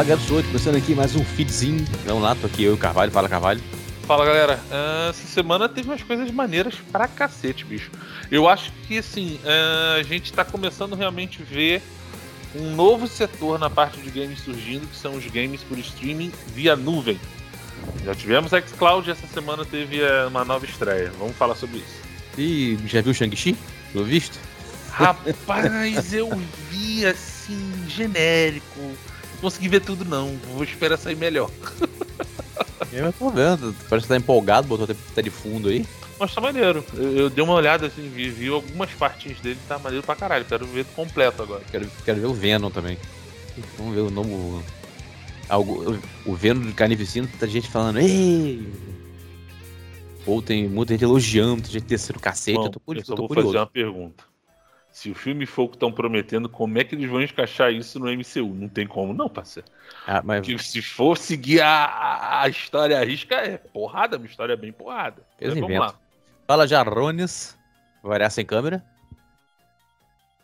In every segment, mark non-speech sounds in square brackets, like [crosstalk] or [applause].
Fala galera, sou começando aqui mais um feedzinho. Vamos lá, tô aqui eu e o Carvalho. Fala Carvalho. Fala galera, uh, essa semana teve umas coisas maneiras pra cacete, bicho. Eu acho que assim, uh, a gente tá começando realmente a ver um novo setor na parte de games surgindo, que são os games por streaming via nuvem. Já tivemos xCloud essa semana teve uh, uma nova estreia. Vamos falar sobre isso. E já viu Shang-Chi? Viu visto? Rapaz, eu vi assim, genérico. Não consegui ver tudo não. Vou esperar sair melhor. Eu tô vendo, parece que tá empolgado, botou até de fundo aí. Mas tá maneiro. Eu, eu, dei uma olhada assim, vi, vi algumas partes dele, tá maneiro pra caralho. Quero ver completo agora. Quero, quero ver o Venom também. Vamos ver o novo. Algo, o Venom de Carnificina, tá gente falando, ei! Ou tem muita gente elogiando, muita gente descendo o cacete. Bom, eu tô, eu só vou curioso. fazer uma pergunta. Se o filme for o que estão prometendo, como é que eles vão encaixar isso no MCU? Não tem como, não, parceiro. Ah, mas... Porque se for seguir a, a história à risca, é porrada, uma história bem porrada. Mas vamos lá. Fala Jarrones, variar sem câmera.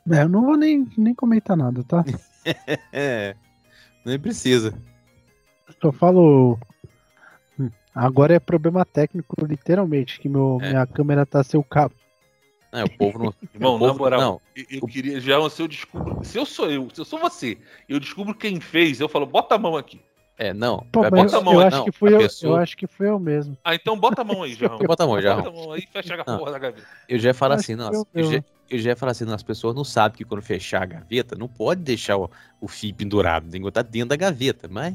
É, eu não vou nem, nem comentar nada, tá? [laughs] Nem precisa. Só falo. Hum, Agora é problema técnico, literalmente, que meu, É. minha câmera tá sem o cabo. É, o povo não. Irmão, o povo, na moral, Não, eu, eu queria já se eu descubro. Se eu sou eu, se eu sou você, eu descubro quem fez, eu falo, bota a mão aqui. é, não. Pô, vai bota eu, a mão eu aí, acho não, que fui a eu, pessoa- eu acho que fui eu mesmo. Ah, então bota a mão aí, Jarrão. Bota a mão, Jarrão. Bota a mão aí e fecha a Não. porra da gaveta. Eu já ia falar assim, nossa, eu- eu, eu- já, eu já ia falar assim, não, as pessoas não sabem que quando fechar a gaveta, não pode deixar o, o fio pendurado, tem que botar dentro da gaveta, mas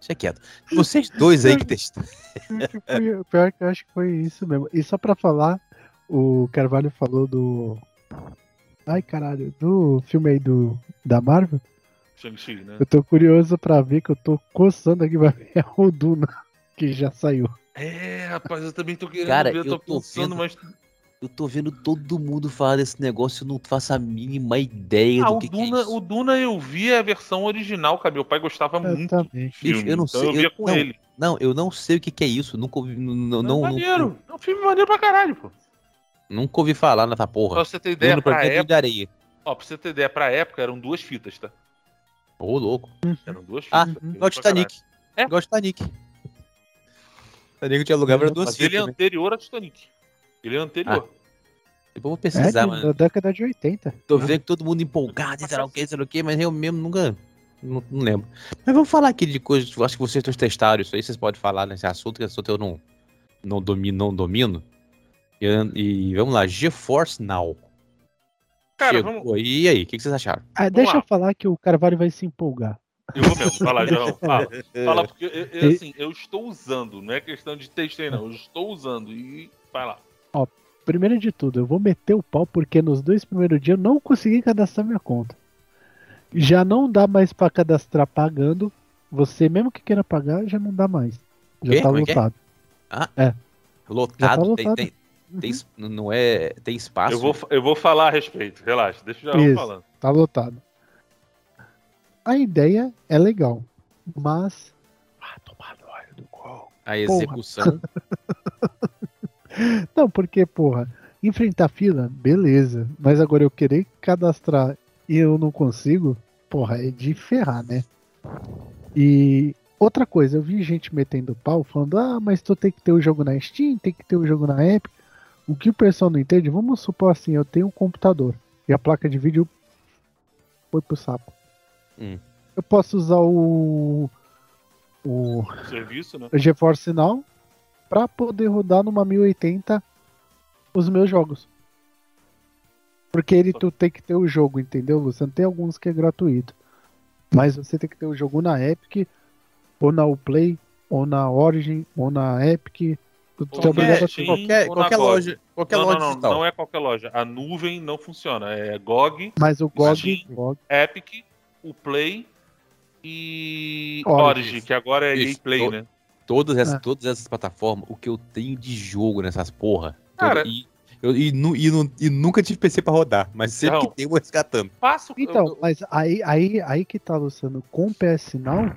deixa quieto. Vocês dois aí que [laughs] eu- Pior que eu acho que foi isso mesmo. E só pra falar, o Carvalho falou do. Ai, caralho, do filme aí do, da Marvel. Shang-Chi, né? Eu tô curioso pra ver que eu tô coçando aqui pra ver [laughs] o Duna, que já saiu. É, rapaz, eu também tô querendo Cara, ver, eu tô, eu tô pensando, vendo- mas. Eu tô vendo todo mundo falar desse negócio, eu não faço a mínima ideia Ah, do o que, Duna, que é isso. o Duna eu vi a versão original, cara. Meu pai gostava Eu muito também. filme. Eu não então sei, eu via eu- com não, ele. Não, eu não sei o que, que é isso, nunca ouvi, não, não, é não, maneiro. É um filme maneiro pra caralho, pô. Nunca ouvi falar nessa Pra porra. você ter ideia, Duna pra pra é época, de areia. ó, pra você ter ideia, pra época eram duas fitas, tá? Ô, louco. Eram duas Ah, fitas. Uhum. igual o Titanic. É. Igual o Titanic. Titanic tinha lugar para duas Mas ele é fitas. né? anterior a Titanic. Ele é anterior. Depois eu vou É, pesquisar, de- mano. da década de 80. Tô vendo que todo mundo empolgado, e sei lá o que, sei lá o que, mas eu mesmo nunca. Não, não lembro. Mas vamos falar aqui de coisas. eu Acho que vocês dois testaram isso aí, vocês podem falar nesse assunto, que esse assunto eu não, não, domino, não domino. E, e vamos lá, GeForce Now. Cara, Chegou vamos. aí, e aí, o que, que vocês acharam? Ah, deixa lá. eu falar que o Carvalho vai se empolgar. Eu vou mesmo, fala, João. [laughs] Fala. Fala, porque eu, eu, assim, eu estou usando, não é questão de testei, não. Eu estou usando. E vai lá. Primeiro de tudo, eu vou meter o pau porque nos dois primeiros dias eu não consegui cadastrar minha conta. Já não dá mais pra cadastrar pagando. Você, mesmo que queira pagar, já não dá mais. Já tá Como é que é? lotado. Lotado, Já tá tem, lotado. tem, tem es- não é. Tem espaço. Eu vou, eu vou falar a respeito, relaxa, deixa o João Isso. falando. Tá lotado. A ideia é legal, mas. Ah, tomar do gol. A execução. [laughs] Não, porque, porra, enfrentar fila, beleza. Mas agora eu querer cadastrar e eu não consigo, porra, é de ferrar, né? E outra coisa, eu vi gente metendo pau falando, ah, mas tu tem que ter o jogo na Steam, tem que ter o jogo na Epic. O que o pessoal não entende, vamos supor assim, eu tenho um computador e a placa de vídeo foi pro sapo. Hum. Eu posso usar o. O Serviço, né? o GeForce Now para poder rodar numa 1080 os meus jogos. Porque ele tu tem que ter o jogo, entendeu, Luciano? Tem alguns que é gratuito. Mas você tem que ter o jogo na Epic, ou na Uplay, ou na Origin, ou na Epic. Tu é na obrigado a Steam. ter. qualquer na qualquer GOG. loja. Qualquer não, loja não, não, não é qualquer loja. A nuvem não funciona. É GOG, Mas o GOG, Steam. GOG Epic, o Play e Origin. Origin, que agora é EA Play, to- né? Todas essas, Ah. todas essas plataformas, o que eu tenho de jogo nessas porra. Cara- todo- e, eu, e, nu- e nu- e nunca tive PC pra rodar, mas sempre Não. que tem eu vou resgatando. Faço. Então, eu- mas aí, aí, aí que tá, Luciano, com o PS Now,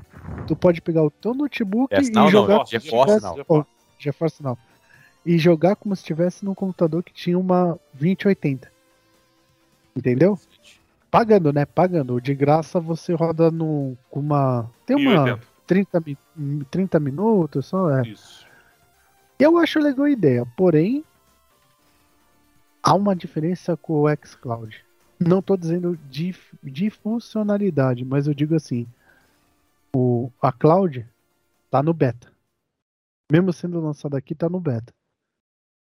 tu pode pegar o teu notebook PS e Now não, jogar não, se GeForce oh, GeForce Now. E jogar como se estivesse num computador que tinha uma 2080. Entendeu? Pagando, né? Pagando. De graça você roda no, com uma. tem uma 1080. 30, mi- 30 minutos só. É. Isso. Eu acho legal a ideia, porém há uma diferença com o xCloud. Não tô dizendo de, de funcionalidade, mas eu digo assim, o, a cloud tá no beta. Mesmo sendo lançado aqui, tá no beta.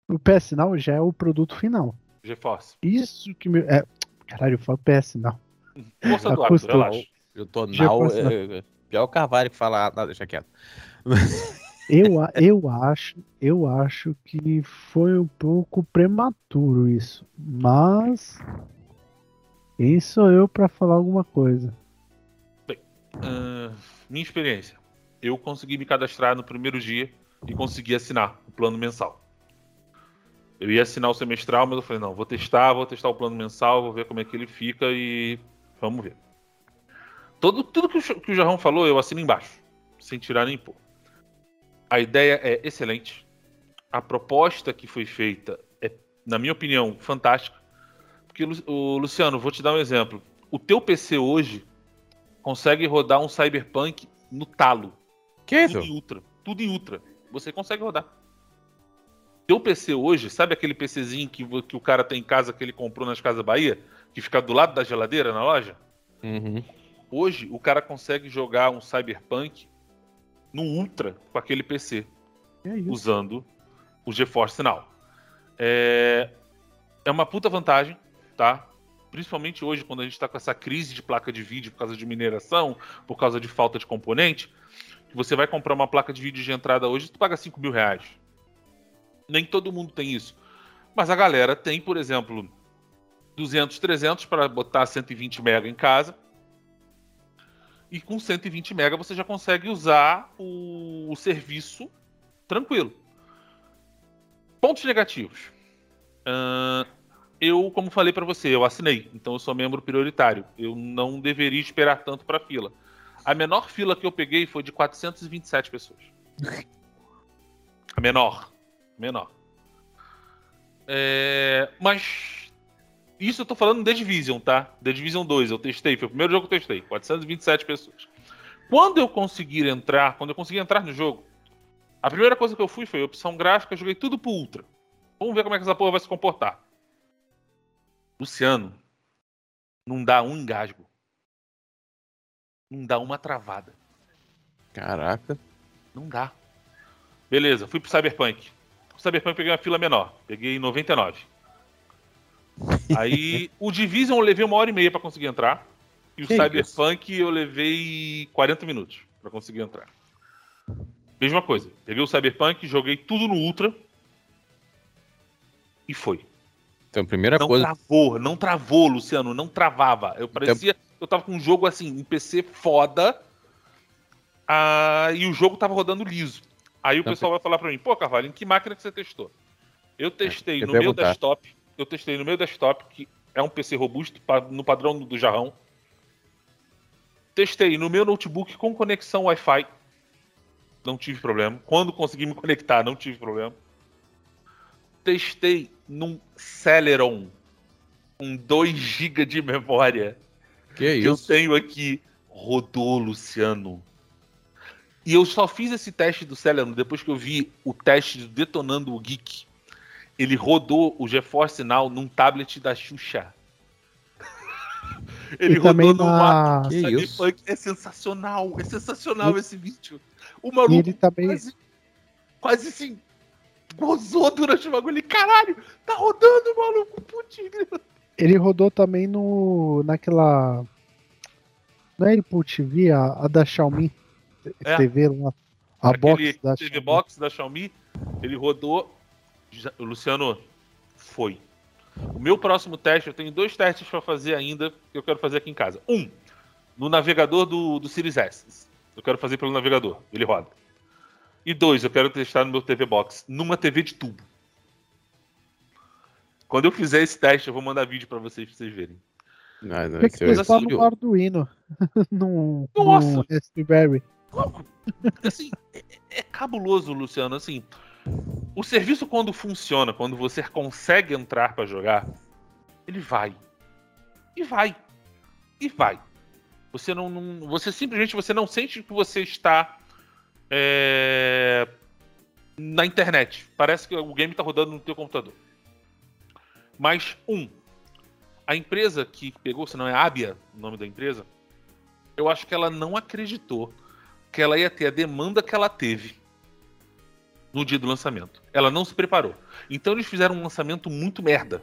O PS Now já é o produto final. GeForce. Isso que me. É, caralho, eu falo PS Now. Força do hábito, relaxa. Eu tô now. É, é, pior o Carvalho que fala. Ah, não, deixa quieto. [laughs] Eu, eu acho, eu acho que foi um pouco prematuro isso, mas quem sou eu pra falar alguma coisa? Ah, minha experiência. Eu consegui me cadastrar no primeiro dia e consegui assinar o plano mensal. Eu ia assinar o semestral, mas eu falei, não, vou testar, vou testar o plano mensal, vou ver como é que ele fica e vamos ver. Todo, tudo que o, que o Jarrão falou, eu assino embaixo, sem tirar nem pôr. A ideia é excelente. A proposta que foi feita é, na minha opinião, fantástica. Porque, o Luciano, vou te dar um exemplo. O teu PC hoje consegue rodar um Cyberpunk no talo. Que Tudo em Ultra. Tudo em Ultra. Você consegue rodar. Teu PC hoje, sabe aquele PCzinho que, que o cara tem em casa que ele comprou nas Casas Bahia? Que fica do lado da geladeira na loja? Uhum. Hoje o cara consegue jogar um Cyberpunk no Ultra com aquele PC, É usando o GeForce Now. É, é uma puta vantagem, tá? Principalmente hoje, quando a gente está com essa crise de placa de vídeo por causa de mineração, por causa de falta de componente, que você vai comprar uma placa de vídeo de entrada hoje, tu paga 5 mil reais. Nem todo mundo tem isso. Mas a galera tem, por exemplo, 200, 300 para botar 120 mega em casa. E com 120 mega você já consegue usar o, o serviço tranquilo. Pontos negativos. Ahn, eu, como falei para você, eu assinei, então eu sou membro prioritário. Eu não deveria esperar tanto para fila. A menor fila que eu peguei foi de 427 pessoas. [laughs] A menor. Menor. É, mas isso eu tô falando The Division, tá? The Division 2, eu testei, foi o primeiro jogo que eu testei, 427 pessoas. Quando eu conseguir entrar, quando eu conseguir entrar no jogo, a primeira coisa que eu fui foi opção gráfica, joguei tudo pro Ultra. Vamos ver como é que essa porra vai se comportar. Luciano, não dá um engasgo. Não dá uma travada. Caraca. Não dá. Beleza, fui pro Cyberpunk. O Cyberpunk peguei uma fila menor. Peguei 99. [laughs] Aí o Division eu levei uma hora e meia pra conseguir entrar. E o Que Cyberpunk eu levei 40 minutos pra conseguir entrar. Mesma coisa. Peguei o Cyberpunk, joguei tudo no Ultra. E foi. Então, primeira Não coisa. travou, não travou, Luciano, não travava. Eu parecia que eu tava com um jogo assim, um PC foda. ah, e o jogo tava rodando liso. Aí o Então, pessoal vai falar pra mim, pô, Carvalho, em que máquina que você testou? Eu testei eu no meu desktop. Eu testei no meu desktop, que é um PC robusto, no padrão do Jarrão. Testei no meu notebook com conexão Wi-Fi. Não tive problema. Quando consegui me conectar, não tive problema. Testei num Celeron com 2 GB de memória. Que Eu isso? tenho aqui. Rodou, Luciano. E eu só fiz esse teste do Celeron depois que eu vi o teste do Detonando o Geek. Ele rodou o GeForce Now num tablet da Xuxa. [laughs] Ele E também rodou numa na... É sensacional. É sensacional E- esse vídeo. O E maluco ele também, quase, quase assim, gozou durante o bagulho. Ele, Caralho, tá rodando, maluco. Grila." Ele rodou também no naquela não é Apple TV, a, a da Xiaomi É. TV lá, a Aquele box da TV Xiaomi. Box da Xiaomi, ele rodou. Luciano, foi. O meu próximo teste, eu tenho dois testes para fazer ainda que eu quero fazer aqui em casa. Um, no navegador do, do Series S. Eu quero fazer pelo navegador, ele roda. E dois, eu quero testar no meu TV Box, numa TV de tubo. Quando eu fizer esse teste, eu vou mandar vídeo para vocês, pra vocês verem. Não, não, Tem que [laughs] esse é o testar estúdio. no Arduino, no, Nossa! no Raspberry. assim, é, é cabuloso, Luciano. Assim, o serviço quando funciona, quando você consegue entrar pra jogar, ele vai. E vai. E vai. Você não, não, você simplesmente você não sente que você está é, na internet. Parece que o game está rodando no teu computador. Mas um, a empresa que pegou, se não é Abia, o nome da empresa, eu acho que ela não acreditou que ela ia ter a demanda que ela teve no dia do lançamento. Ela não se preparou. Então eles fizeram um lançamento muito merda.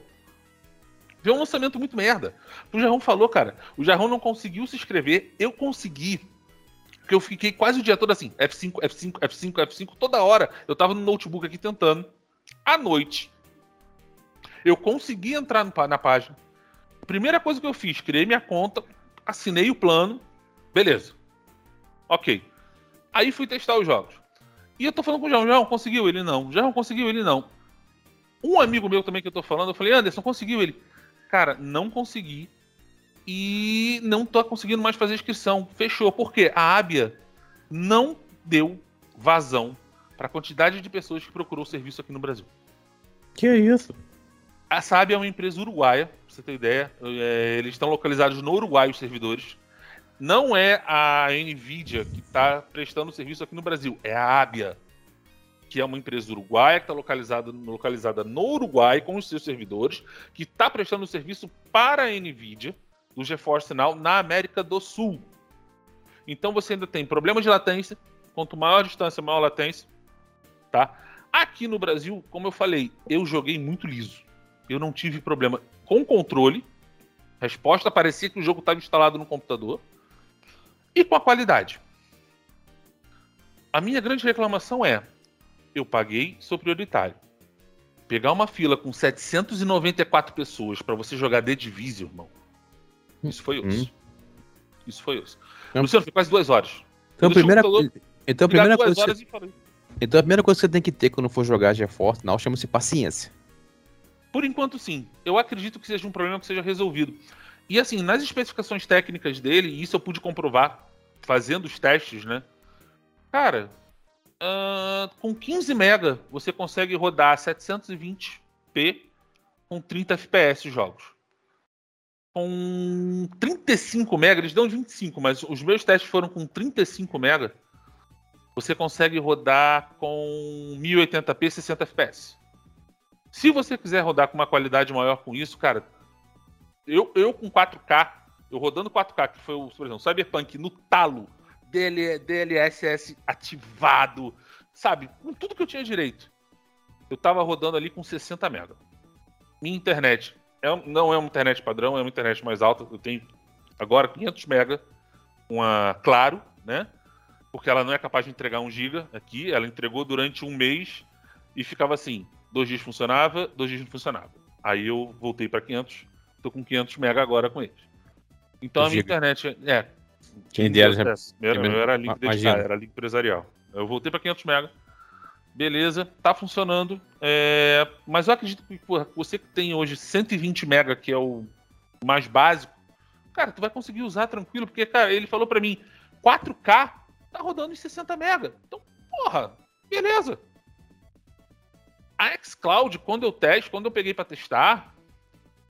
Foi um lançamento muito merda. O Jarrão falou, cara, o Jarrão não conseguiu se inscrever, eu consegui. Porque eu fiquei quase o dia todo assim, F5, F5, F5, F5, toda hora. Eu tava no notebook aqui tentando. À noite, eu consegui entrar na página. Primeira coisa que eu fiz, criei minha conta, assinei o plano, beleza. Ok. Aí fui testar os jogos. E eu tô falando com o João, João, conseguiu? Ele não. João, conseguiu? Ele não. Um amigo meu também que eu tô falando, eu falei, Anderson, conseguiu? Ele, cara, não consegui. E não tô conseguindo mais fazer inscrição. Fechou. Por quê? A Abia não deu vazão para a quantidade de pessoas que procurou o serviço aqui no Brasil. Que é isso? A Saab é uma empresa uruguaia, pra você ter ideia. É, eles estão localizados no Uruguai, os servidores. Não é a Nvidia que está prestando serviço aqui no Brasil, é a Abia, que é uma empresa uruguaia que está localizada, localizada no Uruguai com os seus servidores, que está prestando serviço para a Nvidia do GeForce Now na América do Sul. Então você ainda tem problema de latência, quanto maior a distância, maior a latência, tá? Aqui no Brasil, como eu falei, eu joguei muito liso. Eu não tive problema com controle. Resposta parecia que o jogo estava instalado no computador e com a qualidade. A minha grande reclamação é: eu paguei, sou prioritário. Pegar uma fila com 794 pessoas para você jogar The Division, irmão. Isso foi osso. Hum. Isso foi osso. Então, Luciano, foi quase duas horas. Então, primeira, então, a primeira coisa você... então, a primeira coisa que você tem que ter quando for jogar GeForce Now chama-se paciência. Por enquanto, sim. Eu acredito que seja um problema que seja resolvido. E assim, nas especificações técnicas dele, e isso eu pude comprovar fazendo os testes, né? Cara, uh, com 15 MB você consegue rodar 720p com 30 FPS jogos. Com 35 MB, eles dão 25, mas os meus testes foram com 35 MB. Você consegue rodar com 1080p 60 FPS. Se você quiser rodar com uma qualidade maior com isso, cara, eu, eu com 4K, eu rodando 4K, que foi o, por exemplo, Cyberpunk no talo, DL, DLSS ativado, sabe? Com tudo que eu tinha direito. Eu tava rodando ali com 60 MB. Minha internet é, não é uma internet padrão, é uma internet mais alta. Eu tenho agora 500 MB com a Claro, né? Porque ela não é capaz de entregar 1 GB aqui. Ela entregou durante um mês e ficava assim: dois dias funcionava, dois dias não funcionava. Aí eu voltei para 500 Tô com 500 mega agora com eles. Então a minha internet é. Quem dera já. Era, eu era link dedicado, era link empresarial. Eu voltei para 500 mega. Beleza, tá funcionando. É, mas eu acredito que porra, você que tem hoje 120 mega, que é o mais básico, cara, tu vai conseguir usar tranquilo, porque, cara, ele falou para mim, 4K tá rodando em 60 mega. Então, porra, beleza. A xCloud, quando eu testo, quando eu peguei para testar,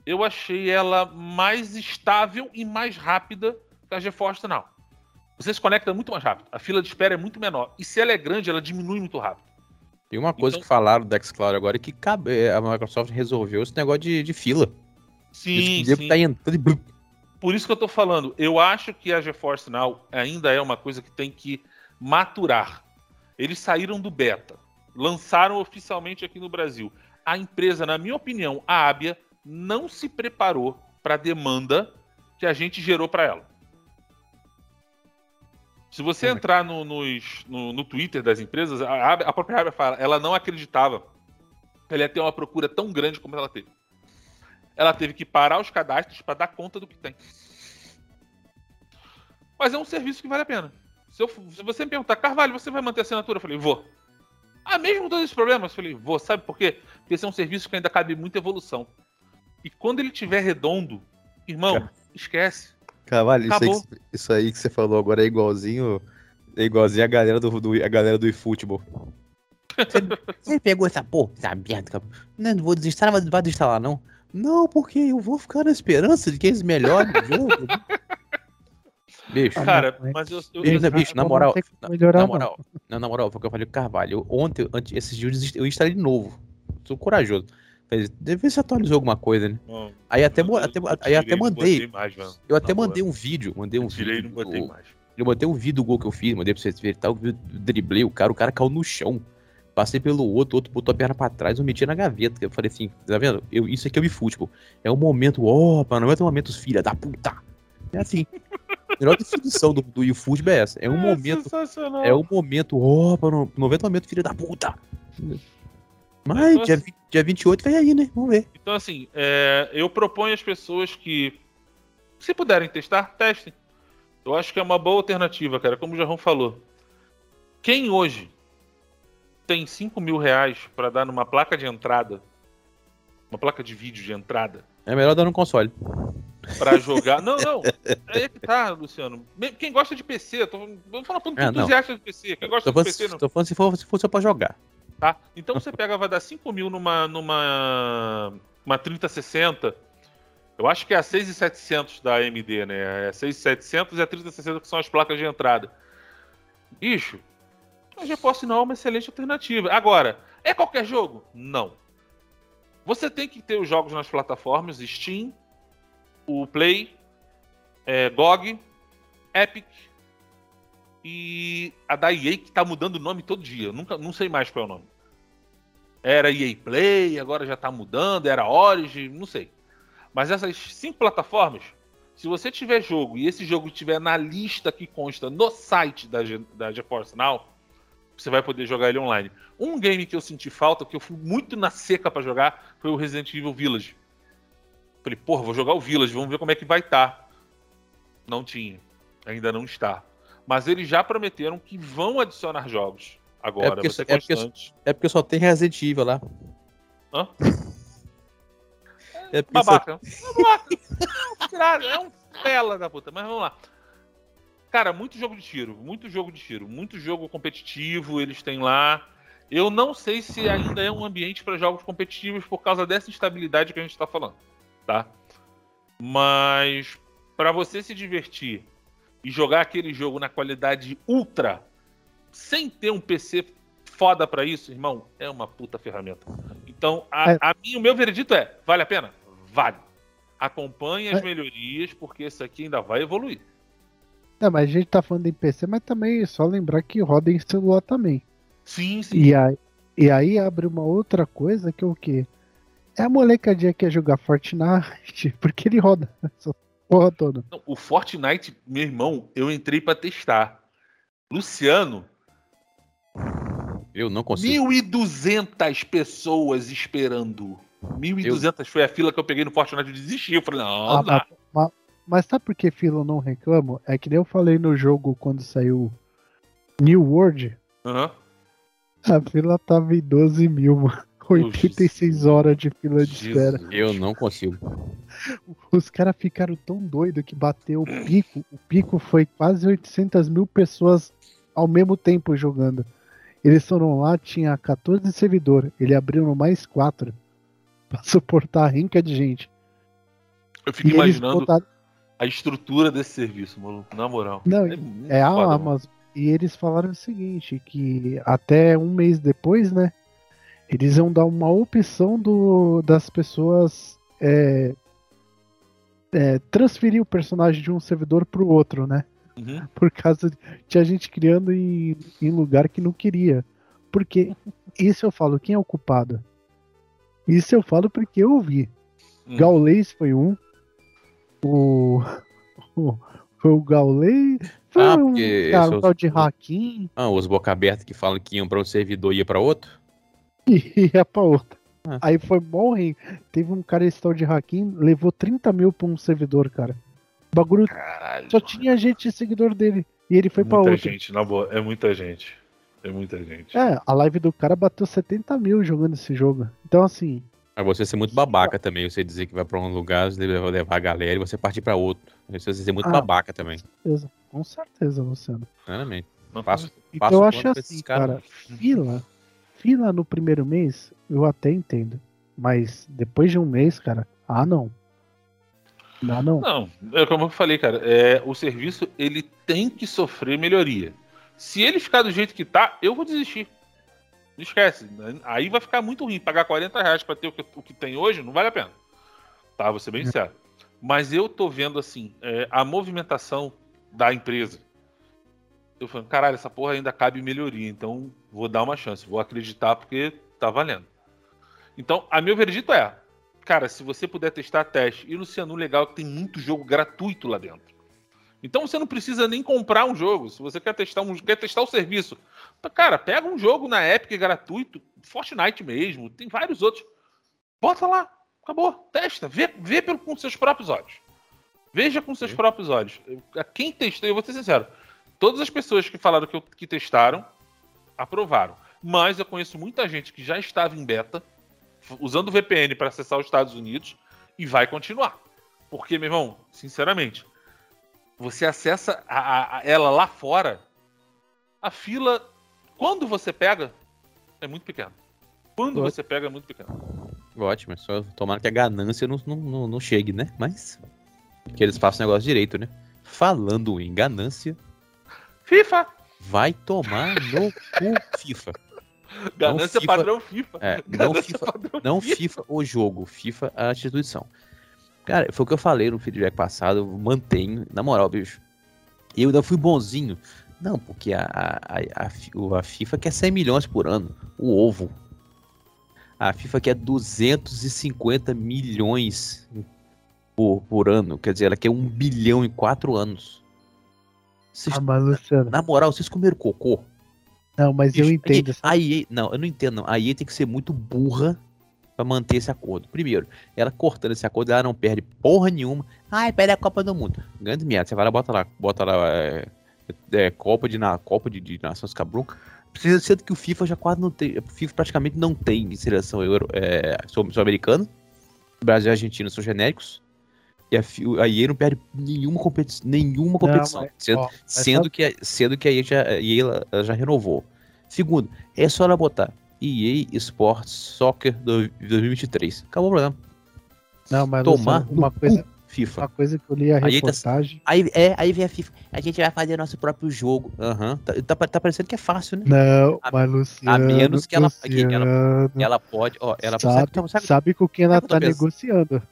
eu achei ela mais estável e mais rápida que a GeForce Now. Você se conecta muito mais rápido. A fila de espera é muito menor. E se ela é grande, ela diminui muito rápido. E uma coisa então... que falaram do xCloud agora é que a Microsoft resolveu esse negócio de, de fila. Sim, sim. Tá entrando... Por isso que eu tô falando. Eu acho que a GeForce Now ainda é uma coisa que tem que maturar. Eles saíram do beta. Lançaram oficialmente aqui no Brasil. A empresa, na minha opinião, a Abia, não se preparou para a demanda que a gente gerou para ela. Se você entrar no, nos, no, no, Twitter das empresas, a, a própria Abia fala, ela não acreditava que ela ia ter uma procura tão grande como ela teve. Ela teve que parar os cadastros para dar conta do que tem. Mas é um serviço que vale a pena. Se, eu, se você me perguntar, Carvalho, você vai manter a assinatura? Eu falei, vou. Ah, mesmo com todos esses problemas? Eu falei, vou. Sabe por quê? Porque esse é um serviço que ainda cabe muita evolução. E quando ele tiver redondo, irmão, Car... esquece. Carvalho, isso aí, que, isso aí, que, você falou agora é igualzinho. É igualzinho a galera do, do a galera do eFootball. Você, você pegou essa porra, essa merda, Não, não vou desinstalar, mas não vai desinstalar, não. Não, porque eu vou ficar na esperança de que eles melhorem o jogo. Bicho, Ah, Cara, mas- eu. eu, bicho, eu- bicho, na moral, na, melhorar, na moral, não, na moral, foi o que eu falei com o Carvalho. Eu, ontem, antes, esses dias, eu instalei de novo. Sou corajoso. Falei, Deve ver se atualizou alguma coisa, né? Não, Aí até, até, eu aí até mandei. mais. Eu até mandei um vídeo, mandei um Eu tirei vídeo. não botei do- mais. Eu mandei um vídeo do gol que eu fiz, mandei pra vocês verem tal. Eu driblei o cara, o cara caiu no chão. Passei pelo outro, o outro botou a perna pra trás, eu meti na gaveta. Eu falei assim, tá vendo? Eu, isso aqui é o futebol. É um momento, opa, não é um momento, filha da puta. É assim. Melhor definição do, do eFootball é essa. É um momento, sensacional. é um momento, opa, no 90 momento, filha da puta. Mas Então, dia, assim- dia 28 vem aí, né? Vamos ver. Então, assim, é, eu proponho às pessoas que, se puderem testar, testem. Eu acho que é uma boa alternativa, cara. Como o Jarrão falou. Quem hoje tem 5 mil reais pra dar numa placa de entrada, uma placa de vídeo de entrada, É melhor dar no console. Pra jogar. não, não. É que tá, Luciano. Quem gosta de PC, tô, vamos falar pra um É, não. entusiasta de PC. Quem gosta Tô de falando, PC, não. tô falando se, for, se for só pra jogar. Tá? Então você pega, vai dar 5 mil numa, numa uma 3060. Eu acho que é a 6700 da AMD, né? É a 6700 e a 3060 que são as placas de entrada. Bicho, a GeForce não é uma excelente alternativa. Agora, é qualquer jogo? Não. Você tem que ter os jogos nas plataformas Steam, o Play, é, GOG, Epic e a da EA que tá mudando o nome todo dia. Nunca, não sei mais qual é o nome. Era EA Play, agora já tá mudando, era Origin, não sei. Mas essas cinco plataformas, se você tiver jogo e esse jogo estiver na lista que consta no site da, Ge- da GeForce Now, você vai poder jogar ele online. Um game que eu senti falta, que eu fui muito na seca pra jogar, foi o Resident Evil Village. Falei, porra, vou jogar o Village, vamos ver como é que vai estar. Não tinha. Ainda não está. Mas eles já prometeram que vão adicionar jogos. Agora, porque- você é porque-. É porque só tem Resident Evil lá. Hã? É porque só- Babaca. Babaca. É um É um pela da puta. Mas vamos lá. Cara, muito jogo de tiro. Muito jogo de tiro. Muito jogo competitivo eles têm lá. Eu não sei se ainda é um ambiente para jogos competitivos por causa dessa instabilidade que a gente está falando, tá? Mas para você se divertir e jogar aquele jogo na qualidade ultra, sem ter um PC foda para isso, irmão, é uma puta ferramenta. Então, a, É. a mim, o meu veredito é: vale a pena? Vale. Acompanhe as É. melhorias, porque isso aqui ainda vai evoluir. Não, mas a gente tá falando em PC, mas também é só lembrar que roda em celular também. Sim, sim. E aí, e aí abre uma outra coisa que é o quê? É a molecadinha que quer jogar Fortnite, [laughs] porque ele roda essa porra toda. Não, o Fortnite, meu irmão, eu entrei pra testar. Luciano, Eu não consigo. 1.200 pessoas esperando. 1.200 foi a fila que eu peguei no Fortnite e desisti. Eu falei, não, Ah, dá. mas, mas sabe por que fila eu não reclamo? É que nem eu falei no jogo quando saiu New World, Aham. a fila tava em 12 mil, mano. 86 horas de fila de espera. Jesus. Eu não consigo. Os caras ficaram tão doidos que bateu o pico. O pico foi quase 800 mil pessoas ao mesmo tempo jogando. Eles foram lá, tinha 14 servidor. Ele abriu no mais 4 [laughs] pra suportar a rinca de gente. Eu fico E imaginando botaram- a estrutura desse serviço, maluco. Na moral. Não, muito É a. Amazon. E eles falaram o seguinte, que até um mês depois, né? Eles iam dar uma opção do, das pessoas é, é, transferir o personagem de um servidor pro outro, né? Uhum. Por causa de tinha gente criando em, em lugar que não queria. Porque [laughs] isso eu falo, quem é o culpado? Isso eu falo porque eu vi. Hum. Gaulês foi um. O. [laughs] o foi o Gaulês. Foi Ah, um cara, o- tal de Hakim Ah, os boca aberta que falam que iam pra um servidor e ia pra outro? [laughs] e ia pra outra. Ah. Aí foi morrer. Teve um cara esse tal de Hakim, levou 30 mil pra um servidor, cara. O bagulho Caralho. só tinha gente seguidor dele. E ele foi pra muita outro. gente, na boa. É muita gente. É muita gente. É, a live do cara bateu 70 mil jogando esse jogo. Então, assim, Mas você ser muito babaca também, você dizer que vai pra um lugar, você levar levar a galera e você partir pra outro. Você ser muito Ah. babaca também, certeza, com certeza, Luciano. Não Passo, Então passo eu acho pra assim, esses caras. cara, fila, fila no primeiro mês, eu até entendo. Mas depois de um mês, cara, ah não. Não, não. Não, é como eu falei, cara, é, o serviço ele tem que sofrer melhoria. Se ele ficar do jeito que tá, eu vou desistir. Não esquece. Aí vai ficar muito ruim. Pagar 40 reais pra ter o que, o que tem hoje não vale a pena. Tá, vou ser bem sincero. Mas eu tô vendo assim, é, a movimentação da empresa. Eu falando, caralho, essa porra ainda cabe melhoria, então vou dar uma chance, vou acreditar porque tá valendo. Então, a meu veredito é, cara, se você puder testar teste, e no Cianu legal é que tem muito jogo gratuito lá dentro. Então você não precisa nem comprar um jogo. Se você quer testar um, quer testar o serviço, cara, pega um jogo na Epic gratuito, Fortnite mesmo, tem vários outros. Bota lá, acabou, testa, vê, vê pelo, com seus próprios olhos. Veja com seus próprios olhos. Eu- a Quem testou, eu vou ser sincero, todas as pessoas que falaram que, que testaram aprovaram. Mas eu conheço muita gente que já estava em beta, usando VPN para acessar os Estados Unidos e vai continuar. Porque, meu irmão, sinceramente, você acessa a- a- a- ela lá fora, a fila, quando você pega, é muito pequena. Quando você pega, é muito pequena. Ótimo, só tomara que a ganância não, não, não, não chegue, né? Mas que eles façam o negócio direito, né? Falando em ganância, FIFA! Vai tomar no cu FIFA. Ganância FIFA- padrão FIFA. É, não FIFA, não FIFA o jogo, FIFA a instituição. Cara, foi o que eu falei no feedback passado, eu mantenho, na moral, bicho. Eu ainda fui bonzinho. Não, porque a, a, a, a FIFA quer 100 milhões por ano, o ovo. A FIFA quer 250 milhões por, por ano, quer dizer, ela quer um bilhão em quatro anos. Vocês- Ah, mas Luciano. na moral, vocês comeram cocô? Não, mas eu entendo. A EA, não, eu não entendo não. A EA tem que ser muito burra pra manter esse acordo. Primeiro, ela cortando esse acordo, ela não perde porra nenhuma. Ai, perde a Copa do Mundo. Grande merda, você vai lá, bota lá, bota lá é, é, Copa de na Copa de, de Nações Cabrunca. Precisa ser que o FIFA já quase não tem, o FIFA praticamente não tem seleção euro, é, sul- sul-americana. Brasil e Argentina são genéricos. E a, a EA não perde nenhuma, competi nenhuma competição. mas, sendo, ó, sendo, essa- que, a- sendo que a EA já, a EA já renovou. Segundo, é só ela botar EA Sports Soccer do- 2023. Acabou o problema. Não, mas Tomar Luciano, uma coisa, FIFA. uma coisa que eu li a Aí tá- reportagem. Aí, é, aí vem a FIFA. A gente vai fazer nosso próprio jogo. Aham. Tá, tá, tá parecendo que é fácil, né? Não, A- mas Luciano. menos que ela- que ela- Ela pode, ó, ela sabe, sabe, sabe, sabe- sabe com quem ela tá pensando?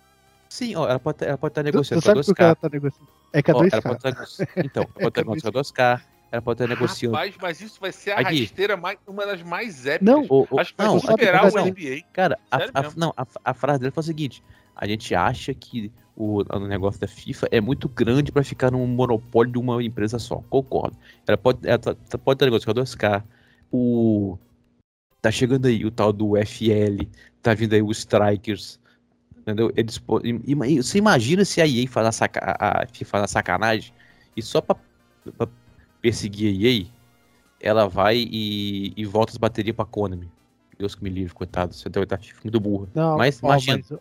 Negociando. Sim, ó, ela pode ela pode estar Tu, negociando tu com a sabe com quem ela 2K. tá negociando? É com a Ó, ela 2K. pode tá nego- [laughs] Então, ela pode estar negociando com a 2K. Ela pode estar negociando. Rapaz, mas isso vai ser a Aqui. rasteira mais, uma das mais épicas. Não, Ô, ô, Acho que vai não, superar sabe o o que NBA. Cara, a, a- não, a, a frase dele foi o seguinte: a gente acha que o, o negócio da FIFA é muito grande pra ficar num monopólio de uma empresa só. Concordo. Ela pode, ela tá- tá- pode ter negócio com a 2K. O. Tá chegando aí o tal do FL, tá vindo aí o Strikers. Entendeu? Eles, você imagina se a EA faz a, saca, a a FIFA faz a sacanagem e só pra, pra perseguir a EA, ela vai e, e volta as baterias pra Konami. Deus que me livre, coitado. Você deve estar muito burro. Não, Mas ó, imagina. mas-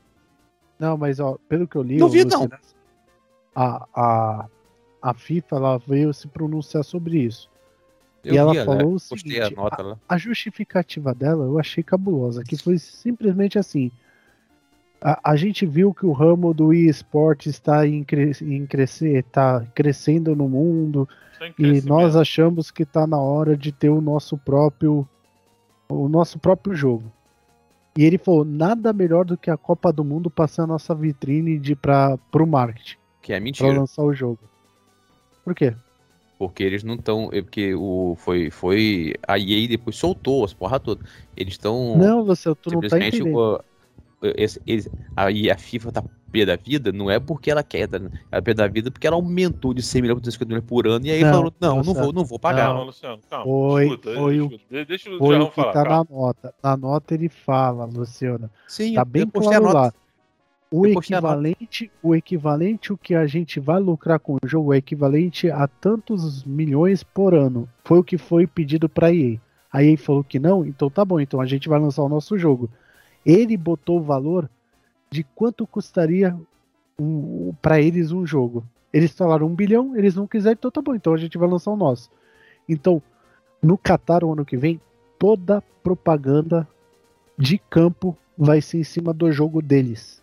não, mas ó, pelo que eu li, Duvido, ô, Luciano, a, a, a FIFA ela veio se pronunciar sobre isso. Eu e ela vi, né? falou o Postei a seguinte, lá. A justificativa dela eu achei cabulosa, que foi simplesmente assim. A, a gente viu que o ramo do eSport está em, cre em crescer, está crescendo no mundo, Sem e nós achamos que está na hora de ter o nosso próprio o nosso próprio jogo. E ele falou, nada melhor do que a Copa do Mundo passar a nossa vitrine de para o marketing, Que é para mentira. lançar o jogo. Por quê? Porque eles não estão. Porque o, foi, foi. A EA depois soltou as porra toda. Eles estão. Não, Luciano, tu não tá entendendo. O- esse, eles, a, e a FIFA tá pé da vida, não é porque ela quer, tá? ela pé da vida porque ela aumentou de 100 milhões para 250 milhões por ano. E aí Não, falou: não, não vou, não vou pagar. Calma, Luciano, calma. Foi- escuta, foi o- escuta. De- Deixa o Foi Jarrão o que falar. tá calma. na nota. Na nota ele fala, Luciano. Sim, Tá eu- bem a claro nota. lá. O a equivalente, o equivalente o que a gente vai lucrar com o jogo é equivalente a tantos milhões por ano. Foi o que foi pedido para EA. A EA falou que não, então tá bom, então a gente vai lançar o nosso jogo. Ele botou o valor de quanto custaria um, para eles um jogo. Eles falaram um bilhão, eles não quiseram, então tá bom, então a gente vai lançar o nosso. Então, no Qatar o ano que vem, toda propaganda de campo vai ser em cima do jogo deles.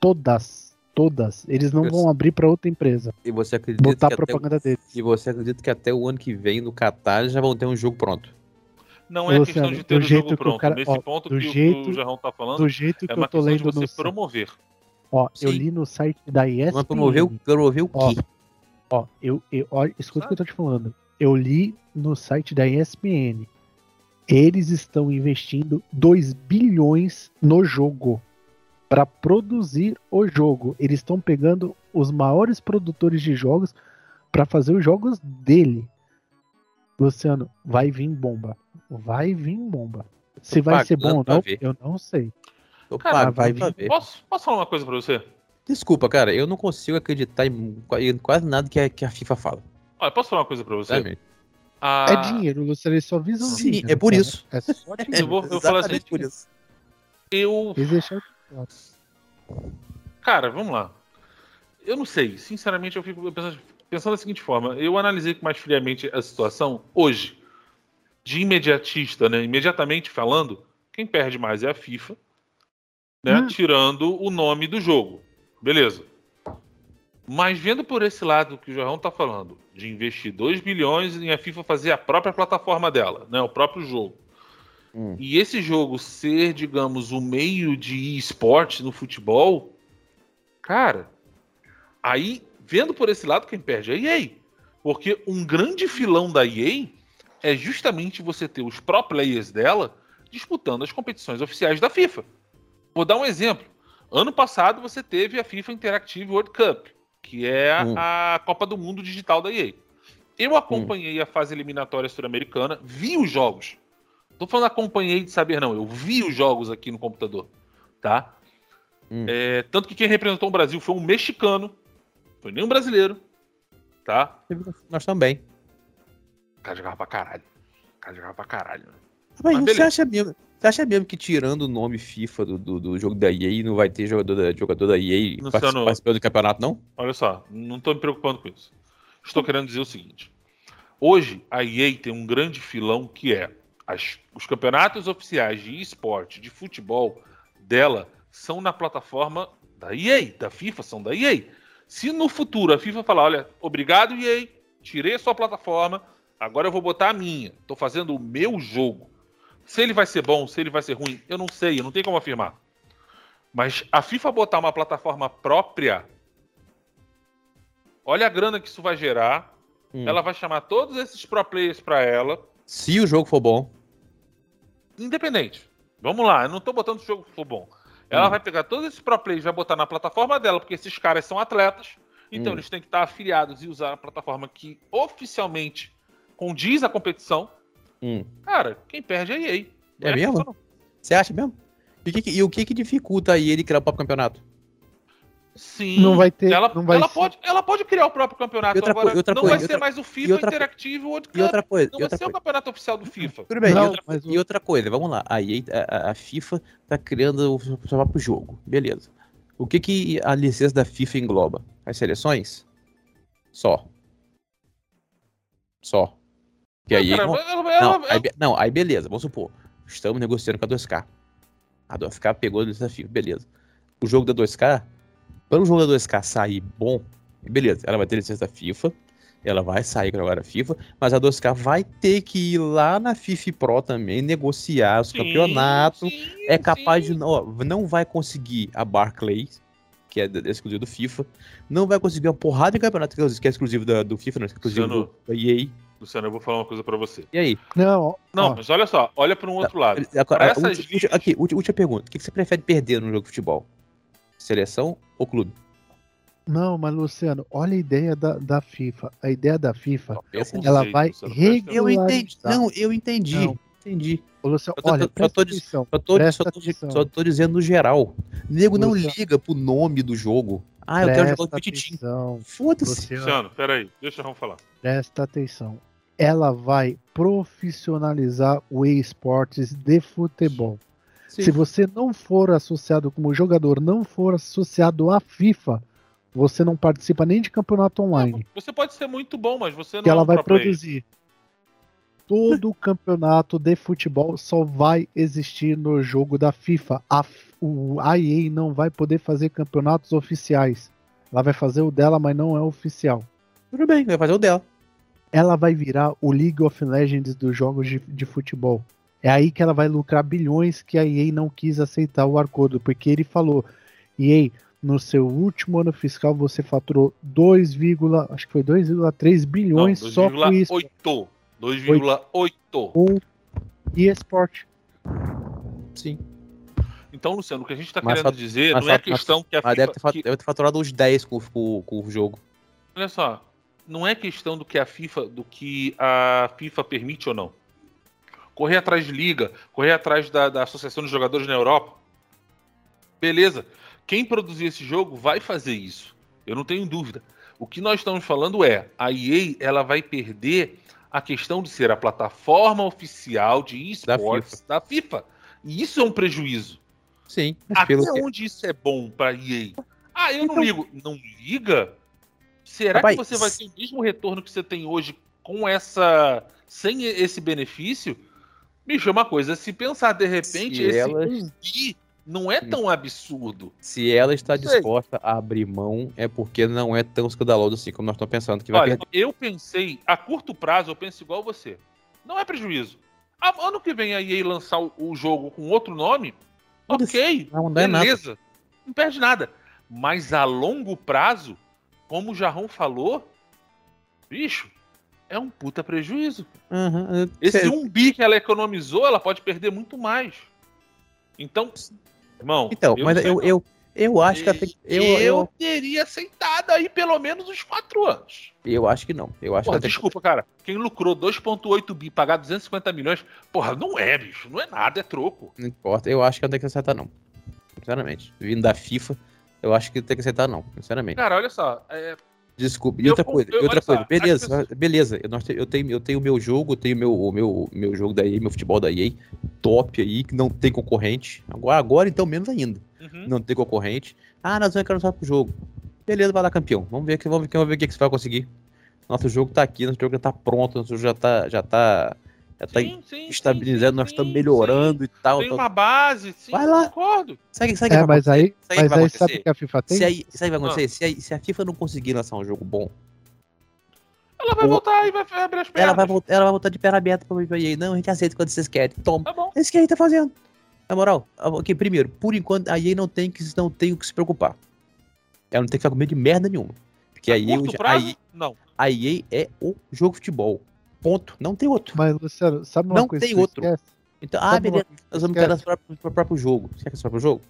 Todas. todas. Eles não Eu vão abrir pra outra empresa. E você acredita Botar que a propaganda deles. e você acredita que até o ano que vem no Qatar já vão ter um jogo pronto? Não é Luciano, questão de ter do o jeito jogo pronto. cara- Nesse ó, ponto do que, o- jeito- que o Jarrão tá falando, Do jeito que é eu uma tô questão lendo de no você promover. Ó, eu Sim. li no site da ESPN. Mas promover, o- promover o Ó, quê? Ó, eu, eu, ó, escuta o que eu tô te falando. Eu li no site da ESPN. Eles estão investindo 2 bilhões no jogo para produzir o jogo. Eles estão pegando os maiores produtores de jogos para fazer os jogos dele. Luciano, vai vir bomba. Vai vir bomba. Se vai ser bom ou não, ver. eu não sei. Tô Cara, pagando vai vir. ver. Posso, posso falar uma coisa pra você? Desculpa, cara, eu não consigo acreditar em qua- em quase nada que a, que a FIFA fala. Olha, posso falar uma coisa pra você? A- É dinheiro, Luciano, eles só visam Sim, dinheiro, é por cara. isso. É só dinheiro. Eu vou- eu vou falar assim, por isso. Eu. Cara, vamos lá. Eu não sei. Sinceramente, eu fico pensando, pensando da seguinte forma. Eu analisei mais friamente a situação hoje. De imediatista, né? Imediatamente falando, quem perde mais é a FIFA, né? Hum. Tirando o nome do jogo. Beleza. Mas vendo por esse lado que o João tá falando, de investir 2 bilhões em a FIFA fazer a própria plataforma dela, né? O próprio jogo. Hum. E esse jogo ser, digamos, o meio de esporte no futebol, cara, aí, vendo por esse lado, quem perde é a EA. Porque um grande filão da EA é justamente você ter os pro players dela disputando as competições oficiais da FIFA. Vou dar um exemplo. Ano passado você teve a FIFA Interactive World Cup, que é a- Hum. a Copa do Mundo digital da EA. Eu acompanhei a fase eliminatória sul-americana, vi os jogos. Tô falando acompanhei de saber, não. Eu vi os jogos aqui no computador, tá? Hum. É, tanto que quem representou o Brasil foi um mexicano, foi nem um brasileiro, tá? Nós também. O cara jogava pra caralho. O cara jogava pra caralho. né? Mas, Mas você, acha mesmo, você acha mesmo que tirando o nome FIFA do, do, do jogo da EA não vai ter jogador da, jogador da EA Luciano- particip- participando do campeonato, não? Olha só, não tô me preocupando com isso. Estou querendo dizer o seguinte. Hoje, a EA tem um grande filão que é as- os campeonatos oficiais de esporte, de futebol dela, são na plataforma da EA, da FIFA, são da EA. Se no futuro a FIFA falar, olha, obrigado EA, tirei a sua plataforma, agora eu vou botar a minha, tô fazendo o meu jogo. Se ele vai ser bom, se ele vai ser ruim, eu não sei, eu não tenho como afirmar. Mas a FIFA botar uma plataforma própria, olha a grana que isso vai gerar. Hum. Ela vai chamar todos esses pro players pra ela, Se o jogo for bom. independente. Vamos lá, eu não tô botando o jogo for bom. Ela Hum. vai pegar todos esses pro players, vai botar na plataforma dela, porque esses caras são atletas. Então Hum. eles têm que estar afiliados e usar a plataforma que oficialmente condiz a competição. Hum. Cara, quem perde é a EA. Não É mesmo? Você acha mesmo? E o que, que- e o que, que dificulta aí ele criar o próprio campeonato? Sim. Não vai ter- Ela, não vai ela pode, ela pode criar o próprio campeonato. Outra Agora, outra não coisa, vai e ser outra- mais o FIFA outra- Interactive World Cup. E outra coisa, Não vai outra ser o coisa. campeonato oficial do FIFA. Tudo bem, Não, e, outra, mas o- e outra coisa, vamos lá. A, EA, a, a FIFA tá criando o seu próprio jogo. Beleza. O que, que a licença da FIFA engloba? As seleções? Só. Só. Que aí. Cara, não, ela- não, ela- aí, be- não, aí beleza, vamos supor. Estamos negociando com a 2K. A 2K pegou a licença da FIFA, beleza. O jogo da 2K, para o jogo da 2K sair bom, beleza, ela vai ter licença da FIFA, ela vai sair com agora a FIFA, mas a 2K vai ter que ir lá na FIFA Pro também negociar os Sim, campeonatos. sim, É capaz sim. de. Ó, não vai conseguir a Barclays, que é exclusivo do FIFA. Não vai conseguir uma porrada de campeonato que é exclusivo da- do FIFA, não é exclusivo Luciano. do, EA. Luciano, eu vou falar uma coisa pra você. E aí? Não, Não, ó, mas olha só, olha para um outro lado. Agora, Pra essas última- aqui, última, pergunta. O que você prefere perder no jogo de futebol? Seleção ou clube? não, mas Luciano, olha a ideia da, da FIFA. A ideia da FIFA, nisso. ela vai presta atenção. Eu entendi. regularizar. Não, eu entendi. Não. Entendi. Ô, Luciano, Eu tô- olha, só presta tô atenção. Só tô, Presta só, tô, atenção. só tô dizendo no geral. O nego não Luciano. liga pro nome do jogo. Ah, eu quero jogar o Presta Petitim. atenção. Foda-se. Luciano, Luciano, peraí, deixa eu falar. presta atenção. Ela vai profissionalizar o esportes de futebol. Se você não for associado como jogador, não for associado à FIFA, você não participa nem de campeonato online. Você pode ser muito bom, mas você não Que é ela um vai produzir. todo o [laughs] campeonato de futebol só vai existir no jogo da FIFA. A, o, a EA não vai poder fazer campeonatos oficiais. Ela vai fazer o dela, mas não é oficial. Tudo bem, vai fazer o dela. Ela vai virar o League of Legends dos jogos de, de futebol. É aí que ela vai lucrar bilhões que a EA não quis aceitar o acordo, porque ele falou: EA, no seu último ano fiscal você faturou 2, acho que foi 2,3 bilhões Não, só com isso. 2,8. 2,8. Com eSport. Sim. Então, Luciano, o que a gente está querendo fat- dizer mas não é a mas- questão que a Mas FIFA. deve ter, que- deve ter faturado uns 10 com, com, com o jogo. Olha só, não é questão do que a FIFA, do que a FIFA permite ou não. Correr atrás de liga, correr atrás da, da Associação de Jogadores na Europa. Beleza. Quem produzir esse jogo vai fazer isso. Eu não tenho dúvida. O que nós estamos falando é, a EA ela vai perder a questão de ser a plataforma oficial de esportes da FIFA. E isso é um prejuízo. Sim. Até pelo que- onde isso é bom pra EA? Ah, eu não Então- ligo. Não liga? Será Rapaz, que você vai ter o mesmo retorno que você tem hoje com essa. sem esse benefício? Bicho, é uma coisa. Se pensar de repente, Se esse elas- um bi não é tão absurdo. Se ela está disposta a abrir mão, é porque não é tão escandaloso assim como nós estamos pensando que vai Olha, perder. eu pensei, a curto prazo, eu penso igual você. Não é prejuízo. A- Ano que vem a EA lançar o, jogo com outro nome, ok. Não, não é. Beleza. Não perde nada. Mas a longo prazo, como o Jarrão falou, bicho, é um puta prejuízo. Eu- Esse um bi que ela economizou, ela pode perder muito mais. Então, irmão. Então, eu mas eu, eu, eu acho que até. Eu, eu, eu, teria aceitado aí pelo menos uns quatro anos. eu acho que não. Eu acho Porra, que desculpa, cara. Quem lucrou 2,8 bi, pagar 250 milhões, porra, não é, bicho. Não é nada, é troco. Não importa. Eu acho que não tem que aceitar, não. Sinceramente. Vindo da FIFA, eu acho que tem que aceitar, não. Sinceramente. Cara, olha só. é, Desculpa. E Eu- outra coisa, eu- outra só, coisa, beleza, pessoas- beleza. Eu, eu tenho eu tenho o meu jogo, tenho meu, o meu, meu jogo da EA, meu futebol da EA, top aí, que não tem concorrente. Agora, agora então, menos ainda. uhum. Não tem concorrente. Ah, nós vamos só pro jogo. Beleza, vai lá, campeão. Vamos ver, vamos ver, vamos ver o que, que você vai conseguir. Nosso jogo tá aqui, nosso jogo já tá pronto, nosso jogo já tá, já tá, já tá Sim, sim, estabilizando, sim, nós estamos sim. melhorando e tal. Tem tal. uma base, sim, Vai lá. concordo. Sabe, sabe o que É, mas aí, Sabe o que mas vai aí acontecer? sabe o que a FIFA tem? Se, aí, sabe o que vai Ah. acontecer? Se, a, se a FIFA não conseguir lançar um jogo bom, Ela vai O- voltar e vai abrir as pernas. ela vai, voltar, ela vai voltar de perna aberta pra EA. Não, a gente aceita quando vocês querem. Toma. Tá bom. É isso que a EA tá fazendo. Na moral, ok, primeiro, por enquanto a EA não tem que, não tem o que se preocupar. Ela não tem que ficar com medo de merda nenhuma. Porque a, A EA, hoje- a, prazo, EA, não. a EA é o jogo de futebol. Ponto. Não tem outro. Mas, Luciano, sabe uma Não coisa tem que outro. esquece? Então, ah, Sabe uma beleza. Nós vamos esquece? nosso próprio, próprio jogo. Você quer seu próprio jogo?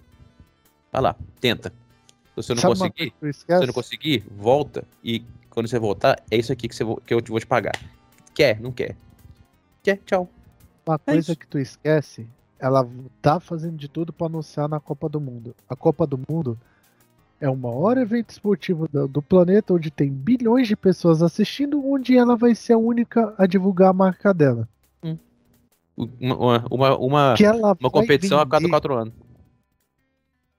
Vai lá, tenta. Se você não Sabe conseguir, se você não conseguir, volta. E quando você voltar, é isso aqui que, você, vo- que eu vou te pagar. Quer? Não quer? Quer? Tchau. Uma É coisa isso. que tu esquece, ela tá fazendo de tudo pra anunciar na Copa do Mundo. A Copa do Mundo é o maior evento esportivo do, do planeta, onde tem bilhões de pessoas assistindo, onde ela vai ser a única a divulgar a marca dela. Uma, uma, uma, uma, Que ela uma competição a cada quatro anos.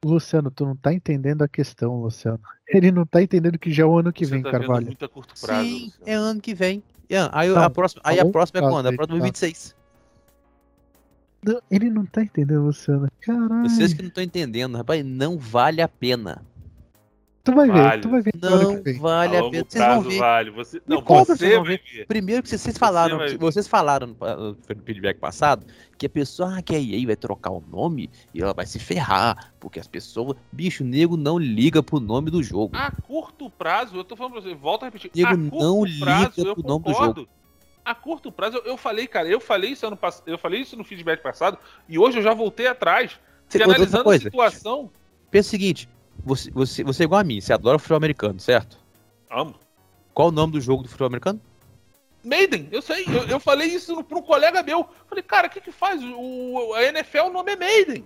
Luciano, tu não tá entendendo a questão, Luciano. Ele não tá entendendo que já é o ano que Você vem, tá vendo Carvalho. muito a curto prazo. Sim, Luciano. é ano que vem. Ian, aí Não, a próxima, aí a próxima é prazo quando? A aí, próxima é tá. 26. Não, ele não tá entendendo, Luciano. Caralho. Vocês que não estão entendendo, rapaz, não vale a pena. Tu vai ver, Vale. tu vai ver Não vale a a pena. Vocês vão ver. vale. Você... Não, compra, você vocês vão vai ver. Primeiro que vocês falaram, ver. vocês falaram no no feedback passado que a pessoa, ah, que a EA vai trocar o nome e ela vai se ferrar, porque as pessoas, bicho, o nego não liga pro nome do jogo. A curto prazo, eu tô falando pra você, volta a repetir. Curto não liga prazo, eu pro nome do concordo. A curto prazo, eu, eu falei, cara, eu falei isso ano passado, eu falei isso no feedback passado, e hoje eu já voltei atrás. Cê- outra analisando a situação. pensa o seguinte, você, você, você é igual a mim, você adora futebol americano, certo? Amo. Qual o nome do jogo do futebol americano? Maiden, eu sei, eu, eu falei isso pra um colega meu. Falei, cara, o que que faz? O, a NFL, o nome é Maiden.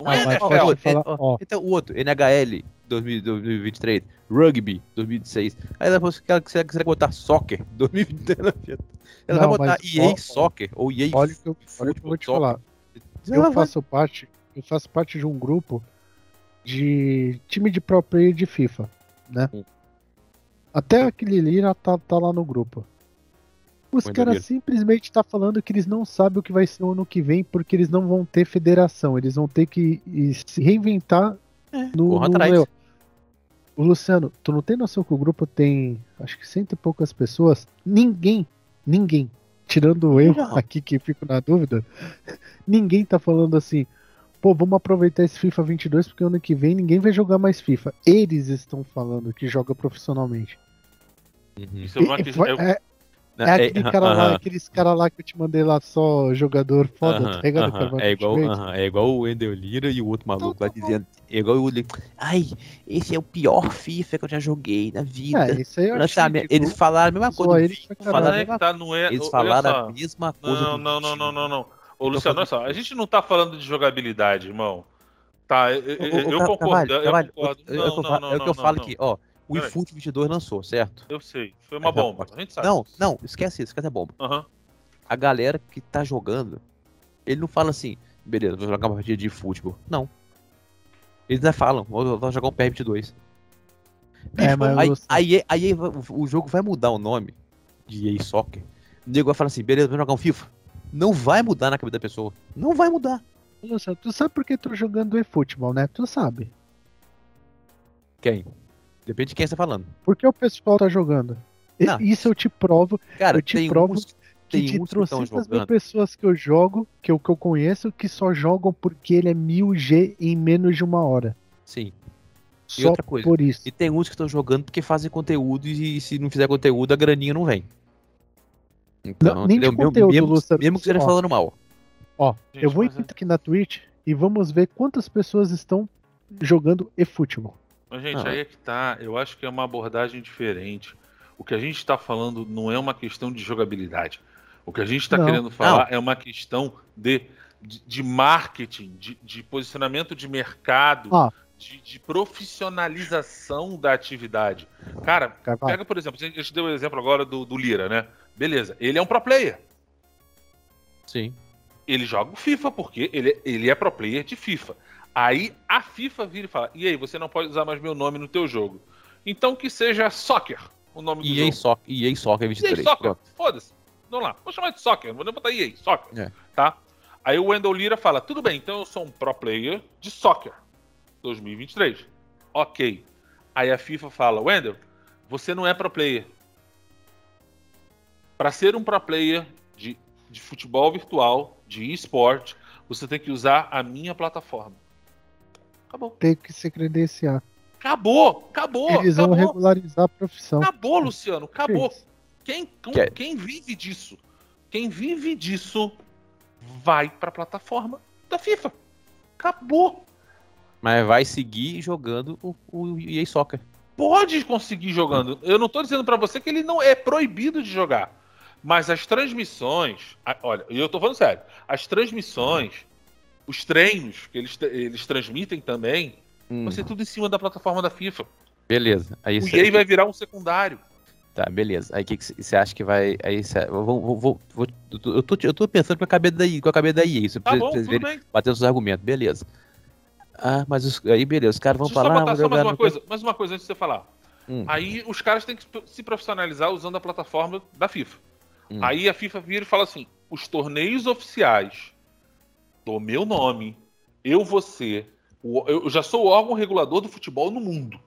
Não é Ah, mas NFL. falar, ó, ó. Então, o outro, NHL 2000 2023, Rugby 2016. Aí depois que ela quiser, quiser botar Soccer [laughs] 2019. Ela Não, vai botar mas EA ó. Soccer ou EA Olha o que eu, olha o que eu vou te Soccer. falar. Ela Eu vai- faço parte, eu faço parte de um grupo de time de pro player de FIFA, né? Hum. Até aquele Lira tá, tá lá no grupo. Os caras simplesmente tá falando que eles não sabem o que vai ser o ano que vem, porque eles não vão ter federação. Eles vão ter que se reinventar no, corra no- atrás. meu. O Luciano, tu não tem noção que o grupo tem acho que cento e poucas pessoas? Ninguém, ninguém, tirando eu Não. aqui que fico na dúvida, [laughs] ninguém tá falando assim, pô, vamos aproveitar esse FIFA 22 porque ano que vem ninguém vai jogar mais FIFA. Eles estão falando que joga profissionalmente. Uhum. Isso é E- é, eu- é- é aquele cara lá, aqueles cara lá que eu te mandei lá só jogador foda, tá ligado? aham. Cara, É igual, aham, é igual o Wendel Lira e o outro maluco Então lá tá dizendo. É igual o Lira. Ai, esse é o pior FIFA que eu já joguei na vida. É, isso aí eu ridículo. Eles falaram a mesma coisa. ele pra caralho. falaram é tá, não é. Eles falaram só. a mesma coisa. Não, não, não, não, não. Ô, Luciano, olha só, a gente não tá falando de jogabilidade, irmão. Tá, eu, concordo. Eu. É o que eu falo- aqui, ó. O eFoot 22 lançou, certo? Eu sei, foi uma É, bomba. A gente sabe. Não, não, esquece isso, esquece a bomba. A galera que tá jogando, ele não fala assim, beleza, vou jogar uma partida de futebol. Não. Eles ainda falam, vou, vou jogar um PR22. É, mas aí, aí, aí vai- o jogo vai mudar o nome de EA Soccer. O nego vai falar assim, beleza, vou jogar um FIFA. Não vai mudar na cabeça da pessoa. Não vai mudar. Tu sabe por que tu jogando eFootball, né? Tu sabe. Quem? Depende de quem você tá falando. Por que o pessoal tá jogando? E- Não. Isso eu te provo. Cara, Eu te provo uns, Que tem de trocentas mil pessoas que eu jogo, que eu, que eu conheço, que só jogam porque ele é 1000G em menos de uma hora. Sim. Só outra coisa, por isso. E tem uns que estão jogando porque fazem conteúdo e se não fizer conteúdo, a graninha não vem. Então, Não, nem de conteúdo, mesmo, Luciano. mesmo que esteja Ó. falando mal. Ó, Gente, eu vou mas é- entrar aqui na Twitch e vamos ver quantas pessoas estão jogando eFootball. Gente, Ah. aí é que tá. Eu acho que é uma abordagem diferente. O que a gente tá falando não é uma questão de jogabilidade. O que a gente tá Não. querendo falar é uma questão de, de, de marketing, de, de posicionamento de mercado, Ó. de, de profissionalização da atividade. Cara, Carvalho. pega, por exemplo, a gente deu o exemplo agora do, do Lira, né? Beleza, ele é um pro player. Sim. Ele joga o FIFA porque ele, ele é pro player de FIFA. Aí a FIFA vira e fala: E aí, você não pode usar mais meu nome no teu jogo. Então que seja Soccer o nome do EA jogo. Soccer, EA Soccer EA 23. Soccer, Pronto. foda-se. Vamos lá, vou chamar de Soccer, não vou nem botar EA, Soccer. É. Tá? Aí o Wendell Lira fala: Tudo bem, então eu sou um pro player de Soccer 2023. Ok. Aí a FIFA fala: Wendell, você não é pro player. Para ser um pro player de, de futebol virtual, de esporte, você tem que usar a minha plataforma. Acabou. Tem que se credenciar. Acabou, acabou, Eles vão acabou, regularizar a profissão. acabou, Luciano, acabou. Quem, com- Quer- quem vive disso, quem vive disso, vai pra plataforma da FIFA. Acabou. Mas vai seguir jogando o, o EA Soccer. Pode conseguir jogando. Eu não tô dizendo pra você que ele não é proibido de jogar. Mas as transmissões, olha, eu tô falando sério, as transmissões, os treinos que eles, eles transmitem também, Hum, vai ser tudo em cima da plataforma da FIFA. beleza. Aí O EA vai virar um secundário. Tá, beleza. Aí o que você acha que vai. Aí cê- eu vou, vou- vou- eu, tô, eu, tô, pensando com a cabeça da, com a cabeça da EA. Você Tá precisa, bom, precisa ver, batendo seus argumentos, beleza. Ah, mas os, aí beleza, os caras vão eu só falar. botar só mais uma coisa, mais uma coisa antes de você falar. Hum, Aí os caras têm que se profissionalizar usando a plataforma da FIFA. Hum. Aí a FIFA vira e fala assim: os torneios oficiais do meu nome, eu vou ser. o- Eu já sou o órgão regulador do futebol no mundo.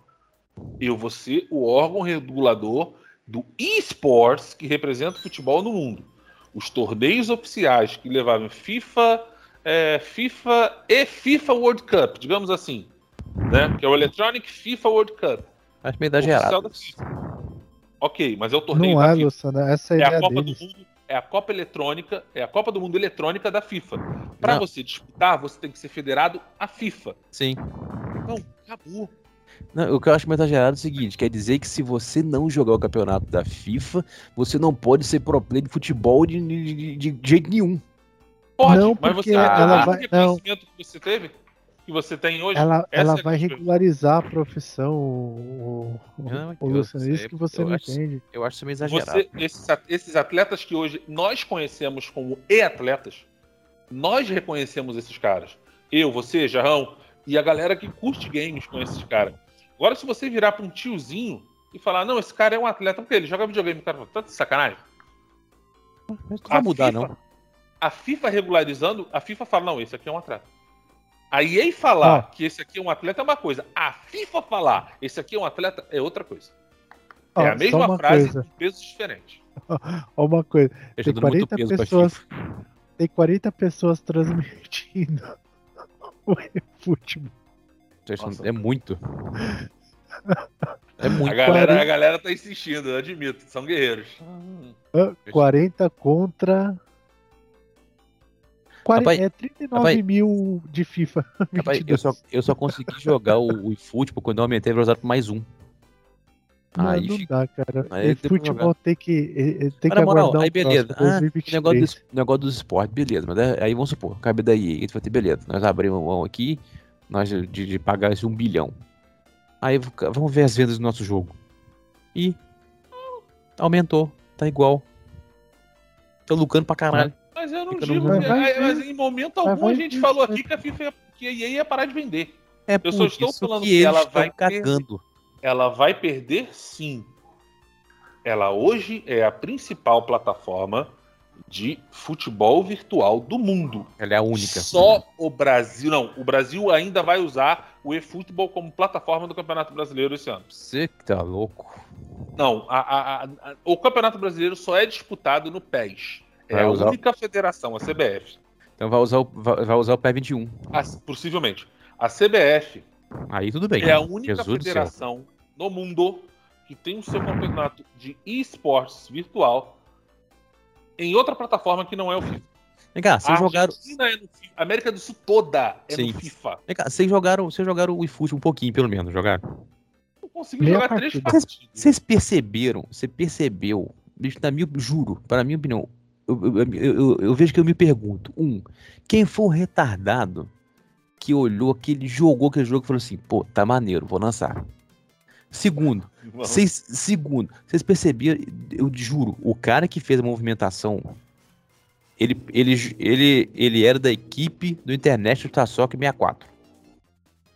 Eu vou ser o órgão regulador do esports que representa o futebol no mundo. Os torneios oficiais que levaram FIFA, é, FIFA e FIFA World Cup, digamos assim, né? Que é o Electronic FIFA World Cup. Acho meio exagerado. da FIFA. Ok, mas é o torneio Não da é, FIFA. Luciano. Essa é a É a Copa deles. do Mundo, é a Copa Eletrônica, é a Copa do Mundo Eletrônica da FIFA. Pra Não. você disputar, você tem que ser federado à FIFA. Sim. Não, acabou. Não, o que eu acho mais exagerado é o seguinte: quer dizer que se você não jogar o campeonato da FIFA, você não pode ser pro player de futebol de, de, de- de jeito nenhum. Pode, Não, mas porque você ela ah, vai- o reconhecimento que você teve, que você tem hoje, Ela, ela é a vai regularizar a profissão, o, o, Não, o Luciano. Isso sei, que você não acho- entende. Eu acho isso meio exagerado. Você, esses, esses atletas que hoje nós conhecemos como e-atletas, nós reconhecemos esses caras. Eu, você, Jarrão, e a galera que curte games com esses caras. Agora, se você virar pra um tiozinho e falar, não, esse cara é um atleta, porque ele joga videogame, o cara fala, tá de sacanagem? Não vai mudar, FIFA, não. A FIFA regularizando, a FIFA fala, não, esse aqui é um atleta. A EA falar Ah. que esse aqui é um atleta é uma coisa. A FIFA falar esse aqui é um atleta é outra coisa. Ó, é a mesma uma frase coisa, pesos diferentes. ó, [laughs] uma coisa. Deixa Tem dando muito 40 peso pra pessoas. Tem 40 pessoas transmitindo [laughs] o futebol. É muito. É A muito. galera, 40. a galera tá insistindo, eu admito, são guerreiros. Ah, 40 contra. 40, Rapaz, é 39 rapaz, mil de FIFA. [laughs] Rapaz, eu 22. só, eu só consegui jogar o, o eFootball quando eu aumentei a velocidade por mais um. Não, Aí não dá, cara. aí E tem que futebol tem que, eh, eh, tem Mas que na moral, aguardar aí o beleza. próximo, Ah, 2023. negócio, dos, negócio dos esportes, beleza. Mas é- aí vamos supor, cabe daí, a gente vai ter, beleza. Nós abrimos mão aqui, nós de, de pagar esse um bilhão. Aí vamos ver as vendas do nosso jogo. E aumentou, tá igual. Tô lucrando pra caralho. Mas eu não digo. mundo. que- Vai é, mas ver. em momento Vai algum a gente isso, falou vai aqui que a FIFA ia, que a EA ia parar de vender. É Eu só por estou isso falando que que ela vai cagando. Ela vai perder sim. Ela hoje é a principal plataforma de futebol virtual do mundo. Ela é a única. Só o Brasil. Não, o Brasil ainda vai usar o eFootball como plataforma do Campeonato Brasileiro esse ano. Você que tá louco. Não, a- a- a- o Campeonato Brasileiro só é disputado no PES. É Vai a usar- única federação, a CBF. Então vai usar o, vai, vai usar o PE 21. A- possivelmente. A CBF Aí tudo bem. é a única Jesus federação no mundo que tem o seu campeonato de esportes virtual em outra plataforma que não é o FIFA. Vem cá, vocês a jogaram. Argentina é no FIFA. A América do Sul toda é Sim. no FIFA. Vem cá, vocês jogaram, vocês jogaram o eFootball um pouquinho, pelo menos, jogaram? Eu consigo Meia jogar três partida. partidas. Vocês perceberam? Você percebeu? Bicho, na minha, juro, para minha opinião, eu, eu, eu- vejo que eu me pergunto: um, quem foi o retardado que olhou aquele, jogou aquele jogo e falou assim: pô, tá maneiro, vou lançar. Segundo, [laughs] vocês, segundo, vocês perceberam? Eu juro, o cara que fez a movimentação, ele, ele, ele, ele era da equipe do Internet do Soccer 64.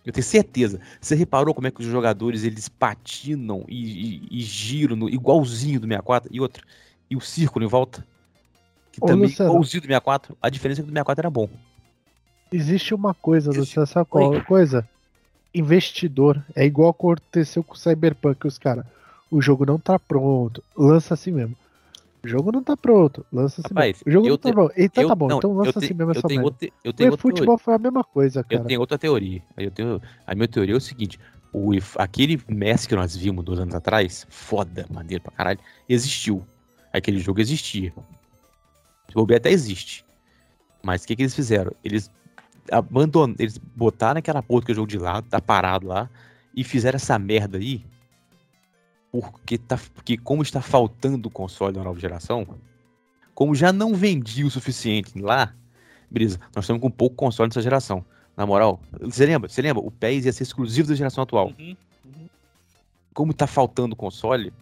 Eu tenho certeza. Você reparou como é que os jogadores eles patinam e, e- e giram no- igualzinho do 64 e outra? E o círculo em volta? Que Ô, também igualzinho do 64. A diferença é que o do 64 era bom. Existe uma coisa, Luciano, sabe qual Oi. coisa? Investidor. É igual aconteceu com o Cyberpunk, os caras. O jogo não tá pronto. Lança assim mesmo. O jogo não tá pronto. Lança assim Rapaz, mesmo. O jogo não tá te- pronto. Então Eu- tá bom, não, então lança te- assim mesmo eu essa tenho merda. outra, eu O tenho teoria. futebol foi a mesma coisa, cara. Eu tenho outra teoria. Eu tenho, a minha teoria é o seguinte: o, aquele Messi que nós vimos dois anos atrás, foda, maneiro pra caralho, existiu. Aquele jogo existia. Se bobear até existe. Mas o que, que eles fizeram? Eles abandonaram, eles botaram aquela porra que o jogo de lado, tá parado lá, e fizeram essa merda aí. Porque, tá, porque como está faltando o console da nova geração, como já não vendia o suficiente lá, beleza, nós estamos com pouco console nessa geração. Na moral, você lembra? Você lembra? O PES ia ser exclusivo da geração atual. Uhum. Como tá faltando console,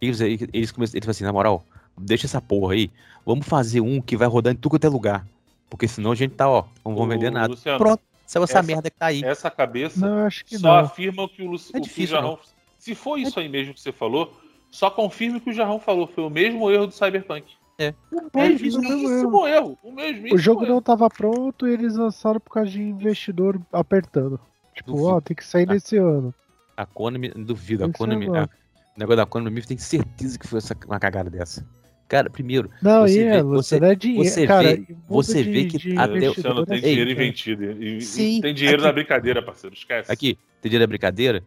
eles, eles, eles eles falaram assim, na moral, deixa essa porra aí, vamos fazer um que vai rodar em tudo quanto é lugar. Porque senão a gente tá, ó, não vamos Ô, vender nada. Luciano, Pronto, saiu essa, essa- merda que tá aí. Essa cabeça Não, acho que só não. afirma o que o, Lu- É o difícil, Jarrão. Se for isso aí mesmo que você falou, só confirme o que o Jarrão falou. Foi o mesmo erro do Cyberpunk. É. O É, mesmíssimo erro. O mesmíssimo O jogo erro. não tava pronto e eles lançaram por causa de investidor apertando. Tipo, Duvido. ó, tem que sair Ah. nesse ano. A Konami, duvido, a Tem Konami, a- o negócio da Konami, tenho certeza que foi essa, uma cagada dessa. Cara, primeiro, Não, Você e vê- é, você- é dinheiro. você cara, vê- você vê de- que de até o- O investidor Luciano tem é dinheiro dinheiro. investido. E, e Sim, tem dinheiro aqui- na brincadeira, parceiro. Esquece. aqui, tem dia da brincadeira,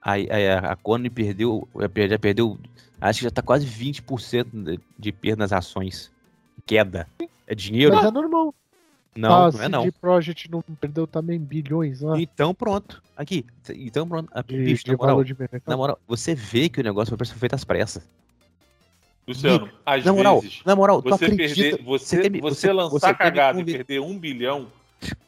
aí, aí a, a Konami perdeu, já perdeu, acho que já tá quase 20% de, de perda nas ações. Queda. É dinheiro? Mas é normal. Não, a não é não. CD Projekt não perdeu também bilhões lá Então pronto. Aqui, então pronto. A- de, bicho, de na moral, na moral, você vê que o negócio foi feito às pressas. Luciano, às Na moral, vezes, na moral, você acredita... perder, você, você, você- lançar você cagada e perder um bilhão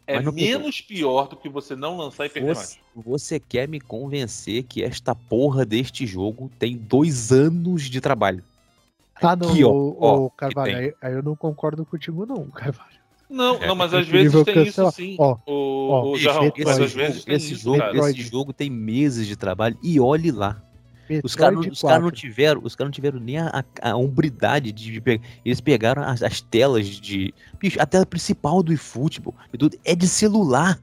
é não menos pior do que você não lançar e perder Você, mais. você quer me convencer que esta porra deste jogo tem dois anos de trabalho? Ah, não, Aqui, ó, ô, ó, Carvalho, tem. aí, aí eu não concordo contigo, não, Carvalho. Não, É, não, mas tem às que vezes tem cancelar. isso sim. Ó, o, ó, o esse Jarrão, Metroid, mas às esse vezes tem esse isso, jogo, cara. Esse jogo tem meses de trabalho e olhe lá. Os caras não, cara não 4. tiveram, os caras não tiveram nem a, a hombridade de, pegar. Eles pegaram as, as telas de. Bicho, a tela principal do eFootball tudo é de celular.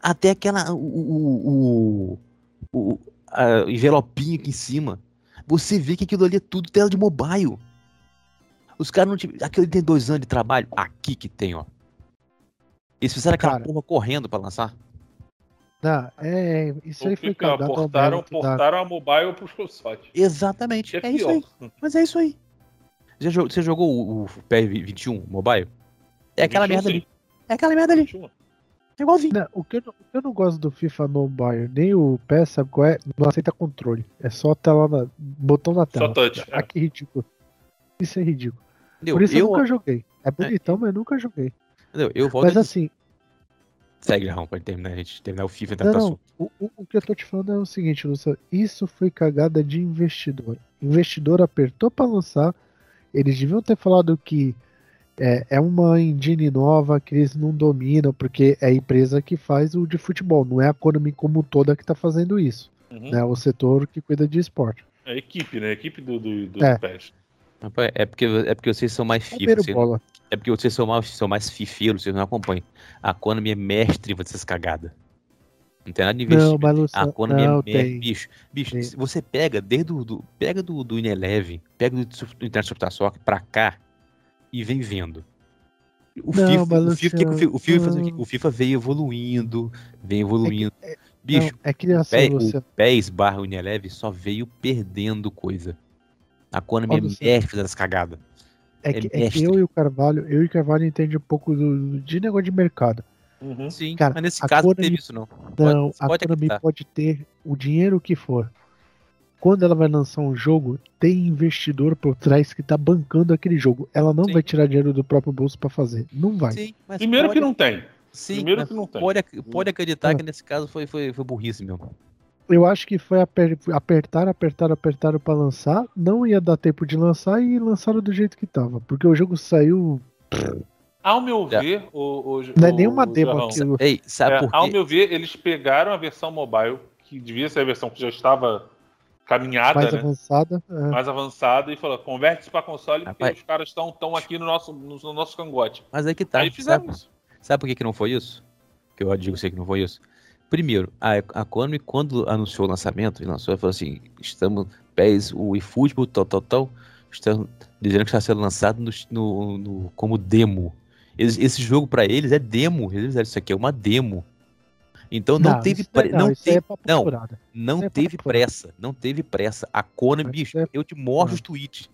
Até aquela. O, o, o, o a envelopinho aqui em cima. Você vê que aquilo ali é tudo tela de mobile. Os caras não tiveram. Aquilo tem dois anos de trabalho. Aqui que tem, ó. Eles fizeram aquela Cara. porra correndo pra lançar. Não, é, isso aí foi ao portaram, portaram a mobile pros consoles. Exatamente. É, é isso aí. Mas é isso aí. Já Você jogou o, o PS21 mobile? É aquela 21 merda sim. ali. É aquela merda ali. 21. É igualzinho. Não, o, que eu, não- o que eu não gosto do FIFA Mobile, nem o PES, sabe qual é? Não aceita controle. É só tela na, botão na tela. Só touch. é. Ah, que ridículo. Isso é ridículo. Entendeu? Por isso eu, eu, nunca joguei. É bonitão, mas eu nunca joguei. entendeu? eu volto Mas assim, Segue, Raul, pra terminar, a gente terminar o FIFA e não, tentar não, o, o- o que eu tô te falando é o seguinte, Luciano. Isso foi cagada de investidor. Investidor apertou pra lançar. Eles deviam ter falado que é, é uma engine nova que eles não dominam, porque é a empresa que faz o de futebol, não é a Konami como toda que tá fazendo isso. Uhum. né? O setor que cuida de esporte. É a equipe, né? A equipe do, do, do É. PES. É porque, é porque vocês são mais vocês- bola. é porque vocês são mais, são mais fifeiros, vocês não acompanham. A Konami é mestre dessas cagadas. Não tem nada de Não, investimento. mas A Luciano, Konami não é mestre. tem. Bicho, bicho Tem. você pega desde o do, pega do, do Ineleven, pega do, do Internet Soccer pra cá e vem vendo. O Não, FIFA, o FIFA, que que o FIFA, o FIFA, o FIFA veio evoluindo, vem evoluindo. bicho, Não, é Pé- o. PES barra Unilever só veio perdendo coisa. A Konami Ó, é mestre das cagadas. É é que, é que mestre. eu e o Carvalho, eu e o Carvalho entende um pouco do, de negócio de mercado. Uhum. Sim, Cara, mas nesse caso não Konami- teve isso não. Não, você a pode Konami acreditar. pode ter o dinheiro que for. Quando ela vai lançar um jogo, tem investidor por trás que tá bancando aquele jogo. Ela não Sim. vai tirar dinheiro do próprio bolso pra fazer. Não vai. Sim, mas Primeiro pode, que não tem. sim, primeiro que não tem. Pode, pode acreditar Ah. que nesse caso foi, foi, foi burrice mesmo. Eu acho que foi aper, apertar, apertar, apertar pra lançar. Não ia dar tempo de lançar e lançaram do jeito que tava. Porque o jogo saiu. Ao meu Já. ver, o, o, Não é nenhuma demo aquilo. Ei, sabe é, por Ao quê? meu ver, eles pegaram a versão mobile, que devia ser a versão que já estava caminhada, mais né? avançada. é. mais avançada, e falou: converte isso pra console porque Rapaz. os caras estão tão aqui no nosso, no, no nosso cangote. Mas aí que tá. Aí fizeram sabe, isso. sabe por que, que não foi isso? Que eu digo sei que não foi isso. Primeiro, a, a Konami, quando anunciou o lançamento, ele lançou falou assim: estamos, PES, o eFootball, tal, tal, tal, estão dizendo que está sendo lançado no, no- no- como demo. Eles- esse jogo pra eles é demo. Eles fizeram isso aqui é uma demo. Então não, teve isso é- não, é teve, papo não, não é teve papo pressa, não teve pressa. A Konami, bicho, é- eu te mostro os tweets.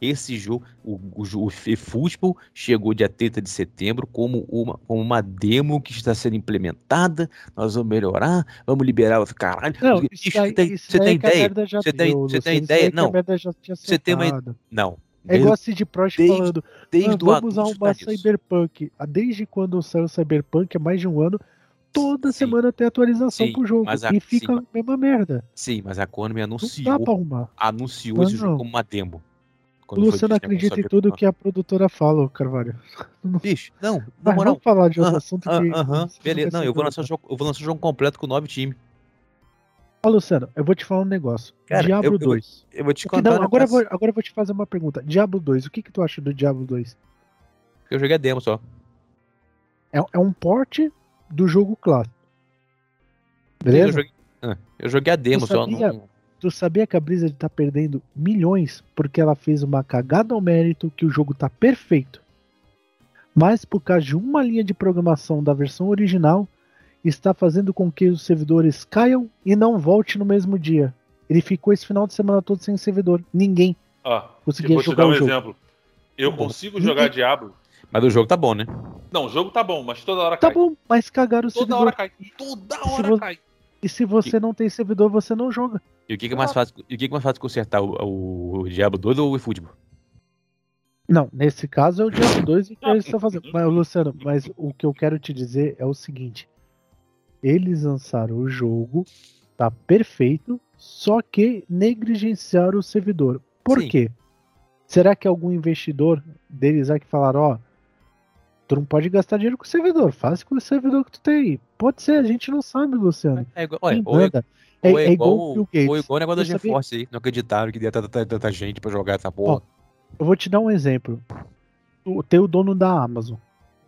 Esse jogo, o, o, o eFootball chegou dia 30 de setembro como uma, como uma demo que está sendo implementada. Nós vamos melhorar, vamos liberar caralho. Não, isso daí, tem, isso você tem a ideia? Você tem- você tem ideia? a Não. merda já tinha Você tem uma-. Não. É igual a CD Projekt falando, desde vamos usar anúncio uma nisso. Cyberpunk. Ah, Desde quando saiu o Cyberpunk, há mais de um ano, toda Sim. semana tem atualização Sim, pro jogo. a- e fica sim, a mesma merda. Sim, mas a Konami Não dá anunciou, pra arrumar. anunciou Não, esse jogo não. como uma demo. Quando Luciano acredita em tudo que a produtora fala, ô Carvalho. [laughs] Bicho, não, na Mas moral. vamos falar de outro Ah, assunto que. Aham, isso beleza. Não, eu vou, lançar o interessante. jogo, eu vou lançar o jogo completo com nove times. Ó, Luciano, eu vou te falar um negócio. Cara, Diablo eu- eu- 2. Eu vou te que- contar. não, agora, eu vou, agora eu vou te fazer uma pergunta. Diablo 2, o que, que tu acha do Diablo 2? Eu joguei a demo só. É, é um porte do jogo clássico. Eu Beleza? joguei, ah, eu joguei a demo só. não- Tu sabia que a Blizzard tá perdendo milhões porque ela fez uma cagada ao mérito que o jogo tá perfeito. Mas por causa de uma linha de programação da versão original, está fazendo com que os servidores caiam e não volte no mesmo dia. Ele ficou esse final de semana todo sem servidor. Ninguém eu conseguia vou te jogar dar um o jogo. exemplo. Eu Tá consigo jogar Diablo. Mas o jogo tá bom, né? Não, o jogo tá bom, mas toda hora Tá cai. bom, mas cagaram o Toda servidor. hora cai. Toda hora você- cai. E se você não tem servidor, você não joga. E o que, que é mais fácil? E o que, que é mais fácil consertar? O, o Diablo 2 ou o eFootball? Não, nesse caso é o Diablo [laughs] 2 e que eles estão fazendo. Mas, Luciano, mas o que eu quero te dizer é o seguinte: eles lançaram o jogo, tá perfeito, só que negligenciaram o servidor. Por Sim. quê? Será que algum investidor deles vai que falaram, ó, tu não pode gastar dinheiro com o servidor. Faz com o servidor que tu tem. Pode ser, a gente não sabe, Luciano. É igual, olha, Quem ou, é, é, ou é é igual, igual o Bill Gates. ou igual o negócio da GeForce aí. Não acreditaram que ia ter tanta, tanta gente pra jogar essa porra. Eu vou te dar um exemplo. O, tem o dono da Amazon,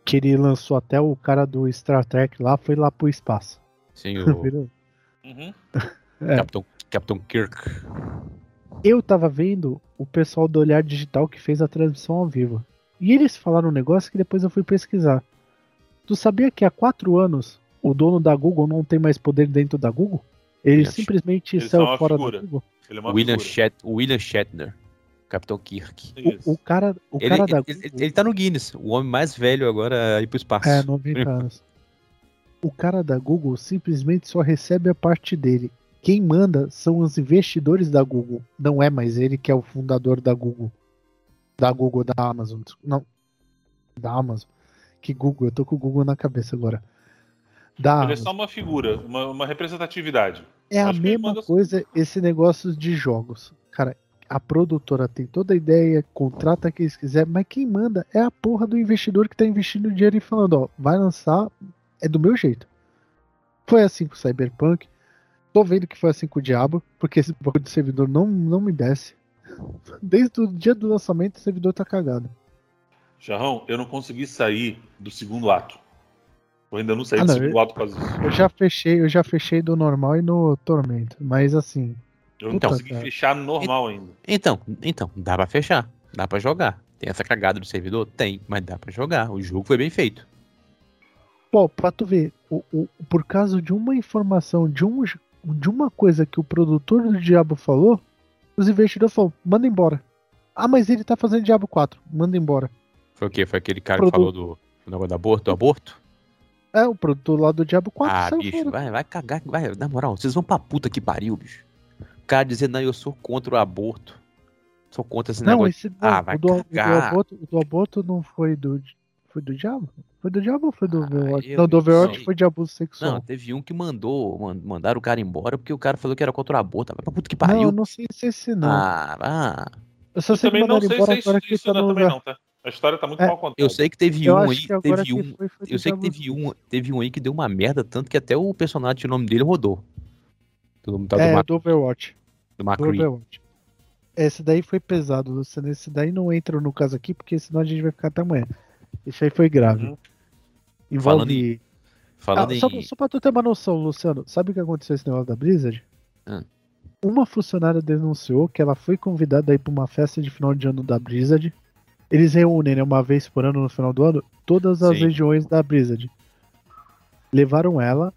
que ele lançou até o cara do Star Trek lá, foi lá pro espaço. Sim, [laughs] o Uhum. [laughs] É. Capitão, Capitão Kirk. Eu tava vendo o pessoal do Olhar Digital que fez a transmissão ao vivo. E eles falaram um negócio que depois eu fui pesquisar. Tu sabia que há quatro anos o dono da Google não tem mais poder dentro da Google? Ele William- simplesmente Eles saiu fora figura. da Google. Ele é uma William. Shat, William Shatner. Capitão Kirk. O, o cara, o Ele, cara da ele, ele, ele tá no Guinness. O homem mais velho agora a ir pro espaço. É, 90 [laughs] anos. O cara da Google simplesmente só recebe a parte dele. Quem manda são os investidores da Google. Não é mais ele que é o fundador da Google. Da Google, da Amazon. Não. Da Amazon. Que Google? Eu tô com o Google na cabeça agora. Da Ele é só uma figura, uma, uma representatividade. É a acho mesma manda- coisa esse negócio de jogos. Cara, a produtora tem toda a ideia, contrata quem eles quiser, mas quem manda é a porra do investidor que tá investindo dinheiro e falando, ó, vai lançar, é do meu jeito. Foi assim com o Cyberpunk. Tô vendo que foi assim com o Diabo, porque esse bagulho do servidor não, não me desce. [laughs] Desde o dia do lançamento o servidor tá cagado. Jarrão, eu não consegui sair do segundo ato. Eu ainda não saí Ah, do não, segundo eu- ato por causa disso. Eu já fechei, eu já fechei do normal e no tormento, mas assim, Eu não consegui cara. fechar no normal ainda. Então, então, dá pra fechar. Dá pra jogar. Tem essa cagada do servidor? Tem, mas dá pra jogar. O jogo foi bem feito. Pô, pra tu ver, o, o- por causa de uma informação, de, um, de uma coisa que o produtor do Diabo falou, os investidores falaram, manda embora. Ah, mas ele tá fazendo Diabo 4, manda embora. Foi o quê? Foi aquele cara Produto. que falou do, do negócio do aborto? Do aborto? É, o produtor lá do Diabo 4 ah, bicho, fora. vai, vai cagar. Vai, na moral, vocês vão pra puta que pariu, bicho. O cara dizendo, não, eu sou contra o aborto. Sou contra esse Não, negócio. esse não, Ah, vai o, do, o do cagar. aborto, o do aborto não foi do. Foi do Diabo? Foi do Diabo ou foi do Ah, Overwatch? eu Não, do não Overwatch sei. foi de abuso Não, sexual. teve um que mandou, man- mandaram o cara embora porque o cara falou que era contra o aborto. Vai pra puta que pariu. Não, não sei se é esse não. Ah, ah. eu só Eu sei que também não mandaram sei embora se é isso, agora que isso tá no lugar. não, tá? A história tá muito É, mal contada. Eu sei que teve Eu um aí, teve um, foi, foi do Eu sei que teve um, teve um aí que deu uma merda, tanto que até o personagem, o nome dele, rodou. Do, do, É, Mac- do Overwatch. do Do. Overwatch. Esse daí foi pesado, Luciano. Esse daí não entra no caso aqui, porque senão a gente vai ficar até amanhã. Esse aí foi grave. Uhum. Envolve. Falando Ah, só, em. só pra tu ter uma noção, Luciano, sabe o que aconteceu esse negócio da Blizzard? Ah. Uma funcionária denunciou que ela foi convidada a ir pra uma festa de final de ano da Blizzard. Eles reúnem né, uma vez por ano no final do ano todas as Sim. regiões da Blizzard. Levaram ela.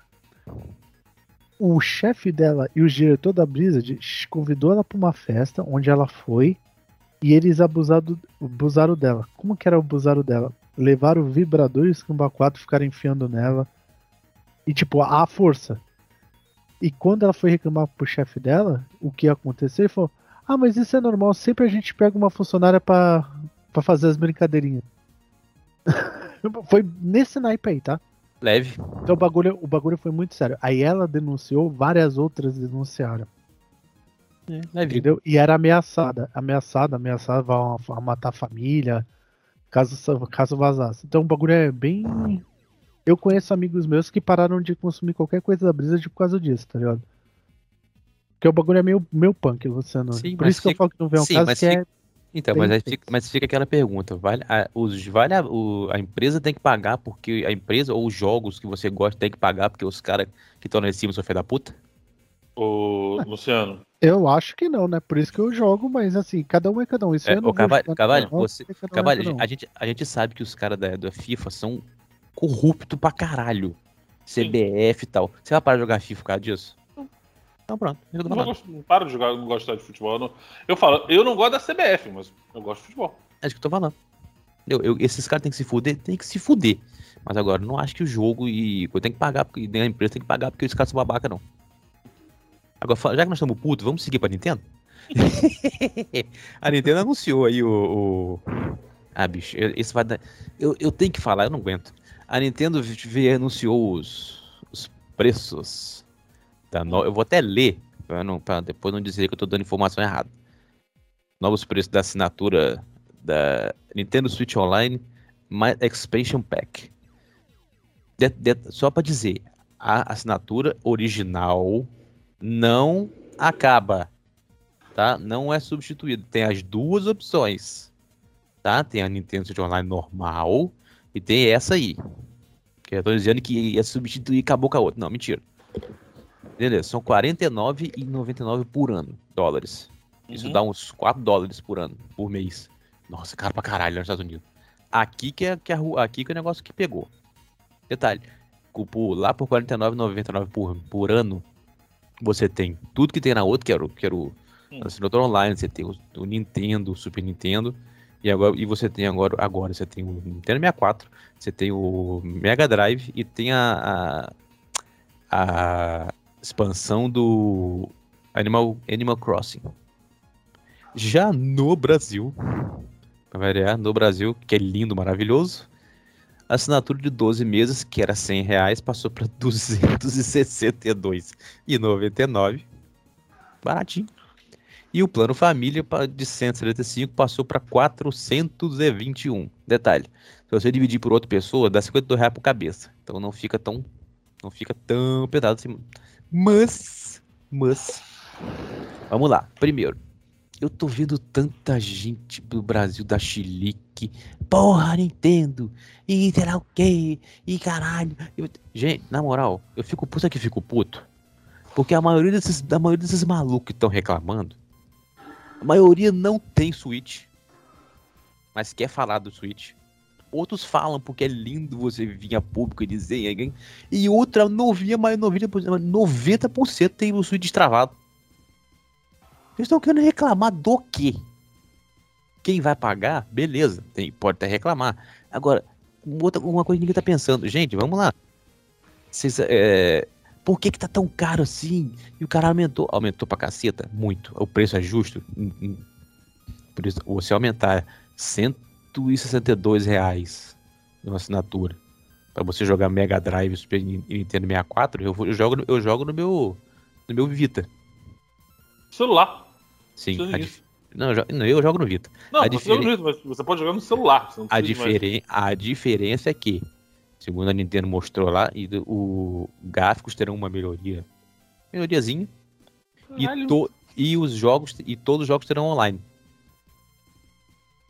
O chefe dela e o diretor da Blizzard convidou ela pra uma festa onde ela foi e eles abusado, abusaram dela. Como que era abusaram dela? Levaram o vibrador e o Scamba 4 ficaram enfiando nela. E tipo, à força. E quando ela foi reclamar pro chefe dela, o que ia acontecer, ele falou: Ah, mas isso é normal, sempre a gente pega uma funcionária pra, pra fazer as brincadeirinhas. [laughs] foi nesse naipe aí, tá? Leve. Então o bagulho, o bagulho foi muito sério. Aí ela denunciou, várias outras denunciaram. É, leve. Entendeu? E era ameaçada. Ameaçada, ameaçada a, a matar a família. Caso, caso vazasse. Então o bagulho é bem. Eu conheço amigos meus que pararam de consumir qualquer coisa da brisa por causa disso, tá ligado? Porque o bagulho é meio, meio punk, Luciano. Sim, Por isso que eu falo que não vem um sim, caso que é. Então, mas, aí fica, mas fica aquela pergunta: vale a, os, vale a, o- a empresa tem que pagar porque a empresa ou os jogos que você gosta tem que pagar porque os caras que estão lá em cima são filha da puta? Ô, Luciano, Eu acho que não, né? Por isso que eu jogo, mas assim, cada um é cada um. Isso É, eu não Cavalho- você- um é Cavalho, um. a, gente, a gente sabe que os caras da, da FIFA são corruptos pra caralho. CBF e tal. Você vai parar de jogar FIFA por causa disso? Então pronto, eu não, gosto, não paro de jogar, não gosto de futebol. Eu, não- eu falo, eu não gosto da CBF, mas eu gosto de futebol. É isso que eu tô falando. Eu, eu- esses caras têm que se fuder? Tem que se fuder. Mas agora, não acho que o jogo e. Eu tenho que pagar, porque a empresa tem que pagar porque os caras são babaca, não. Agora, já que nós estamos putos, vamos seguir pra Nintendo? [laughs] a Nintendo anunciou aí o. o- Ah, bicho, esse vai dar. Eu, eu tenho que falar, eu não aguento. A Nintendo anunciou os, os preços no... Eu vou até ler, pra depois não dizer que eu tô dando informação errada. Novos preços da assinatura da Nintendo Switch Online mais Expansion Pack. De- de- só para dizer, a assinatura original não acaba, tá? Não é substituída. Tem as duas opções, tá? Tem a Nintendo Switch Online normal e tem essa aí. Que eu tô dizendo que ia substituir acabou com a outra. Não, mentira. Beleza, são R$ 49,99 por ano, dólares. Isso Uhum. dá uns 4 dólares por ano, por mês. Nossa, caro pra caralho lá nos Estados Unidos. Aqui que é, que é, aqui que é o negócio que pegou. Detalhe, por- lá por R$ 49,99 por, por ano, você tem tudo que tem na outra, que era o, que era o Hum. assinatura online, você tem o, o Nintendo, o Super Nintendo, e, agora, e você tem agora, agora você tem o Nintendo 64, você tem o Mega Drive e tem a, a, a expansão do Animal, Animal Crossing. Já no Brasil, pra variar, no Brasil, que é lindo, maravilhoso, a assinatura de 12 meses, que era 100 reais, passou para 262,99. [laughs] Baratinho. E o plano família de 175 passou para 421. Detalhe, se você dividir por outra pessoa, dá 52 reais por cabeça. Então não fica tão não fica tão pesado assim. Mas, mas, vamos lá. Primeiro, eu tô vendo tanta gente do Brasil da Chilique. Porra, Nintendo! E sei lá o quê? E caralho! Eu- Gente, na moral, eu fico puto, eu fico puto? Porque a maioria desses, a maioria desses malucos que estão reclamando, a maioria não tem Switch, mas quer falar do Switch. Outros falam porque é lindo você vir a público e dizer, hein? e outra novinha, mas 90%, 90% tem o Switch destravado. Vocês estão querendo reclamar do quê? Quem vai pagar, beleza, tem, pode até reclamar. Agora, outra, uma coisa que ninguém tá pensando, gente, vamos lá. Vocês, é, por que que tá tão caro assim? E o cara aumentou, aumentou pra caceta, muito. O preço é justo. Hum, hum. Por isso, você aumentar 162 reais numa assinatura pra você jogar Mega Drive, Super Nin- e Nintendo 64, eu, eu jogo, no- eu jogo no meu no meu Vita. Celular. Sim, dif- não, eu, jo- não, eu jogo no Vita. Não, A você, joga no Vita, você pode jogar no celular. A, diferen a diferença é que, segundo a Nintendo mostrou lá, e o gráficos terão uma melhoria. Melhoriazinha. E, to- e os jogos e todos os jogos terão online.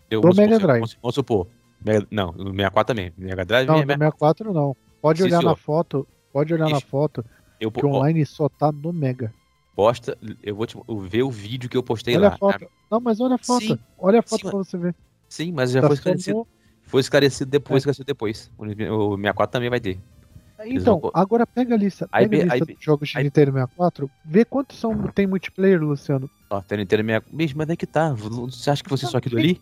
Eu, Do Mega supor, Drive. Vamos, vamos supor. Mega- não, no 64 também. Mega Drive Não, é no Mega- 64 não. Pode Sim, olhar na senhor. foto. Pode olhar na Ixi. foto eu, que o ó, online só tá no Mega. posta, eu vou te, eu ver o vídeo que eu postei Olha lá. a foto. Não, mas olha a foto. Sim. Olha a foto Sim, pra você ver. Sim, mas já Tá foi esclarecido. no- Foi esclarecido depois, É. esclarecido depois. O, o 64 também vai ter. Então, vão- agora pega a lista. Pega a lista be- dos jogos de Nintendo 64. Vê quantos são, tem multiplayer, Luciano. Ó, tem Nintendo 64. Bicho, mas é que tá. Você acha que você só aquilo ali?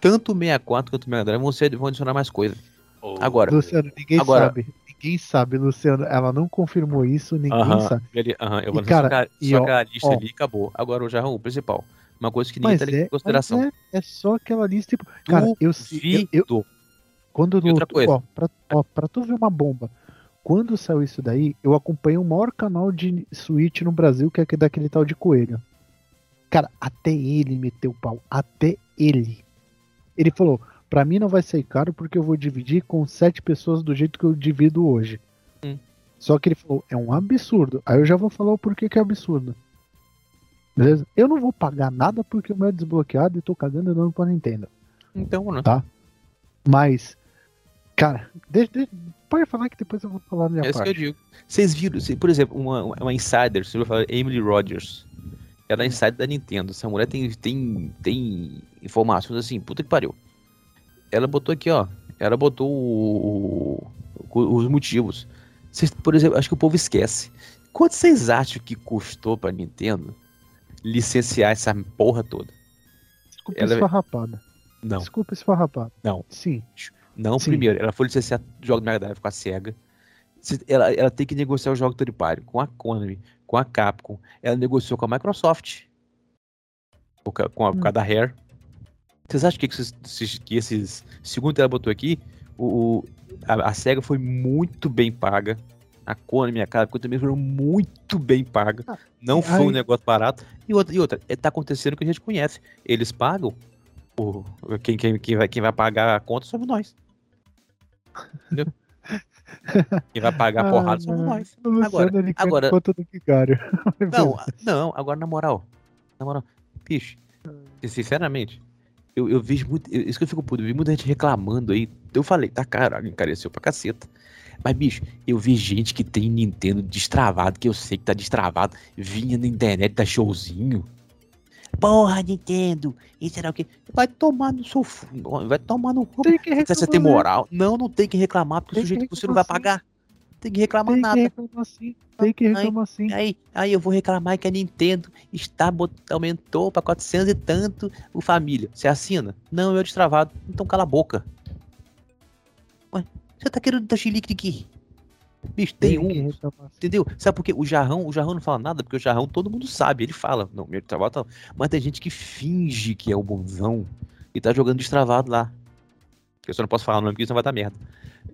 Tanto o 64 quanto o Mega Drive vão, ser, vão adicionar mais coisa. Oh. Agora. Luciano, ninguém Agora- sabe. Ninguém sabe, Luciano. Ela não confirmou isso, ninguém Aham, sabe. ele- aham, eu E, vou cara, só, e ó, aquela lista ó. ali acabou. Agora já o principal. Uma coisa que ninguém Mas tá levando é, em consideração. mas é, é só aquela lista. Tipo, cara, eu, eu, eu, Duvido. Quando E no, outra coisa. Ó, pra, ó, pra tu ver uma bomba. Quando saiu isso daí, eu acompanhei o maior canal de Switch no Brasil, que é aquele- daquele tal de Coelho. Cara, até ele meteu o pau. Até ele. Ele falou: pra mim não vai ser caro porque eu vou dividir com sete pessoas do jeito que eu divido hoje. Hum. Só que ele falou: é um absurdo. Aí eu já vou falar o porquê que é absurdo. Beleza? Eu não vou pagar nada porque o meu é desbloqueado e tô cagando dando pra Nintendo. Então, né? Tá. Mas, cara, deixa, deixa- pode falar que depois eu vou falar minha É isso que eu parte. digo. Vocês viram, por exemplo, uma, uma insider, você vai falar Emily Rogers. Ela é insider da Nintendo. Essa mulher tem, tem, tem informações assim, puta que pariu. Ela botou aqui, ó. Ela botou o- o- os motivos. Vocês, por exemplo, acho que o povo esquece. Quanto vocês acham que custou pra Nintendo licenciar essa porra toda? Desculpa ela- esfarrapada. Não, Desculpa esfarrapada. Não. Sim. não Sim. primeiro. Ela foi licenciar jogos do Mega Drive com a SEGA. Se- Ela, ela tem que negociar o jogo party com a Konami, com a Capcom. Ela negociou com a Microsoft. Por, com a, por Hum. causa da Rare. Vocês acham que esses, esses- que esses. Segundo ela botou aqui, o, a, a SEGA foi muito bem paga. A Konami a Capcom também foram muito bem paga. Ah, Não foi um negócio barato. E outra, e outra, é, tá acontecendo o que a gente conhece. Eles pagam. quem, quem, quem, vai, quem vai pagar a conta somos nós. Entendeu? [laughs] Quem [laughs] vai pagar a porrada somos nós. Agora- agora- conta do. [laughs] Não, não, agora na moral. Na moral, bicho, sinceramente, eu, eu vejo muito. eu- Isso que eu fico puto, eu vi muita gente reclamando aí. Eu falei, tá caro, encareceu pra caceta. Mas, bicho, eu vi gente que tem Nintendo destravado, que eu sei que tá destravado, vinha na internet, tá showzinho. Porra, Nintendo, isso era o quê? Vai tomar no seu fundo, vai tomar no cu. Você tem né? moral. Não, não tem que reclamar, porque Tem o sujeito que você não vai pagar. Tem que reclamar Tem que nada. reclamar sim. Tem que Aí- reclamar sim. Aí, aí eu vou reclamar que a Nintendo está aumentou para 400 e tanto o família. Você assina? Não, eu destravado. Então cala a boca. Ué, você tá querendo dar chilique de quê? Bicho, tem, um, entendeu? Sabe por quê? O jarrão, o jarrão não fala nada, porque o jarrão todo mundo sabe, ele fala. Não, meu destravado tá. Mas tem gente que finge que é o bonzão e tá jogando destravado lá. Eu só não posso falar o nome porque isso não vai dar merda.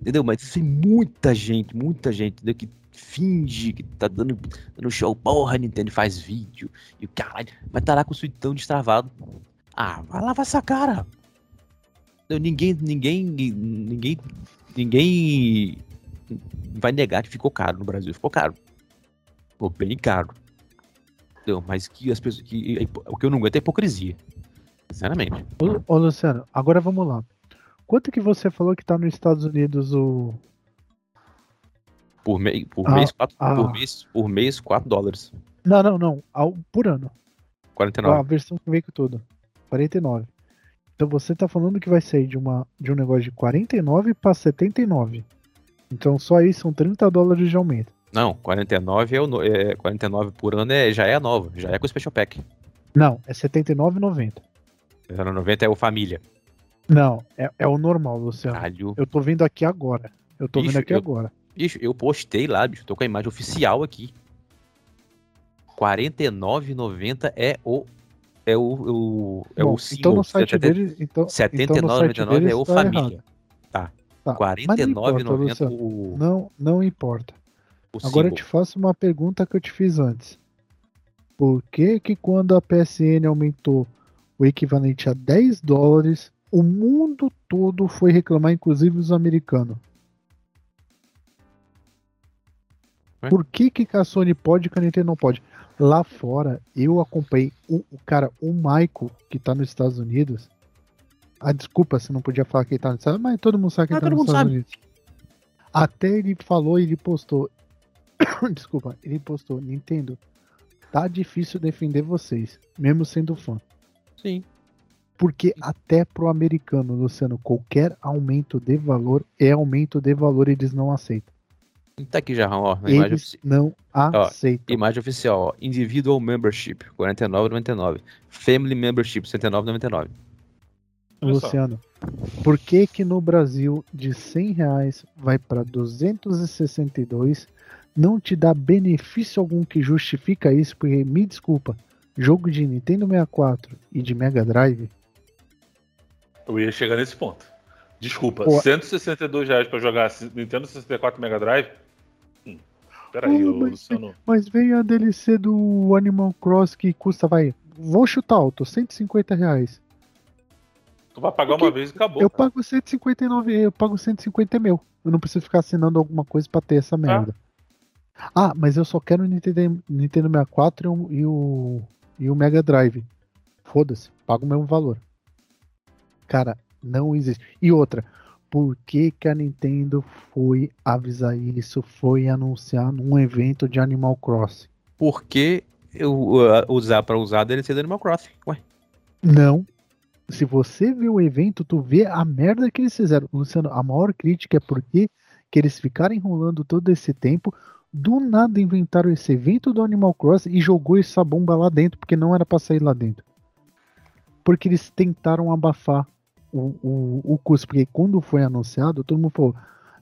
Entendeu? Mas tem muita gente, muita gente, entendeu? Que finge que tá dando, dando show. Porra, Nintendo faz vídeo e o caralho. Mas tá lá com o suitão destravado. Ah, vai lavar essa cara. Entendeu? Ninguém, ninguém, ninguém, ninguém vai negar que ficou caro no Brasil. Ficou caro. Ficou bem caro. Entendeu? Mas que as pessoas. Que, o que eu não aguento é hipocrisia. Sinceramente. Ô, ô, Luciano, agora vamos lá. Quanto que você falou que tá nos Estados Unidos o. Por, mei, por, Ah, mês, quatro, ah. por mês, por mês, 4 dólares. Não, não, não. ao- Por ano. A 49. versão que vem com tudo. 49. Então você tá falando que vai sair de, uma, de um negócio de 49 para 79. Então só aí são 30 dólares de aumento. Não, 49 é o é, 49 por ano é, já é a nova, já é com o Special Pack. Não, é 79,90. 90 é o família. Não, é, é o normal, Luciano. Caralho. Eu tô vendo aqui agora. Eu tô Bicho, vendo aqui eu- agora. Bicho, eu postei lá, bicho, tô com a imagem oficial aqui. 49,90 é o é o, o é Bom, o single. então no site 70 dele. Então, então no site 79,99 deles é o tá família. errado. Tá. Tá, mas não importa, 49,90 Luciano. o, Não, não importa. o Agora eu te faço uma pergunta que eu te fiz antes. Por que que quando a PSN aumentou o equivalente a 10 dólares, o mundo todo foi reclamar, inclusive os americanos? Ué? Por que que a Sony pode e que a Nintendo não pode? Lá fora, eu acompanhei o, o cara, o Michael, que tá nos Estados Unidos. Ah, desculpa se não podia falar que ele tá nos Estados Unidos, mas todo mundo sabe que Ah, ele tá todo nos mundo Estados sabe. Unidos. Até ele falou, ele postou. [coughs] Desculpa, ele postou, Nintendo. Tá difícil defender vocês, mesmo sendo fã. Sim. Porque até pro americano, Luciano, qualquer aumento de valor é aumento de valor, eles não aceitam. Tá aqui já, ó, a imagem, Eles ofici- não aceitam. imagem oficial, ó. Individual Membership, 49,99. Family Membership, 69,99. Luciano, por que que no Brasil de 100 reais vai para 262 não te dá benefício algum que justifica isso? Porque, me desculpa, jogo de Nintendo 64 e de Mega Drive, Eu ia chegar nesse ponto. Desculpa, Pô. 162 reais pra jogar Nintendo 64 Mega Drive? Hum, peraí, Pô, mas- Luciano. mas vem a DLC do Animal Cross que custa, vai, vou chutar alto, 150 reais. Tu vai pagar Porque uma vez e acabou. Eu cara. pago 159, eu pago 150 mil. Eu não preciso ficar assinando alguma coisa pra ter essa merda. Ah, mas eu só quero o Nintendo, Nintendo 64 e o, e o, e o Mega Drive. Foda-se, pago o mesmo valor. Cara, não existe. E outra, por que, que a Nintendo foi avisar isso, foi anunciar num evento de Animal Crossing? Porque eu uh, usar pra usar dele ser do Animal Crossing. Ué, Não. Se você vê o evento, tu vê a merda que eles fizeram. Luciano, a maior crítica é porque que eles ficaram enrolando todo esse tempo. Do nada inventaram esse evento do Animal Crossing e jogou essa bomba lá dentro, porque não era pra sair lá dentro. Porque eles tentaram abafar o, o, o custo. Porque quando foi anunciado, todo mundo falou: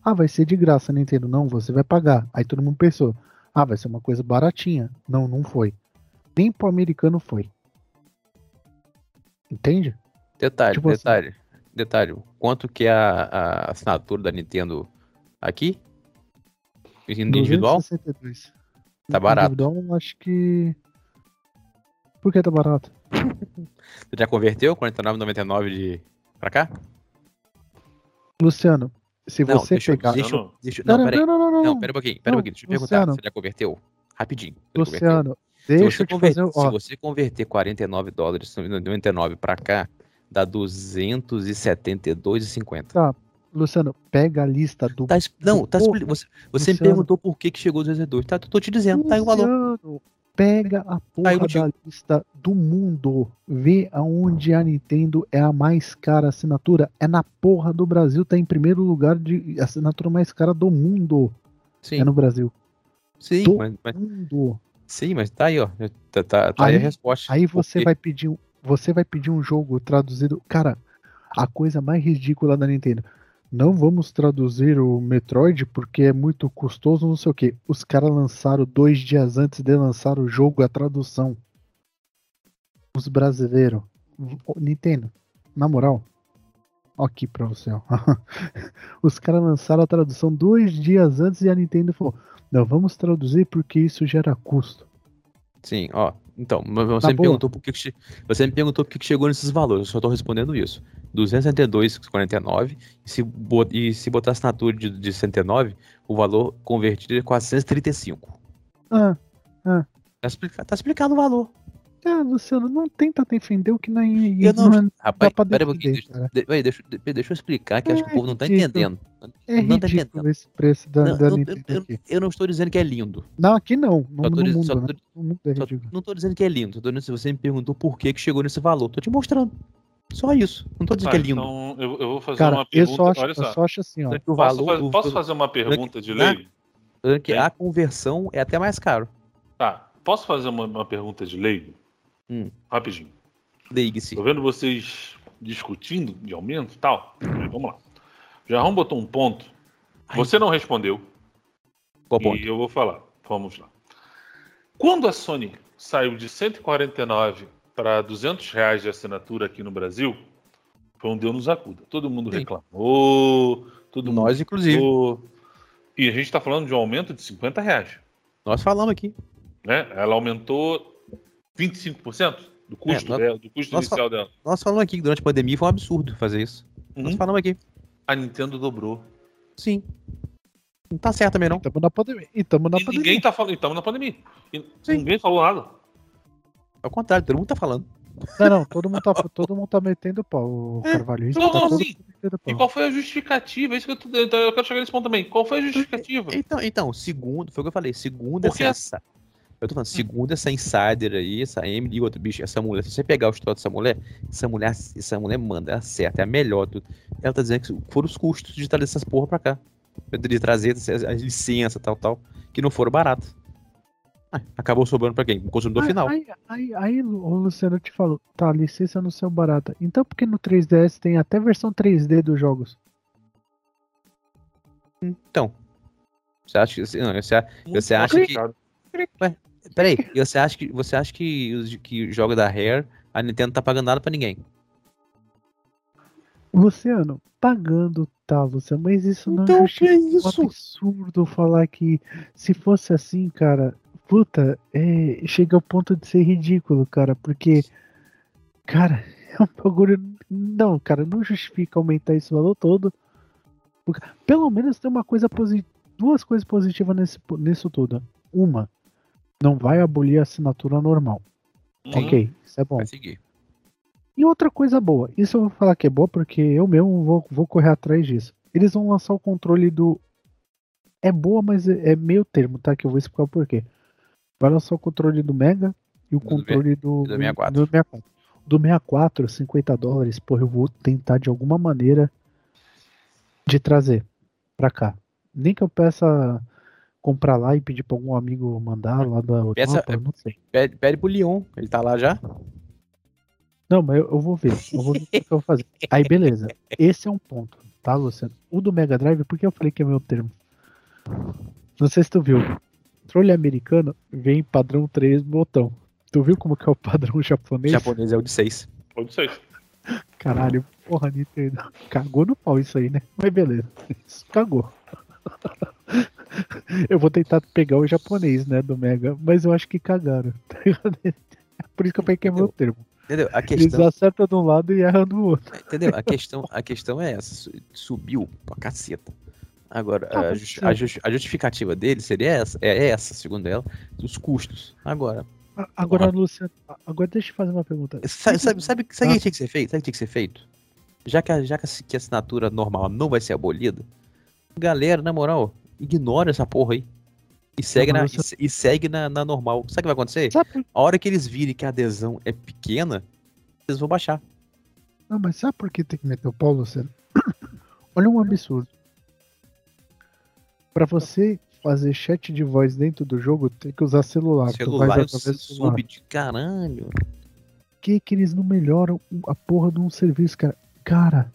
Ah, vai ser de graça, Nintendo. Não, você vai pagar. Aí todo mundo pensou: Ah, vai ser uma coisa baratinha. Não, não foi. Nem pro americano foi. Entende? Detalhe, Tipo assim- detalhe. Detalhe. Quanto que é a, a assinatura da Nintendo aqui? Individual? 262. Tá barato. Individual, acho que. Por que tá barato? [laughs] Você já converteu 49,99 de pra cá? Luciano, Se Não, você deixa, pegar. deixa, eu- Não, deixa, Não, não, não, peraí. não, não, não, Não, não. pera um pouquinho, pera um pouquinho. Deixa eu perguntar Luciano. se ele já converteu. Rapidinho. Ele converteu. Luciano, Se deixa você, eu te converter, fazer. se você converter 49 dólares, 99 pra cá, dá 272,50. Tá, Luciano, pega a lista do. Tá, não, tá você, você me Luciano. perguntou por que, que chegou 202. Tá, tô te dizendo, tá aí o valor. Luciano, pega a porra contigo. da lista do mundo. Vê aonde a Nintendo é a mais cara assinatura. É na porra do Brasil, tá em primeiro lugar de assinatura mais cara do mundo. Sim, É no Brasil. sim, do- mas, mas- Mundo. sim, mas tá aí, ó. Tá, tá- tá aí, Aí- a resposta. Aí você Por vai pedir um, você vai pedir um jogo traduzido. Cara, a coisa mais ridícula da Nintendo. Não vamos traduzir o Metroid porque é muito custoso, não sei o que. Os caras lançaram dois dias antes de lançar o jogo a tradução. Os brasileiros. Nintendo, na moral. Aqui pra você, ó. [laughs] Os caras lançaram a tradução dois dias antes e a Nintendo falou: Não, vamos traduzir porque isso gera custo. Sim, ó. Então, você Na me perguntou por que, que você me perguntou por que, que chegou nesses valores. Eu só tô respondendo isso. 262,49 e se bot- e se botar assinatura de, de 109, o valor convertido é 435. Ah, Tá, explica- tá explicado o valor. Ah, Luciano, não tenta defender o que não, é- Eu não- não é- Rapaz, pra pera um pouquinho. defender, Deixa, cara. de- peraí, deixa, de- deixa eu explicar que acho que o É povo não tá ridículo. entendendo. é não tá ridículo entendendo. esse preço da, Não, da eu, Nintendo eu- aqui. eu não estou dizendo que é lindo. Não, aqui não. No, Só tô no diz- mundo, só né? tô- mundo é Só- ridículo. não tô dizendo que é lindo. Tô dizendo se você me perguntou por que, que chegou nesse valor. Tô te mostrando. Só isso. Não tô dizendo Tá, que é lindo. Então eu, eu vou fazer Cara, uma eu pergunta. só, acho, Olha eu só. só acho assim, ó. Posso, valor, posso fazer uma pergunta de na- lei? tanto que É. a conversão é até mais caro. Tá. Posso fazer uma, uma pergunta de lei? Hum. Rapidinho. Ligue-se. Tô vendo vocês discutindo de aumento e tal. Vamos lá. Jarrão botou um ponto. Você não respondeu. Qual ponto? E eu vou falar. Vamos lá. Quando a Sony saiu de 149 para 200 reais de assinatura aqui no Brasil, foi um Deus nos acuda. Todo mundo Sim. reclamou, todo mundo Nós, inclusive. reclamou. E a gente está falando de um aumento de 50 reais. Nós falamos aqui. Né? Ela aumentou 25% do custo, É, nós- dela, do custo nós inicial dela. Nós falamos aqui que durante a pandemia foi um absurdo fazer isso. Nós Uhum. falamos aqui. A Nintendo dobrou. Sim. Não tá certo também, não. Tamo na pandemia. E tamo na e pandemia. ninguém tá falando. Estamos na pandemia. E Sim. ninguém falou nada. Ao contrário, todo mundo tá falando. Não, não, todo mundo tá, todo mundo tá metendo pau, É, Carvalho. Isso não, tá não, todo sim. E qual foi a justificativa? É Isso que eu, tô, então eu quero chegar nesse ponto também. Qual foi a justificativa? Então, então, segundo, foi o que eu falei, segundo Porque essa. Eu tô falando, segundo essa insider aí, essa Emily e outro bicho, essa mulher, se você pegar os troços dessa mulher, essa mulher, essa mulher manda, ela acerta, é a melhor. tudo. Ela tá dizendo que foram os custos de trazer essas porra pra cá. De trazer a licença, tal, tal, que não foram baratos. Ah, acabou sobrando pra quem? O consumidor Aí- final. Aí, aí, aí, o Luciano te falou, tá, licença no seu barata. Então por que no 3DS tem até versão 3D dos jogos? Então. Você acha que. Não, você, você acha que- complicado. Peraí, você acha que você acha que os que joga da Rare, a Nintendo tá pagando nada pra ninguém? Luciano, pagando, tá, Luciano, mas isso não Então, justifica. que isso? um absurdo falar que se fosse assim, cara, puta, é, chega ao ponto de ser ridículo, cara, porque, cara, [laughs] é um bagulho. Não, cara, não justifica aumentar esse valor todo. Porque, pelo menos tem uma coisa positiva, duas coisas positivas nesse, nisso tudo. Uma, não vai abolir a assinatura normal. Uhum. Ok, isso é bom. Vai seguir. E outra coisa boa, isso eu vou falar que é boa porque eu mesmo vou, vou correr atrás disso. Eles vão lançar o controle do. É boa, mas é, é meio termo, tá? Que eu vou explicar o porquê. Vai lançar o controle do Mega e o Do controle do, do 64. Do 64. Do 64, 50 dólares, porra, eu vou tentar de alguma maneira de trazer pra cá. Nem que eu peça comprar lá e pedir pra algum amigo mandar lá da Peça- Europa, não sei. Pede, pede pro Leon, ele tá lá já. Não, mas eu, eu vou ver. Eu vou ver o que eu vou fazer. [laughs] Aí, beleza. Esse é um ponto, tá, Luciano? O do Mega Drive, por que eu falei que é meu termo? Não sei se tu viu. Controle americano vem padrão 3 botão. Tu viu como que é o padrão japonês? japonês é o de 6. Pode ser. Caralho, porra, Nintendo. Cagou no pau isso aí, né? Mas beleza. Isso cagou. [laughs] [laughs] Eu vou tentar pegar o japonês, né, do Mega, mas eu acho que cagaram. [laughs] tá? Por isso que eu é meu termo. Entendeu? A Eles questão, acertam de um lado e erram do outro. entendeu? A questão, a questão é essa. su- Subiu pra caceta. Agora, Ah, a, justi- a justi- a justificativa dele seria essa, é essa, segundo ela, dos custos. Agora, Agora, Luciano, agora deixa eu fazer uma pergunta. sabe, sabe, sabe, sabe o Ah. que tinha que ser feito? Sabe o que tinha que ser feito? Já que a, já que a assinatura normal não vai ser abolida, galera, na moral, ignora essa porra aí. E segue, Não, na, e se- segue na, na normal. Sabe o que vai acontecer? Sabe A hora que eles virem que a adesão é pequena, eles vão baixar. Não, mas sabe por que tem que meter o pau, Luciano? [coughs] Olha um absurdo. Pra você fazer chat de voz dentro do jogo, tem que usar celular. celular é sub de caralho. Por que, que eles não melhoram a porra de um serviço, cara? Cara,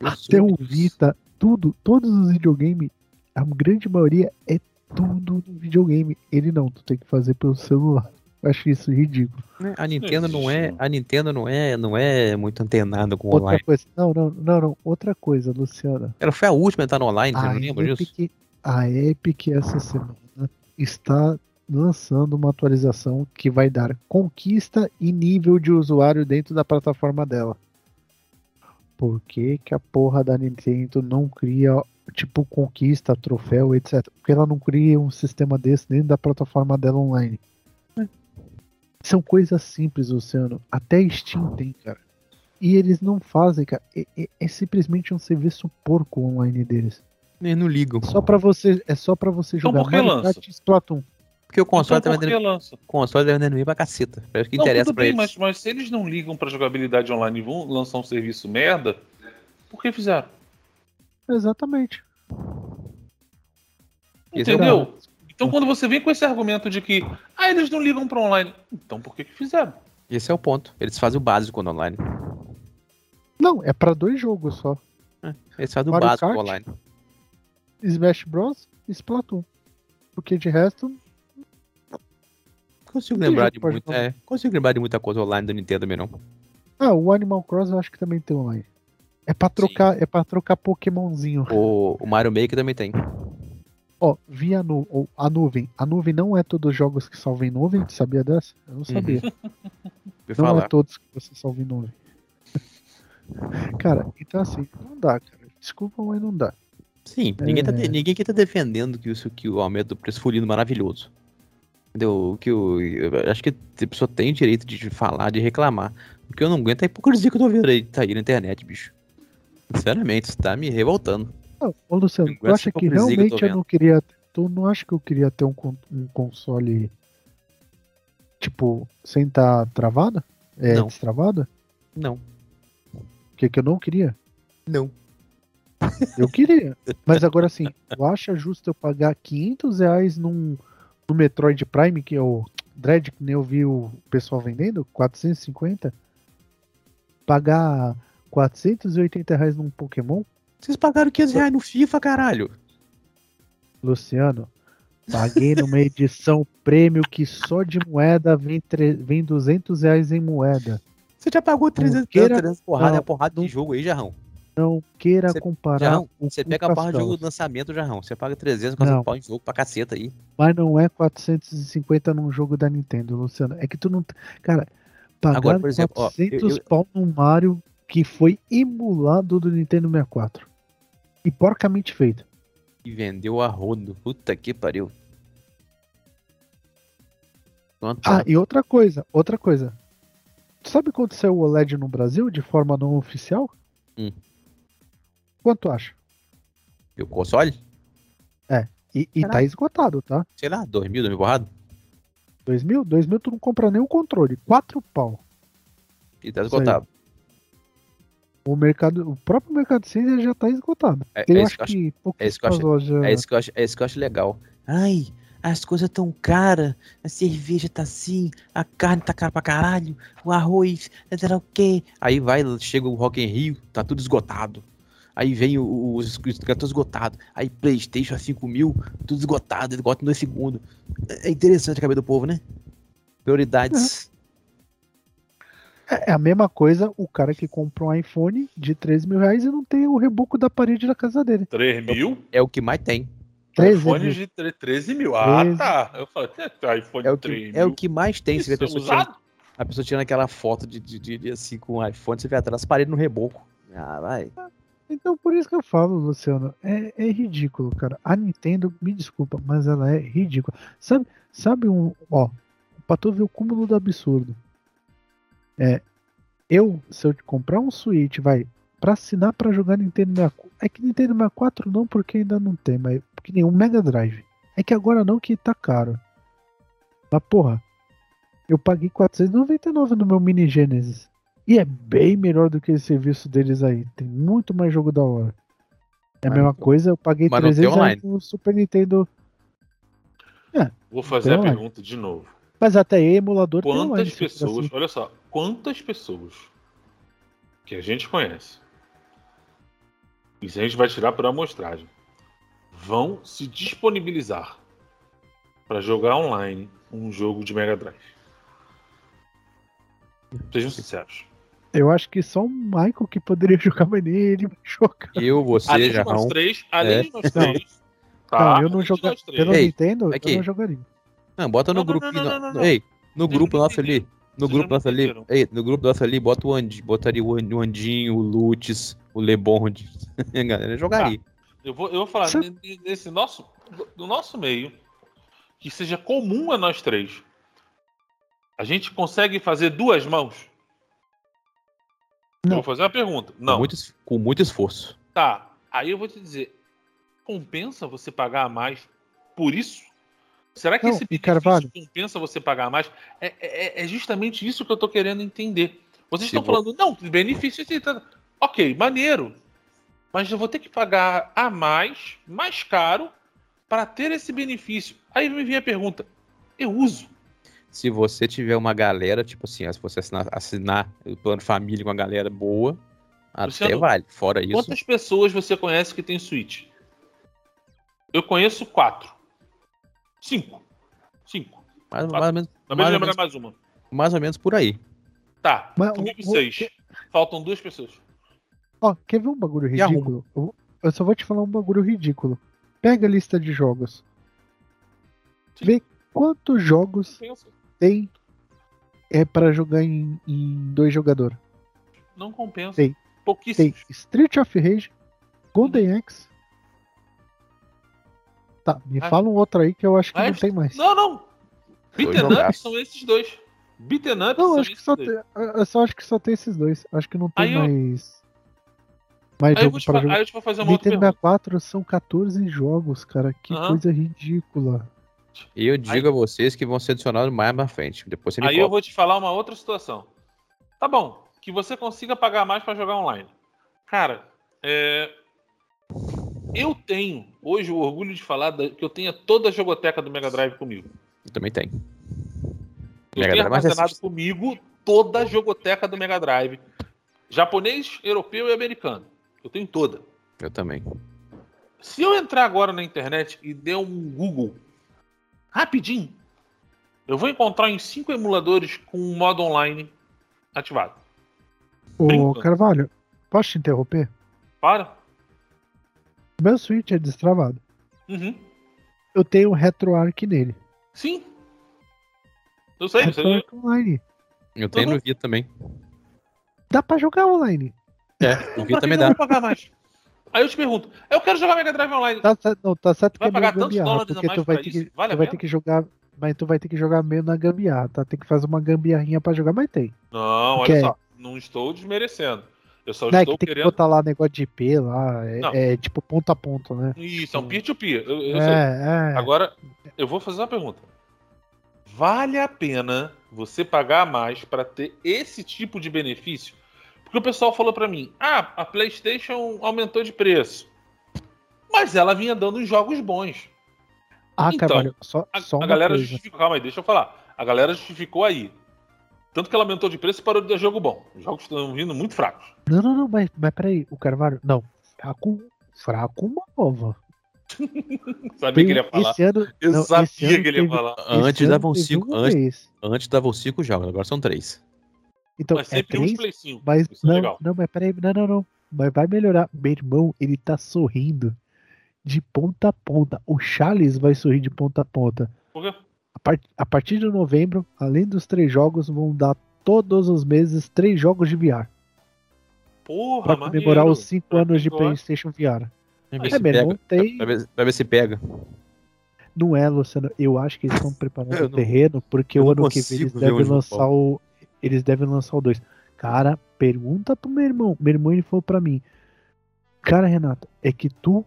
Eu até o Vita, tudo, todos os videogames, a grande maioria é tudo no videogame. Ele não, tu tem que fazer pelo celular. Eu acho isso ridículo. né? A Nintendo não é, a Nintendo não é, não é muito antenada com Outra online. coisa, não, não, não, não, outra coisa, Luciana. Ela foi a última a entrar no online, você A não lembra disso? Epic, a Epic essa semana está lançando uma atualização que vai dar conquista e nível de usuário dentro da plataforma dela. Por que, que a porra da Nintendo não cria tipo conquista, troféu, etc? Porque ela não cria um sistema desse dentro da plataforma dela online. São coisas simples, Luciano. Até Steam tem, cara. E eles não fazem, cara. É, é- é simplesmente um serviço porco online deles. Eles não ligam. Só pra você, é só pra você Então jogar que Mario? Kart e Splatoon. Porque o console Então, tá vendendo, lança? o console tá vendendo bem pra caceta. É o que Não, interessa tudo pra bem, eles. mas, mas se eles não ligam pra jogabilidade online e vão lançar um serviço merda, por que fizeram? Exatamente. É o Entendeu? Então quando você vem com esse argumento de que ah, eles não ligam pra online, então por que, que fizeram? Esse é o ponto. Eles fazem o básico no online. Não, é pra dois jogos só. Eles fazem o Mario básico Kart? no online. Smash Bros e Splatoon. Porque de resto, Consigo lembrar de pra muita, é, consigo lembrar de muita coisa online do Nintendo também não. ah, o Animal Cross eu acho que também tem online. É pra trocar, é para trocar Pokémonzinho. O, o Mario Maker também tem. Ó, via nu ou a nuvem. A nuvem não é todos os jogos que salvam em nuvem, tu sabia dessa? Eu não sabia. [laughs] Vou Não falar. é todos que você salva em nuvem. [laughs] Cara, então assim, não dá, cara. Desculpa, mas não dá. Sim, ninguém, tá, É. de- ninguém aqui tá defendendo que, isso, que o aumento do preço foi lindo maravilhoso. Entendeu? O Que o, eu acho que a pessoa tem o direito de falar, de reclamar. O que eu não aguento é a hipocrisia que eu tô vendo aí, tá aí na internet, bicho. Sinceramente, isso tá me revoltando. Não, ô Luciano, tu acha que hipocrisia que eu realmente eu não queria. Tu não acha que eu queria ter um, um console. Tipo, sem estar travado? É, Não. destravado? Não, O que, que eu não queria? não. Eu queria. [laughs] Mas agora assim, tu acha justo eu pagar 500 reais num, no Metroid Prime, que é o Dread, que nem eu vi o pessoal vendendo? 450? Pagar 480 reais num Pokémon? Vocês pagaram 500 reais no FIFA, caralho. Luciano, paguei numa edição prêmio que só de moeda vem, tre- vem 200 reais em moeda. Você já pagou 300, queira- 300 porrada, não, é porrada não- de jogo aí, Jarrão. Não queira Você- comparar. Jarrão, você pega a barra de jogo do lançamento, Jarrão. Você paga 300, 400 Não. pau em jogo pra caceta aí. Mas não é 450 num jogo da Nintendo, Luciano. É que tu não. Cara, pagar Agora, por exemplo, ó, 400 eu- eu- pau num Mario que foi emulado do Nintendo 64. E porcamente feito. E vendeu a rodo. Puta que pariu. Quanto? Ah, e outra coisa, outra coisa. Tu sabe quanto saiu o OLED no Brasil de forma não oficial? Hum. Quanto tu acha? E o console? E, e tá esgotado, tá? Sei lá, 2 mil, 2 mil porrada? 2 mil? 2 mil tu não compra nem o controle. 4 pau. E tá esgotado. O mercado, o próprio Mercado Cinza já tá esgotado. É, Eu é acho isso que eu acho- que poucas é isso que eu acho- lojas. É isso que eu acho, é isso que eu acho legal. Ai, as coisas tão caras, a cerveja tá assim, a carne tá cara pra caralho, o arroz, sei lá o quê. Aí vai, chega o Rock in Rio, tá tudo esgotado. Aí vem o- o- os cartões esgotados. Aí Playstation a 5 mil, tudo esgotado, esgota em dois segundos. É é interessante a cabeça do povo, né? Prioridades. É é a mesma coisa o cara que compra um iPhone de 3 mil reais e não tem o reboco da parede da casa dele. 3 mil? É o que mais tem. 13 iPhone mil. de tre- 13 mil. Ah, 13. tá. Eu falei, é, iPhone É o, de 3 que, é o mil. que mais tem. Você vê a Isso, pessoa, tirando, a pessoa tirando aquela foto de, de, de- de, assim com o iPhone, você vê atrás, parede no reboco. Ah, vai. Então por isso que eu falo, Luciano, é, é ridículo, cara. A Nintendo, me desculpa, mas ela é ridícula. Sabe, sabe um, ó, pra tu ver o cúmulo do absurdo. É, eu, se eu comprar um Switch, vai, pra assinar pra jogar Nintendo 64, é que Nintendo 64 não, porque ainda não tem, mas porque nem o Mega Drive. É que agora não, que tá caro. Mas porra, eu paguei 499 no meu Mini Genesis. E é bem melhor do que esse serviço deles aí. Tem muito mais jogo da hora. É a mesma coisa, eu paguei mas não tem 300 reais online. no Super Nintendo. Vou fazer a online. pergunta de novo. Mas até aí, emulador online. Quantas pessoas, assim. olha só, quantas pessoas que a gente conhece, isso a gente vai tirar por amostragem, vão se disponibilizar para jogar online um jogo de Mega Drive? Sejam sinceros. Eu acho que só o Michael que poderia [laughs] jogar, mas nem ele jogar. Eu, você, Além de nós Jarrão. três, além É. de nós três, tá? não, eu não de jogar. nós três. Pelo Ei, Nintendo, aqui. eu não jogaria. Não, bota no Não, não, grupinho. não, no- não, não, Ei, no Vocês grupo nosso ali. No Vocês grupo nosso ali. Ei, no grupo nosso ali, bota o Andi, botaria o An- o Andinho, o Lutz, o Lebond. [laughs] A galera jogaria. Eu vou, eu vou falar nesse nosso, do nosso meio, que seja comum a nós três. A gente consegue fazer duas mãos? Não. Eu vou fazer uma pergunta. Com, Não. muito, es- com muito esforço. Tá. Aí eu vou te dizer, compensa você pagar mais por isso? Será que Não, esse benefício compensa você pagar mais? É, é- é justamente isso que eu tô querendo entender. Vocês estão falando, não, benefício. tá- Ok, maneiro. Mas eu vou ter que pagar a mais, mais caro, para ter esse benefício. Aí me vem a pergunta: eu uso? Se você tiver uma galera, tipo assim, se você assinar, assinar o plano família com uma galera boa, até Luciano, vale. Fora isso, Quantas pessoas você conhece que tem Switch? Eu conheço quatro. Cinco. Cinco. mais, quatro. mais ou menos, mais, ou lembrar menos, mais uma. mais ou menos por aí. Tá, Mas comigo o- o- seis. Faltam duas pessoas. Ó, quer ver um bagulho ridículo? Eu, eu só vou te falar um bagulho ridículo. Pega a lista de jogos. Sim. Vê quantos jogos. Tem é para jogar em, em dois jogadores. Não compensa. Tem. Tem Pouquíssimos. Street of Rage, Golden Axe. Tá, me Ah. fala um outro aí que eu acho que Ah, não tem mais. Não, não. Beaten. Up são esses dois. Beaten Up Não, são acho que esses só dois. tem, eu só acho que só tem esses dois. Acho que não tem Aí eu- mais. Mais Aí eu, jogo te, para fa- jogar. aí eu te vou fazer uma outra Nintendo pergunta. 64 são 14 jogos, cara. Que Aham. coisa ridícula. E eu digo a vocês que vão ser adicionados mais pra frente. Depois você me Aí eu vou te falar uma outra situação. Tá bom, que você consiga pagar mais pra jogar online. Cara, é, eu tenho hoje o orgulho de falar que eu tenha toda a jogoteca do Mega Drive comigo. Eu também tem. Eu Mega tenho Drive mais armazenado comigo toda a jogoteca do Mega Drive. Japonês, europeu e americano. Eu tenho toda. Eu também. Se eu entrar agora na internet e der um Google rapidinho, eu vou encontrar em cinco emuladores com um modo online ativado. Ô, Brincando. Carvalho, posso te interromper? Para? Meu Switch é destravado. Uhum. Eu tenho RetroArch nele. Sim. Eu sei, eu sei. Online. Eu tenho Uhum. no Vita também. Dá pra jogar online. É, no pra Vita também dá. vou pagar mais? Aí eu te pergunto, eu quero jogar Mega Drive Online. Tá, não, tá certo que Vai é pagar tantos gambiarra, dólares a porque mais tu vai pra ter isso? que, Vale a tu vai ter que jogar, mas tu vai ter que jogar meio na gambiarra, tá? Tem que fazer uma gambiarrinha pra jogar, mas tem. Não, olha Que é- só. Não estou desmerecendo. Eu só Não é estou que tem que querendo. botar lá negócio de IP lá, é, é tipo ponto a ponto, né? Isso, é um peer-to-peer. Eu, eu sei. É, é. Agora, eu vou fazer uma pergunta. Vale a pena você pagar mais para ter esse tipo de benefício? Porque o pessoal falou para mim: ah, a PlayStation aumentou de preço. Mas ela vinha dando jogos bons. Ah, então, Carvalho, só, A, só a uma galera coisa. justificou. Calma aí, deixa eu falar. A galera justificou aí. Tanto que ela aumentou de preço e parou de dar jogo bom. Os jogos estão vindo muito fracos. Não, não, não, mas, mas peraí, o Carvalho, não. Fraco, fraco uma nova. [laughs] Sabia que ele ia falar. Esse ano, Eu não, esse sabia ano que ele ia teve- falar. Antes davam cinco. um Antes, antes davam cinco jogos, agora são três. Então, Mas é sempre uns três, Play 5. mas Isso é não, legal. não, mas peraí, não, não, não. Mas vai melhorar. Meu irmão, ele tá sorrindo. de ponta a ponta. O Charles vai sorrir de ponta a ponta. Por quê? A, par- a partir de novembro, além dos três jogos, vão dar todos os meses três jogos de VR. Porra, Pra maneiro. comemorar os cinco Pra anos de gosta. PlayStation VR. Pra ver É, tem. Pra ver, se pega. Não é, Luciano. Eu acho que eles estão preparando [laughs] o terreno, porque eu o ano que vem eles devem lançar o. Eles devem lançar o 2. Cara, pergunta pro meu irmão. Meu irmão ele falou pra mim. Cara, Renato, é que tu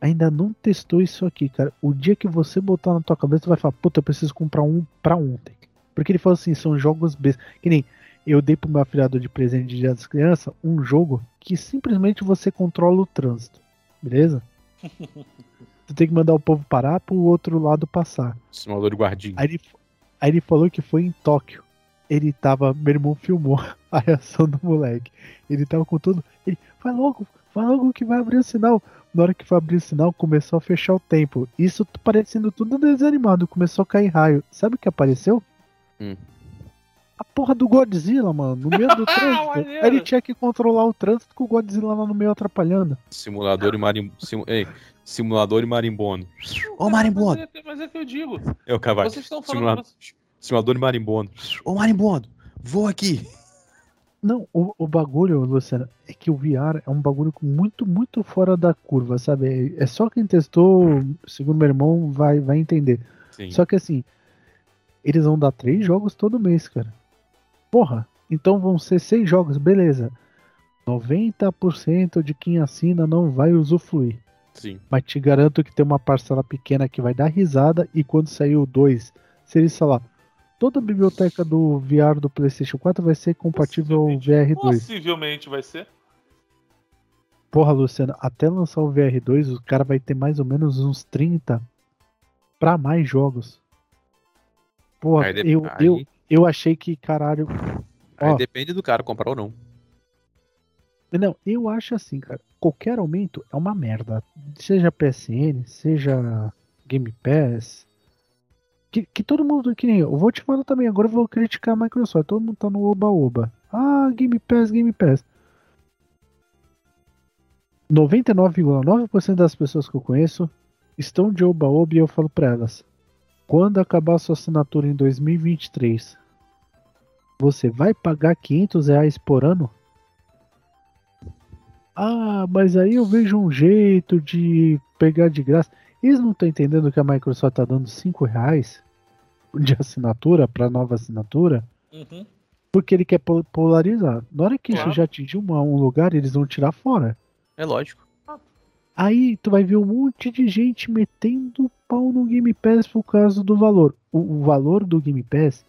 ainda não testou isso aqui, cara. O dia que você botar na tua cabeça, tu vai falar, puta, eu preciso comprar um pra ontem. Porque ele falou assim, são jogos bestas. Que nem eu dei pro meu afilhado de presente de dia das crianças um jogo que simplesmente você controla o trânsito. Beleza? [laughs] tu tem que mandar o povo parar pro outro lado passar. Simulador de guardinha. Aí ele, aí ele falou que foi em Tóquio. Ele tava. Meu irmão filmou a [laughs] reação do moleque. Ele tava com tudo. Ele, vai logo, vai logo que vai abrir o sinal. Na hora que foi abrir o sinal, começou a fechar o tempo. Isso parecendo tudo desanimado. Começou a cair raio. Sabe o que apareceu? Hum. A porra do Godzilla, mano, no meio do [laughs] trânsito. Aí ele tinha que controlar o trânsito com o Godzilla lá no meio atrapalhando. Simulador e marimbondo. Ei, simulador e marimbondo. Ô, Mas marimbondo. é, que- mas é que eu digo. É o cavalo. Vocês estão falando. Simulador, simulador e marimbondo. Ô, marimbondo, voa aqui. Não, o, o bagulho, Luciano, é que o VR é um bagulho muito, muito fora da curva, sabe? É, é só quem testou, segundo meu irmão, vai, vai entender. Sim. Só que assim, eles vão dar três jogos todo mês, cara. Porra, então vão ser seis jogos, beleza. 90% de quem assina não vai usufruir. Sim. Mas te garanto que tem uma parcela pequena que vai dar risada e quando sair o 2, se eles falar, toda a biblioteca do VR do PlayStation 4 vai ser compatível ao VR2. Possivelmente vai ser. Porra, Luciano, até lançar o VR2, o cara vai ter mais ou menos uns 30 pra mais jogos. Porra, Aí, eu, aí- eu, eu achei que, caralho. aí ó. depende do cara comprar ou não. Não, eu acho assim, cara. Qualquer aumento é uma merda. Seja PSN, seja Game Pass. Que, que todo mundo. Que nem eu. Vou te falar também. Agora eu vou criticar a Microsoft. Todo mundo tá no oba-oba. Ah, Game Pass, Game Pass. 99,9% das pessoas que eu conheço estão de oba-oba e eu falo pra elas: quando acabar sua assinatura em 2023, você vai pagar 500 reais por ano? Ah, mas aí eu vejo um jeito de pegar de graça. Eles não estão entendendo que a Microsoft tá dando 5 reais de assinatura para nova assinatura, Uhum. porque ele quer po- polarizar. Na hora que Claro. isso já atingir uma- um lugar, eles vão tirar fora. É lógico. Aí tu vai ver um monte de gente metendo pau no Game Pass por causa do valor. O, o valor do Game Pass,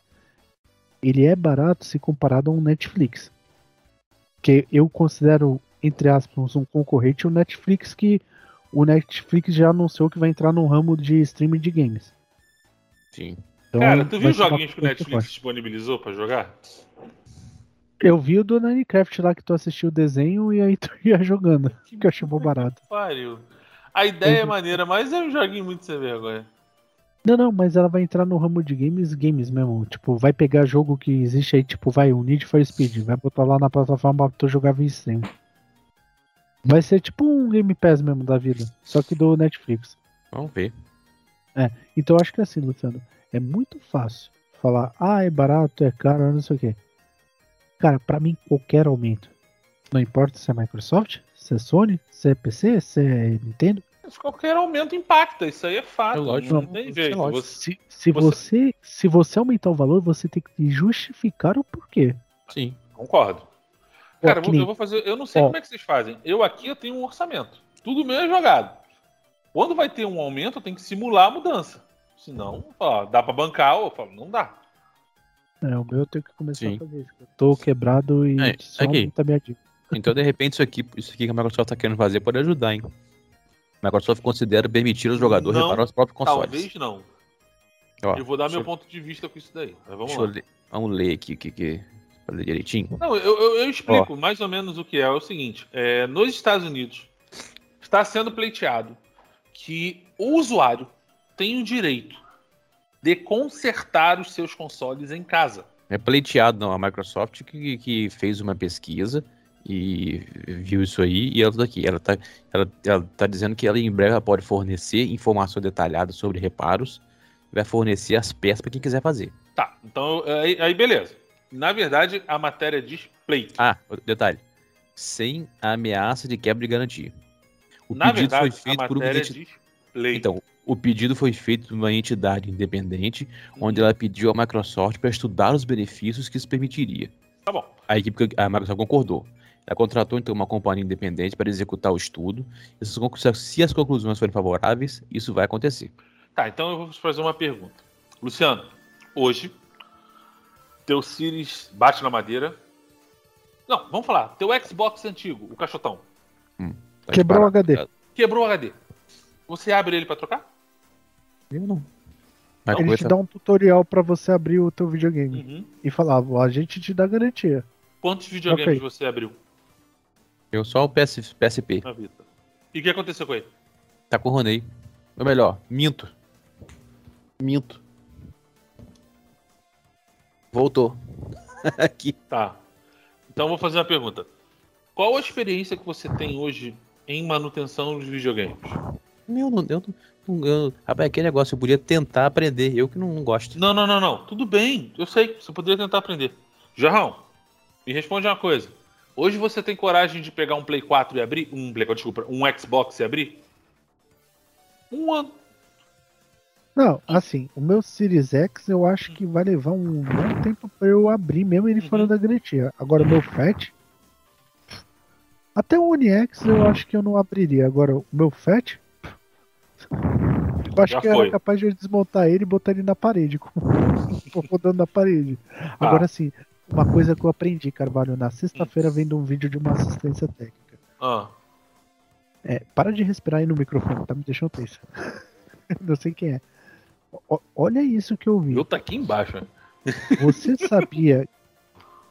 ele é barato se comparado a um Netflix. Que eu considero, entre aspas, um concorrente ao Netflix que o Netflix já anunciou que vai entrar no ramo de streaming de games. Sim. Então, Cara, tu viu os joguinhos que o Netflix forte. disponibilizou pra jogar? Eu vi o do Minecraft lá que tu assistiu o desenho e aí tu [laughs] ia jogando. Que eu achei bom barato. Pariu. A ideia é Uhum. maneira, mas é um joguinho muito sem vergonha. Não, não, mas ela vai entrar no ramo de games, games mesmo. Tipo, vai pegar jogo que existe aí, tipo, vai, o Need for Speed, vai botar lá na plataforma pra tu jogar via stream. Vai ser tipo um Game Pass mesmo da vida, só que do Netflix. Vamos ver. Então eu acho que é assim, Luciano, é muito fácil falar, ah, é barato, é caro, não sei o quê. Cara, pra mim, qualquer aumento. Não importa se é Microsoft, se é Sony, se é PC, se é Nintendo. Mas Qualquer aumento impacta, isso aí é fato. É lógico. Não tem Isso jeito. é lógico. Você- Se, se, Você- você... se você aumentar o valor, você tem que justificar o porquê. Sim. Concordo. Cara, eu vou, nem- eu vou fazer. Eu não sei Ó. como é que vocês fazem. Eu aqui eu tenho um orçamento. Tudo meu é jogado. Quando vai ter um aumento, eu tenho que simular a mudança. Senão, ó, dá pra bancar, eu falo, não dá. É, o meu eu tenho que começar Sim. a fazer isso. Eu tô quebrado e É, só aqui. aumenta a minha dívida. Então, de repente, isso aqui, isso aqui que a Microsoft tá querendo fazer pode ajudar, hein? A Microsoft considera permitir aos jogadores Não, reparar os próprios consoles. Talvez não. Ó, eu vou dar meu eu- ponto de vista com isso daí. Mas vamos deixa lá. eu ler. Vamos ler aqui o que, que pra ler direitinho. Não, eu, eu- eu explico mais ou menos o que é. É o seguinte: é, nos Estados Unidos está sendo pleiteado que o usuário tem o direito de consertar os seus consoles em casa. É pleiteado, não. A Microsoft que, que fez uma pesquisa e viu isso aí e ela tá aqui. Ela tá, ela, ela tá dizendo que ela em breve ela pode fornecer informação detalhada sobre reparos e vai fornecer as peças para quem quiser fazer. Tá, então aí, aí beleza. Na verdade, a matéria diz plate. Ah, detalhe. Sem ameaça de quebra de garantia. O Na pedido verdade, foi feito por uma entidade. Então, o pedido foi feito por uma entidade independente, uhum. onde ela pediu à Microsoft para estudar os benefícios que isso permitiria. Tá bom. A equipe, a Microsoft concordou. Ela contratou então uma companhia independente para executar o estudo. Se as conclusões forem favoráveis, isso vai acontecer. Tá, então eu vou fazer uma pergunta. Luciano, hoje, teu Series bate na madeira. Não, vamos falar. Teu Xbox antigo, o caixotão. Hum, tá Quebrou o HD. Quebrou o HD. Você abre ele para trocar? Eu não. Mas Ele te dá um tutorial para você abrir o teu videogame. Uhum. E falar, a gente te dá garantia. Quantos videogames okay. você abriu? Eu só o PS, PSP. E o que aconteceu com ele? Tá com o Ronei. Ou melhor, minto. Minto. Voltou. [laughs] Aqui. Tá. Então vou fazer uma pergunta. Qual a experiência que você tem hoje em manutenção dos videogames? Meu, não, eu, não, eu, rapaz, aquele negócio, eu podia tentar aprender, eu que não, não gosto. Não, não, não, não. Tudo bem, eu sei, você poderia tentar aprender. Jarrão, me responde uma coisa. Hoje você tem coragem de pegar um Play 4 e abrir? Um Play 4, desculpa, um Xbox e abrir? Um ano. Não, assim, o meu Series X eu acho que vai levar um bom tempo para eu abrir, mesmo ele uhum. fora da garantia. Agora o meu Fat. Até o One X eu acho que eu não abriria. Agora o meu Fat. Eu acho Já que foi. era capaz de desmontar ele e botar ele na parede, rodando [laughs] na parede. Agora ah. sim, uma coisa que eu aprendi, Carvalho, na sexta-feira vendo um vídeo de uma assistência técnica. Ah. É, para de respirar aí no microfone, tá me deixando tenso. [laughs] Não sei quem é. Olha isso que eu vi. Eu tá aqui embaixo. Né? Você [laughs] sabia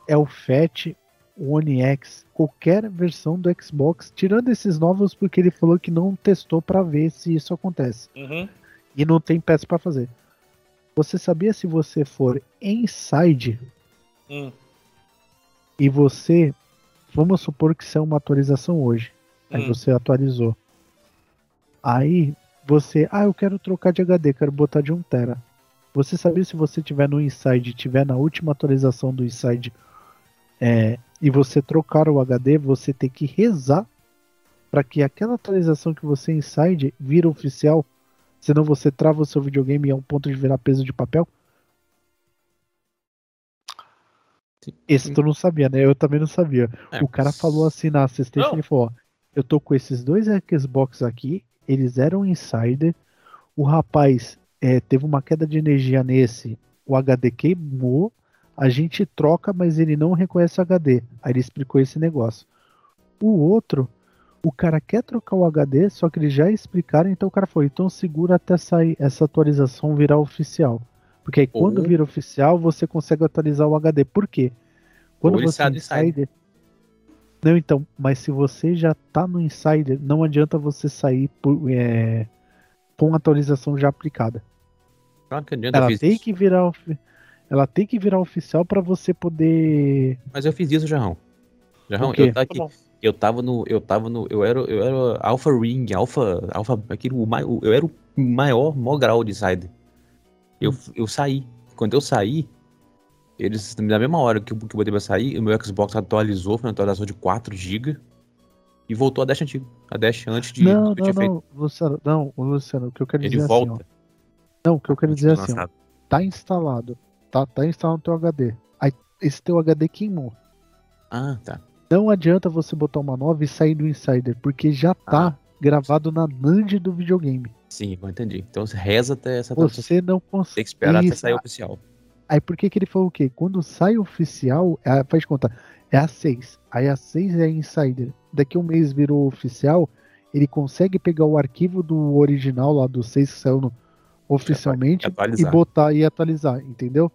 é o FAT One X, qualquer versão do Xbox, tirando esses novos porque ele falou que não testou para ver se isso acontece. Uhum. E não tem peça para fazer. Você sabia se você for inside hum. e você, vamos supor que isso é uma atualização hoje, aí hum. você atualizou. Aí você, ah, eu quero trocar de HD, quero botar de 1 tera. Você sabia se você tiver no Inside, tiver na última atualização do Inside, é, e você trocar o HD, você tem que rezar para que aquela atualização que você inside vira oficial, senão você trava o seu videogame a um ponto de virar peso de papel? Sim. Esse tu não sabia, né? Eu também não sabia. É. O cara falou assim na assistência, não. ele falou, ó, eu tô com esses dois Xbox aqui, eles eram insider, o rapaz é, teve uma queda de energia nesse, o HD queimou, a gente troca, mas ele não reconhece o HD. Aí ele explicou esse negócio. O outro, o cara quer trocar o HD, só que eles já explicaram, então o cara foi, então segura até sair essa atualização virar oficial. Porque aí quando vira oficial, você consegue atualizar o HD. Por quê? Quando Ou você é insider. Não, então, mas se você já tá no insider, não adianta você sair por, é, com a atualização já aplicada. Claro que adianta. Ela tem que virar ela tem que virar oficial para você poder. Mas eu fiz isso, Jarrão. Jarrão, eu, tava aqui, tá eu tava no. Eu tava no. Eu era, eu era Alpha Ring, Alpha. Alpha aquilo, eu era o maior, maior grau de insider. Eu, hum. eu saí. Quando eu saí, eles, na mesma hora que eu, que eu botei pra sair, o meu Xbox atualizou, foi uma atualização de 4 GB e voltou a Dash antigo. A Dash antes de. Não, não, não, Luciano, não, Luciano, o que eu quero Ele dizer volta. assim. Ó, não, o que eu quero dizer é assim, ó, tá instalado tá, tá instalado no teu HD. Aí esse teu HD queimou. Ah, tá. Não adianta você botar uma nova e sair do Insider, porque já tá ah. gravado na NAND do videogame. Sim, eu entendi. Então reza até essa Você não consegue. Tem que esperar até sair oficial. Aí por que, que ele falou o quê? Quando sai oficial, é, faz conta, é a 6. Aí a 6 é Insider. Daqui um mês virou oficial, ele consegue pegar o arquivo do original lá do 6 que saiu no, oficialmente e, e botar e atualizar, entendeu?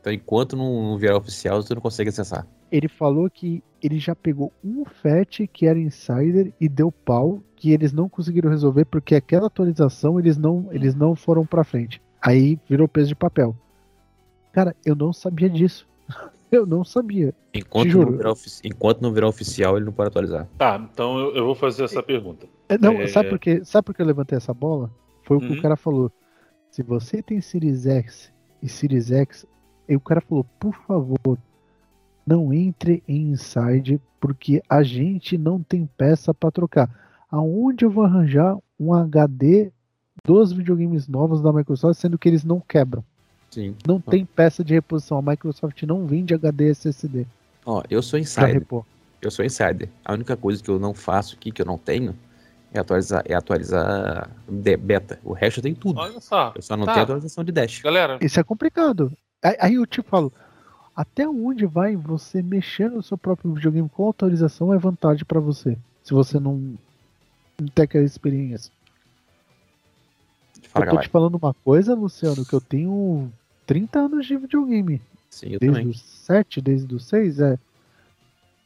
Então, enquanto não, virar oficial, você não consegue acessar. Ele falou que ele já pegou um FAT que era insider e deu pau, que eles não conseguiram resolver porque aquela atualização eles não, eles não foram para frente. Aí virou peso de papel. Cara, eu não sabia disso. [laughs] Eu não sabia. Enquanto não, virar enquanto não virar oficial, ele não pode atualizar. Tá, então eu, eu vou fazer essa pergunta. É, Não, É. sabe por quê? Sabe por que eu levantei essa bola? Foi o que Uhum. o cara falou. Se você tem Series X e Series X, e o cara falou, por favor, não entre em Inside, porque a gente não tem peça pra trocar. Aonde eu vou arranjar um HD dos videogames novos da Microsoft, sendo que eles não quebram? Sim. Não tem peça de reposição. A Microsoft não vende HD SSD Ó, eu sou insider. repor. Eu sou insider. A única coisa que eu não faço aqui, que eu não tenho, é atualizar, é atualizar de- beta. O resto eu tenho tudo. Olha só. Eu só não Tá. tenho atualização de dash. Galera, Isso é complicado. Aí, aí eu te falo, até onde vai você mexer no seu próprio videogame com autorização é vantagem pra você. Se você não, não tem aquela experiência. Fala, eu tô galera. te falando uma coisa, Luciano, que eu tenho 30 anos de videogame. Sim, eu desde também. os 7, desde os 6, é.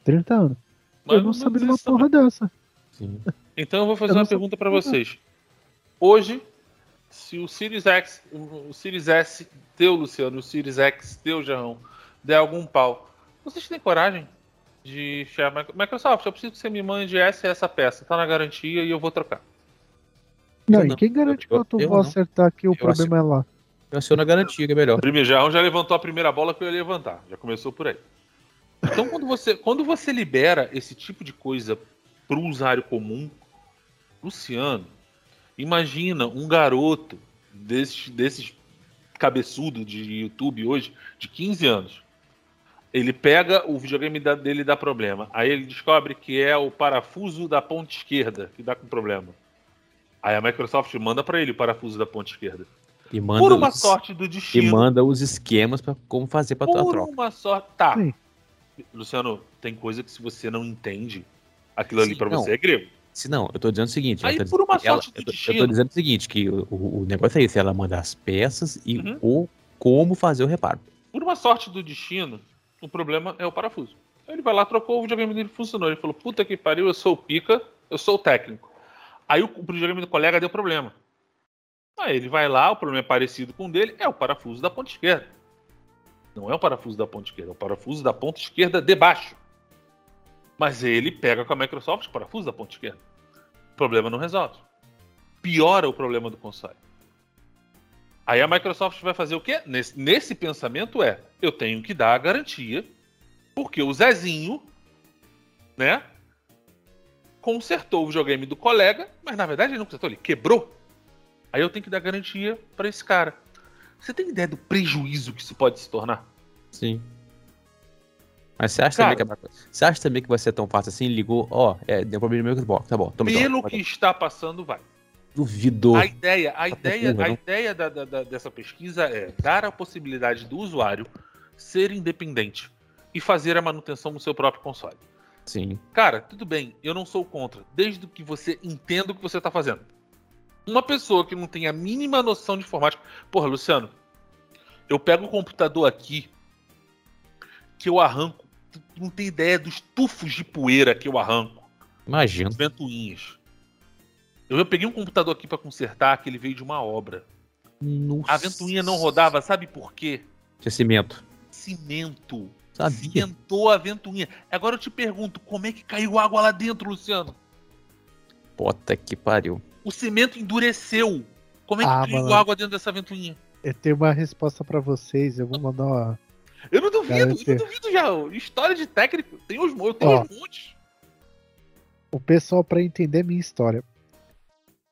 30 anos. mais eu não menos sabia de uma também. porra dessa. Sim. Então eu vou fazer Eu não uma pergunta é. vocês. Hoje, se o Series X, o Series S teu, Luciano, o Series X teu, Jarrão, der algum pau, vocês têm coragem de chamar Microsoft? Eu preciso que você me mande essa e essa peça. Tá na garantia e eu vou trocar. Não, Eu e não. quem garante que Eu- eu, tô- eu vou não. acertar que o problema é lá? Eu aciono a garantia, que é melhor. Jarrão já levantou a primeira bola que eu ia levantar. Já começou por aí. Então, quando você, quando você libera esse tipo de coisa pro usuário comum, Luciano, imagina um garoto desses, desses cabeçudo de YouTube hoje, de 15 anos. Ele pega o videogame dele dá problema. Aí ele descobre que é o parafuso da ponta esquerda que dá com problema. Aí a Microsoft manda para ele o parafuso da ponta esquerda. E manda, Por uma os, sorte do e destino. manda os esquemas pra como fazer pra tua Por troca. uma sorte. Tá. Sim. Luciano, tem coisa que se você não entende, aquilo ali Sim, pra não. você é grego. Se não, eu tô dizendo o seguinte. Aí, eu tô por uma ela- sorte do eu, tô, eu destino. tô dizendo o seguinte, que o, o- negócio é esse, ela manda as peças e Uhum. o como fazer o reparo. Por uma sorte do destino, o problema é o parafuso. Aí Ele vai lá, trocou o videogame dele funcionou. Ele falou: puta que pariu, eu sou o pica, eu sou o técnico. Aí o, o videogame do colega deu problema. Aí ele vai lá, o problema é parecido com o dele, é o parafuso da ponta esquerda. Não é o parafuso da ponta esquerda, é o parafuso da ponta esquerda de baixo. Mas ele pega com a Microsoft o parafuso da ponta esquerda. O problema não resolve. Piora o problema do console. Aí a Microsoft vai fazer o quê? Nesse, nesse pensamento é, eu tenho que dar a garantia, porque o Zezinho, né, consertou o videogame do colega, mas na verdade ele não consertou, ele quebrou. Aí eu tenho que dar garantia para esse cara. Você tem ideia do prejuízo que isso pode se tornar? Sim. Mas você acha, Cara. também que, é- você acha também que vai ser tão fácil assim? Ligou, ó, é, deu problema no meu Xbox, tá bom. Toma então, Pelo que está passando, vai. Duvido. A ideia, a ideia, porra, a não. ideia da- da- dessa pesquisa é dar a possibilidade do usuário ser independente e fazer a manutenção no seu próprio console. Sim. Cara, tudo bem, eu não sou contra, desde que você entenda o que você tá fazendo. Uma pessoa que não tem a mínima noção de informática. Porra, Luciano, eu pego o computador aqui, que eu arranco, tu não tem ideia dos tufos de poeira que eu arranco, Imagino. ventoinhas. Eu, eu peguei um computador aqui pra consertar, que ele veio de uma obra. Nossa. A ventoinha não rodava, sabe por quê? Tinha cimento. Cimento. Sabia. Cimentou a ventoinha. Agora eu te pergunto, como é que caiu água lá dentro, Luciano? Puta que pariu. O cimento endureceu. Como é que Ah, mano. água dentro dessa ventoinha? Eu tenho uma resposta pra vocês, eu vou mandar uma. Eu não duvido, eu não duvido já. História de técnico, tem os, eu tenho Ó. uns montes. O pessoal pra entender minha história.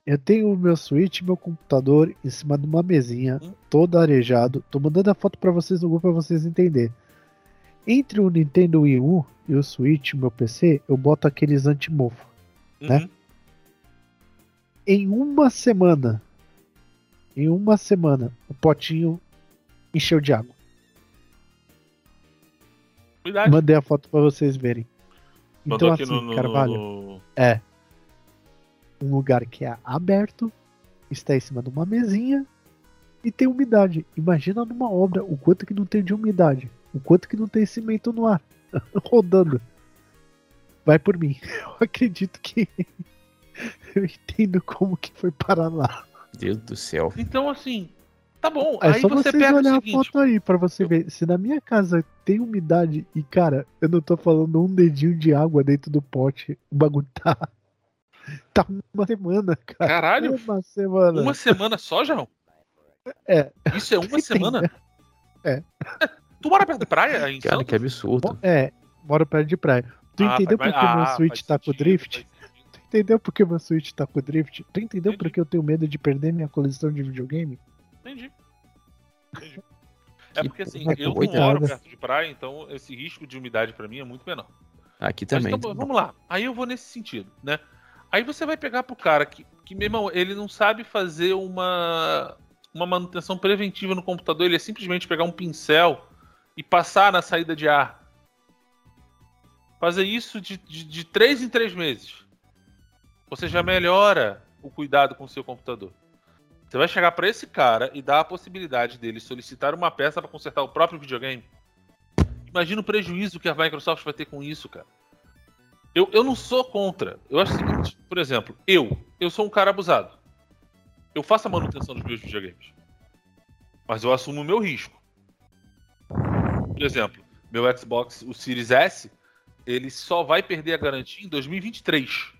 Eu tenho o meu Switch, meu computador em cima de uma mesinha, Hum. todo arejado. Tô mandando a foto pra vocês no grupo pra vocês entenderem. Entre o Nintendo Wii U e o Switch, o meu PC, eu boto aqueles antimofo. Né? Em uma semana, em uma semana, o potinho encheu de água. Cuidado. Mandei a foto pra vocês verem. Mandou Então aqui assim, no- Carvalho, no- é um lugar que é aberto, está em cima de uma mesinha e tem umidade. Imagina numa obra o quanto que não tem de umidade, o quanto que não tem cimento no ar [laughs] rodando. Vai por mim. [laughs] Eu acredito que eu entendo como que foi parar lá. Deus do céu. Então, assim, Tá bom, É aí só você vocês olhar a seguinte. foto aí pra você ver. Se na minha casa tem umidade e, cara, eu não tô falando um dedinho de água dentro do pote, o bagulho tá. Tá uma semana, cara. Caralho, Uma semana. uma semana só, João? É. Isso é uma Tem, semana? né? É. Tu mora perto da praia em Cara, Santos? que absurdo. É, moro perto de praia. Tu Ah, entendeu faz- por que meu ah, Switch tá com sentido, drift? Entendeu por que meu Switch tá com drift? Tu entendeu por que eu tenho medo de perder minha coleção de videogame? Entendi. Entendi. É Que porque assim, eu não moro perto de praia, então esse risco de umidade pra mim é muito menor. Aqui Mas também. então, vamos lá. Aí eu vou nesse sentido, né? Aí você vai pegar pro cara que, que, meu irmão, ele não sabe fazer uma, uma manutenção preventiva no computador, ele é simplesmente pegar um pincel e passar na saída de ar. Fazer isso de, de, de três em três meses. Você já melhora o cuidado com o seu computador. Você vai chegar pra esse cara e dar a possibilidade dele solicitar uma peça para consertar o próprio videogame. Imagina o prejuízo que a Microsoft vai ter com isso, cara. Eu, eu não sou contra. Eu acho o seguinte, por exemplo, eu, eu sou um cara abusado. Eu faço a manutenção dos meus videogames. Mas eu assumo o meu risco. Por exemplo, meu Xbox, o Series S, ele só vai perder a garantia em 2023.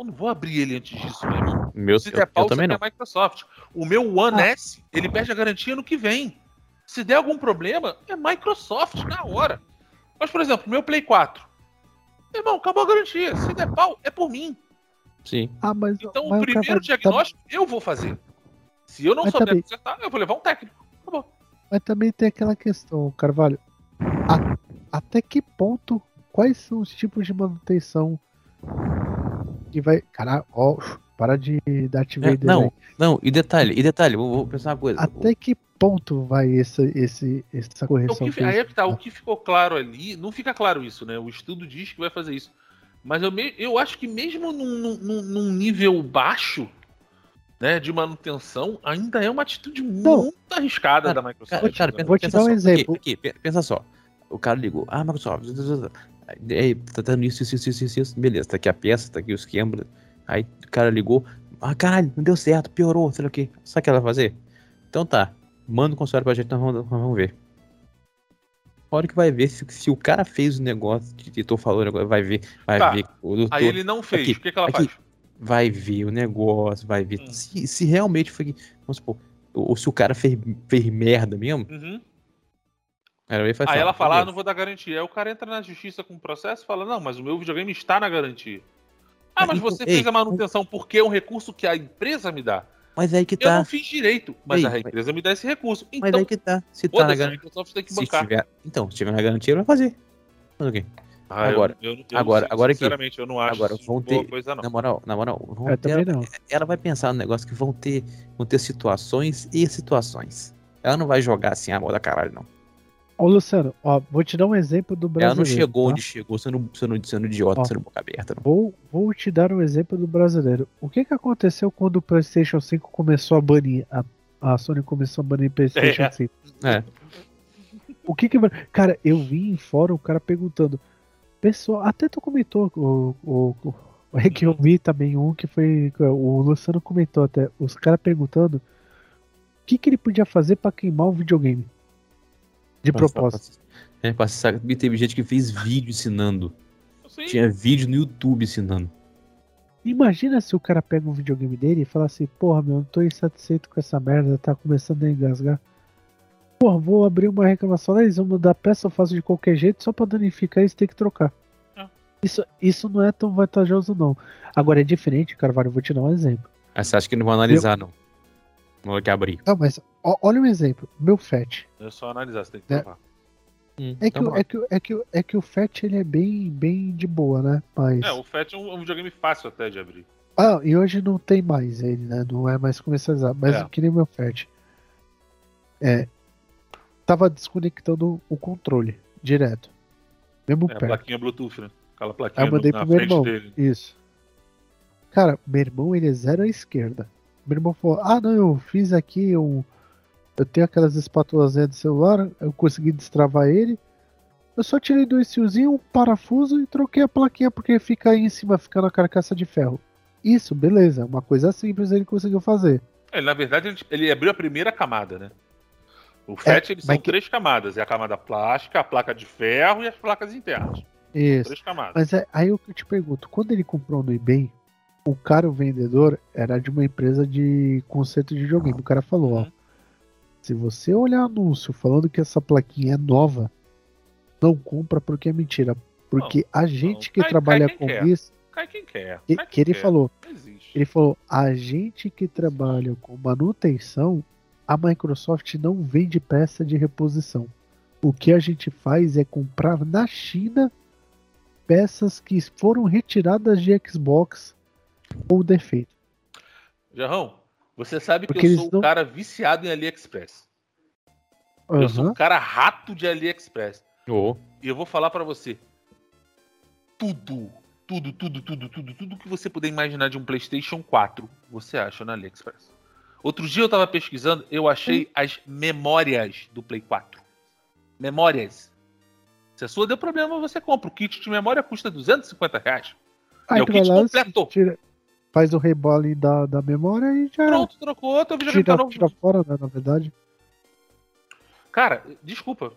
Eu não vou abrir ele antes disso, meu irmão. Meu, Se eu, der pau, eu também não. a Microsoft. O meu One Ah. S, ele perde a garantia no que vem. Se der algum problema, é Microsoft na hora. Mas, por exemplo, meu Play 4. Meu irmão, acabou a garantia. Se der pau, é por mim. Sim. Ah, mas. Então, mas o primeiro diagnóstico eu vou fazer. Se eu não Mas souber também- consertar, eu vou levar um técnico. Acabou. Mas também tem aquela questão, Carvalho. A- até que ponto, quais são os tipos de manutenção que vai. Caralho, ó, para de Darth É, Vader. não, aí. não, e detalhe, e detalhe, vou, vou pensar uma coisa. Até que ponto vai esse, esse, essa O correção? que, que aí é que tá, o que ficou claro ali, não fica claro isso, né? O estudo diz que vai fazer isso. Mas eu, me- eu acho que mesmo num, num- num nível baixo né, de manutenção, ainda é uma atitude Não. muito arriscada Cara, da Microsoft. Cara, cara, né? pensa, Vou te pensa dar um só. exemplo. Aqui, aqui, pe- pensa só. O cara ligou. Ah, Microsoft. Aí, tá dando isso, isso, isso, isso, isso. Beleza, tá aqui a peça, tá aqui o esquema. Aí o cara ligou. Ah, caralho, não deu certo, piorou, sei lá o quê. Sabe o que ela vai fazer? Então tá. Manda o console pra gente, nós vamos, nós vamos ver. A hora que vai ver se, se o cara fez o negócio que que tô falando agora, vai ver, vai Tá. ver. O doutor, Aí ele não fez. Aqui, o que, que ela aqui. faz? vai ver o negócio, vai ver. Hum. Se, se realmente foi. Vamos supor. Ou se o cara fez, fez merda mesmo, Uhum. Ela. Aí ela fala, ah, não vou dar garantia. Aí o cara entra na justiça com o processo e fala, não, mas o meu videogame está na garantia. Ah, mas Então, você ei, fez a manutenção porque é um recurso que a empresa me dá. Mas aí que Eu tá. não fiz direito, mas Ei, a mas- empresa me dá esse recurso. Mas Então, aí que tá. Se tá na garantia. Microsoft tem que Se bancar. tiver, então, se tiver na garantia, vai fazer. Mas o quê? Ah, eu- Agora- eu, eu, eu agora- sei, agora aqui. Sinceramente, eu não acho Agora, vão ter- coisa, não. Na moral, na moral, vão Eu ter- não. ela vai pensar no negócio que vão ter, vão ter situações e situações. Ela não vai jogar assim, ah, moda caralho, não. Ô, Luciano, ó, vou te dar um exemplo do Ela brasileiro. não chegou tá? onde chegou sendo, sendo, sendo idiota, Ó. sendo boca aberta, não. Vou, vou te dar um exemplo do brasileiro. O que que aconteceu quando o PlayStation 5 começou a banir? A, a Sony começou a banir o PlayStation É. 5. É. O que que. Cara, eu vi em fora o cara perguntando. Pessoal, até tu comentou, o, o, o, é que eu vi também um que foi. O Luciano comentou até. Os caras perguntando o que, que ele podia fazer pra queimar o videogame. De propósito. É, e teve gente que fez vídeo ensinando. Sim. Tinha vídeo no YouTube ensinando. Imagina se o cara pega um videogame dele e fala assim, porra, meu, não tô insatisfeito com essa merda, tá começando a engasgar. Porra, vou abrir uma reclamação, eles vão mudar a peça, eu faço de qualquer jeito, só pra danificar eles tem que trocar. É. Isso, isso não é tão vantajoso, não. Agora é diferente, Carvalho, eu vou te dar um exemplo. Você acha que não vão analisar, não. Na hora que abrir. Não, mas ó, olha um exemplo, meu FAT. É só analisar, você tem que É. provar. É que, Então, o- é, que, o- é, que, o- é que o FAT ele é bem, bem de boa, né? Mas. É, o FAT é um, um videogame fácil até de abrir. Ah, e hoje não tem mais ele, né? Não é mais comercializado. Mas É. eu queria meu FAT. É. Tava desconectando o controle direto. Mesmo É, a perto. plaquinha Bluetooth, né? Aquela Aí plaquinha eu mandei no- na pro meu frente irmão. dele. Isso. Cara, meu irmão ele é zero à esquerda. Meu irmão falou: Ah, não, eu fiz aqui um. Eu tenho aquelas espátulas do celular, eu consegui destravar ele. Eu só tirei dois fiozinhos, um parafuso e troquei a plaquinha porque fica aí em cima, fica na carcaça de ferro. Isso, beleza, uma coisa simples ele conseguiu fazer. Ele, na verdade, ele, ele abriu a primeira camada, né? O FET mas são que- três camadas. É a camada plástica, a placa de ferro e as placas internas. Isso. Três camadas. Mas é, aí eu te pergunto, quando ele comprou no eBay, o cara, o vendedor, era de uma empresa de conceito de videogame. O cara falou, ó, se você olhar anúncio falando que essa plaquinha é nova, não compra porque é mentira. Porque a gente que Cai- trabalha cai com quer. isso, Cai quem quer. que, Cai que quem ele quer. falou, Não ele falou, a gente que trabalha com manutenção, a Microsoft não vende peça de reposição. O que a gente faz é comprar na China peças que foram retiradas de Xbox ou defeito. Jarrão, você sabe que Porque eu eles sou um não- cara viciado em AliExpress. Eu sou um cara rato de AliExpress. Ô, E eu vou falar pra você. Tudo, tudo, tudo, tudo, tudo, tudo que você puder imaginar de um PlayStation 4, você acha na AliExpress. Outro dia eu tava pesquisando, eu achei as memórias do Play 4. Memórias. Se a sua deu problema, você compra. O kit de memória custa 250 reais. Aí é o kit lá, completo. tira- faz o rebole da, da memória e já Pronto, trocou, teu videogame tá tira, novo. tira fora, né, na verdade. Cara, desculpa.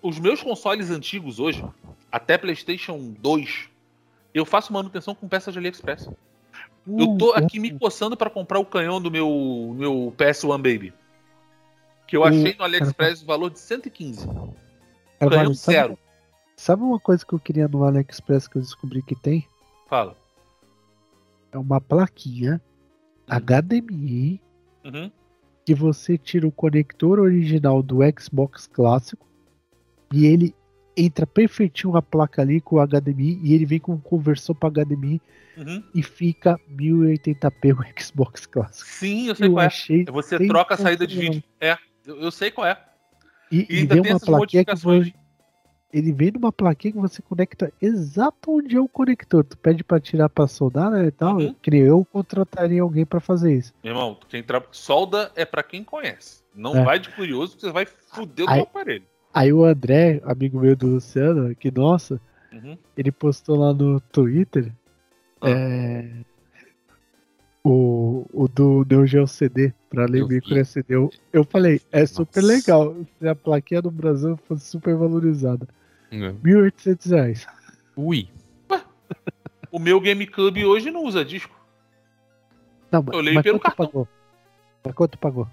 Os meus consoles antigos hoje, até PlayStation 2, eu faço manutenção com peças de AliExpress. Eu tô Uh, aqui me coçando pra comprar o canhão do meu, meu PS1 Baby. Que eu Uh, achei no AliExpress o valor de 115. Carvalho, Canhão sabe- zero. Sabe uma coisa que eu queria no AliExpress que eu descobri que tem? Fala. É uma plaquinha HDMI Uhum. que você tira o conector original do Xbox clássico e ele entra perfeitinho a placa ali com o HDMI e ele vem com um conversor para HDMI Uhum. e fica 1080p o Xbox clássico. Sim, eu sei Eu qual é. Você troca a saída de vídeo. É, eu, eu sei qual é. E, E e vem tem uma plaquinha que modificações. Ele vem numa plaquinha que você conecta exato onde é o conector. Tu pede para tirar para soldar, né, e tal. Uhum. Eu contrataria alguém para fazer isso. Meu irmão, quem tra... solda é pra quem conhece. Não É. vai de curioso, que você vai fuder o Aí- teu aparelho. Aí o André, amigo meu do Luciano, que nossa, Uhum. ele postou lá no Twitter Ah. é, o, o do Neo Geo CD pra ler micro SD. Eu, eu falei, é super Nossa. legal se a plaquinha do Brasil fosse super valorizada. Hum. 1.800 reais. Ui. O meu GameCube hoje não usa disco. Não, Eu leio mas pelo cartão. pagou? Mas quanto pagou?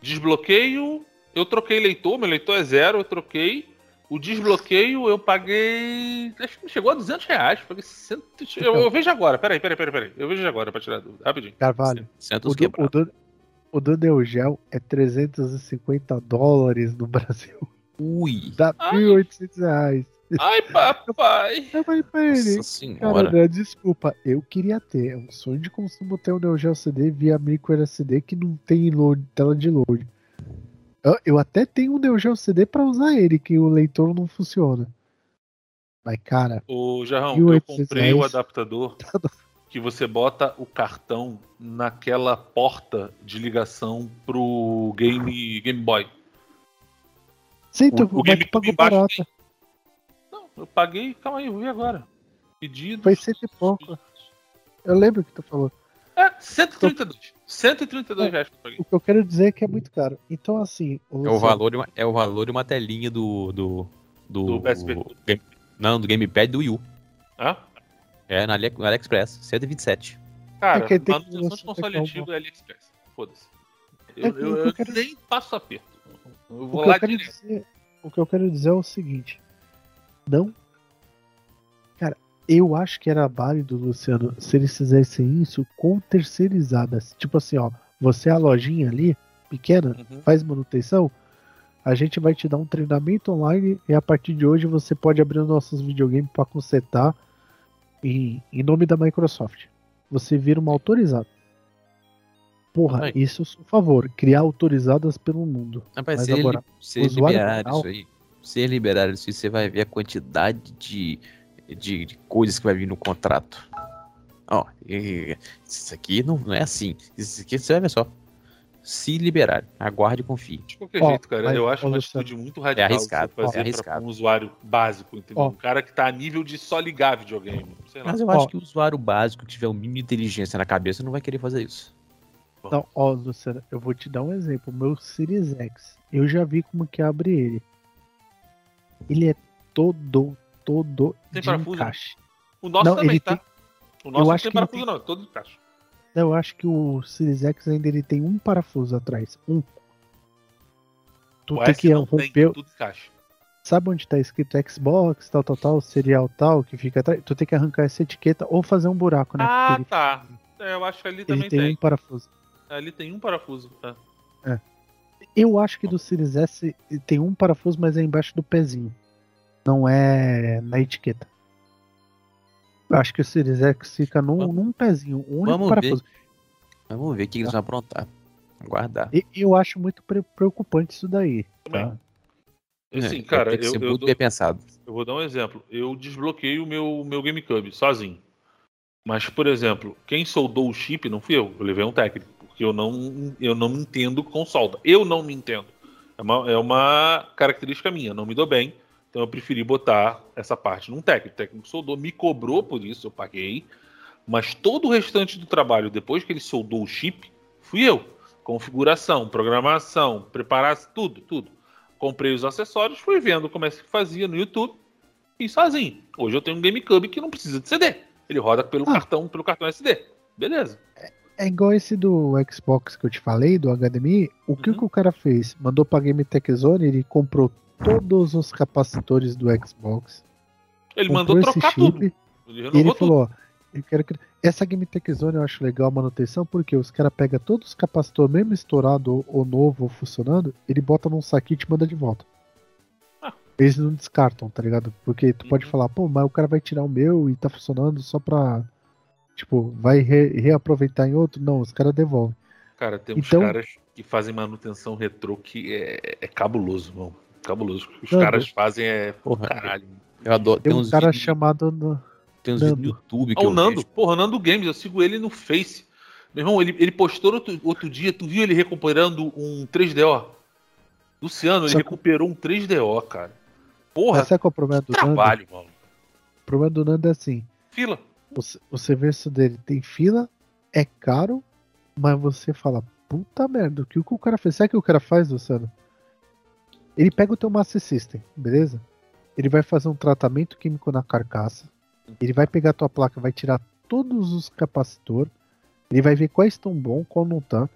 Desbloqueio, eu troquei leitor, meu leitor é zero, eu troquei. O desbloqueio eu paguei. Acho que chegou a 200 reais. Paguei cento... [laughs] eu, eu vejo agora, peraí, peraí, peraí, peraí. Eu vejo agora pra tirar a dúvida. Rapidinho. Carvalho, o do, o, do, o do Neo Geo é 350 dólares no Brasil. Ui. Dá Ai. 1.800 reais. Ai, papai! [laughs] Eu falei pra ele, Nossa Cara, senhora. André, desculpa, eu queria ter. É um sonho de consumo ter o Neo Geo CD via micro SD que não tem load, tela de load. Eu, eu até tenho um Neo Geo CD pra usar ele, que o leitor não funciona. Mas, cara, Ô, Jarrão, eu 800 comprei o adaptador [laughs] que você bota o cartão naquela porta de ligação pro Game, game Boy. Sei, tu, o tu GameCube pagou embaixo barata. Não, eu paguei. Calma aí, eu vi agora. Pedido. Foi cento e pouco. Eu lembro que tu falou. É, 132. 132 reais que eu paguei. O que eu quero dizer é que é muito caro. Então, assim. É o valor de uma, é o valor de uma telinha do. Do, do, Do PSP. Game- não, do Gamepad do Wii U. Hã? É, na Ali, no AliExpress. 127. Cara, É que tem que manutenção de console antigo é AliExpress. Foda-se. É Eu, que eu- o eu eu quero- nem passo aperto. Eu O vou que, lá eu quero direto. dizer, o que eu quero dizer é o seguinte. Não. Cara, eu acho que era válido, Luciano, se eles fizessem isso com terceirizadas. Tipo assim, ó, você é a lojinha ali, pequena, Uhum. faz manutenção, a gente vai te dar um treinamento online e a partir de hoje você pode abrir os nossos videogames para consertar em, em nome da Microsoft. Você vira uma autorizada. Porra, Aí. isso, por favor, criar autorizadas pelo mundo. Rapaz, Mas se, ele, agora, se liberarem final- isso aí, se eles liberarem isso aí, você vai ver a quantidade de, de, de coisas que vai vir no contrato. Ó, isso aqui não, não é assim. Isso aqui você vai ver só. Se liberarem, aguarde e confie. De qualquer Ó, jeito, cara, mas, eu acho uma atitude muito radical de arriscado, fazer é pra arriscado. um usuário básico, entendeu? Ó. Um cara que tá a nível de só ligar videogame. Sei lá. Mas eu Ó. acho que o usuário básico que tiver um mínimo de inteligência na cabeça não vai querer fazer isso. Não, ó, Luciano, eu vou te dar um exemplo. O meu Series X, eu já vi como que abre ele. Ele é todo, todo Tem de parafuso? encaixe. O nosso Não, também, ele tá? tem- O nosso eu não acho tem que ele parafuso, não, é todo de. Não, eu acho que o Series X ainda ele tem um parafuso atrás. Um. Tu O tem S que não tem, romper. caixa. Sabe onde tá escrito Xbox, tal, tal, tal, serial tal, que fica atrás? Tu tem que arrancar essa etiqueta ou fazer um buraco, né? Ah, Porque tá. É, eu acho que ali ele, também ele tem, tem. um parafuso. Ali tem um parafuso. Tá. Eu acho que do Series S tem um parafuso, mas é embaixo do pezinho. Não é na etiqueta. Eu acho que o Series X fica num, Vamos- num pezinho, um único vamos parafuso. Vamos ver o que eles vão aprontar. Aguardar. E eu acho muito pre- preocupante isso daí. Tá? Assim, É, cara, eu, ser eu muito dou- bem pensado. Eu vou dar um exemplo. Eu desbloqueei o meu, meu GameCube sozinho. Mas, por exemplo, quem soldou o chip não fui eu. Eu levei um técnico. Porque eu não, eu não me entendo com solda. Eu não me entendo. É uma, é uma característica minha. Não me dou bem. Então eu preferi botar essa parte num técnico. O técnico soldou, me cobrou por isso, eu paguei. Mas todo o restante do trabalho, depois que ele soldou o chip, fui eu. Configuração, programação, preparar tudo, tudo. Comprei os acessórios, fui vendo como é que fazia no YouTube e sozinho. Hoje eu tenho um GameCube que não precisa de CD. Ele roda pelo Ah. cartão, pelo cartão SD. Beleza. É igual esse do Xbox que eu te falei, do HDMI. O que, Uhum. que o cara fez? Mandou pra Game Tech Zone, ele comprou todos os capacitores do Xbox. Ele mandou trocar chip, tudo. Ele E ele tudo. falou, ó, eu quero que... Essa Game Tech Zone eu acho legal a manutenção, porque os caras pegam todos os capacitores, mesmo estourado ou, ou novo ou funcionando, ele bota num saquinho e te manda de volta. Eles não descartam, tá ligado? Porque tu pode Uhum. falar, pô, mas o cara vai tirar o meu e tá funcionando só pra. Tipo, vai re- reaproveitar em outro? Não, os caras devolvem. Cara, tem uns Então- caras que fazem manutenção retrô que é, é cabuloso, mano. Cabuloso. Que os Não, caras fazem é. Porra, Caralho. eu adoro. Tem Tem, um uns cara vídeos, chamado. no- tem uns vídeos no Nando. YouTube que Ah, o eu Nando, vejo. porra, Nando Games, eu sigo ele no Face. Meu irmão, ele, ele postou outro, outro dia, tu viu ele recuperando um 3DO? Luciano, ele Só que- recuperou um 3DO, cara. Porra, sabe qual é o problema do Nando? trabalho, mano. O problema do Nando é assim: Fila. o, o serviço dele tem fila, é caro, mas você fala, puta merda, o que o que o cara fez? Sabe o que o cara faz, Luciano? Ele pega o teu Master System, beleza? Ele vai fazer um tratamento químico na carcaça. Ele vai pegar a tua placa, vai tirar todos os capacitores. Ele vai ver quais estão bons, qual não tá.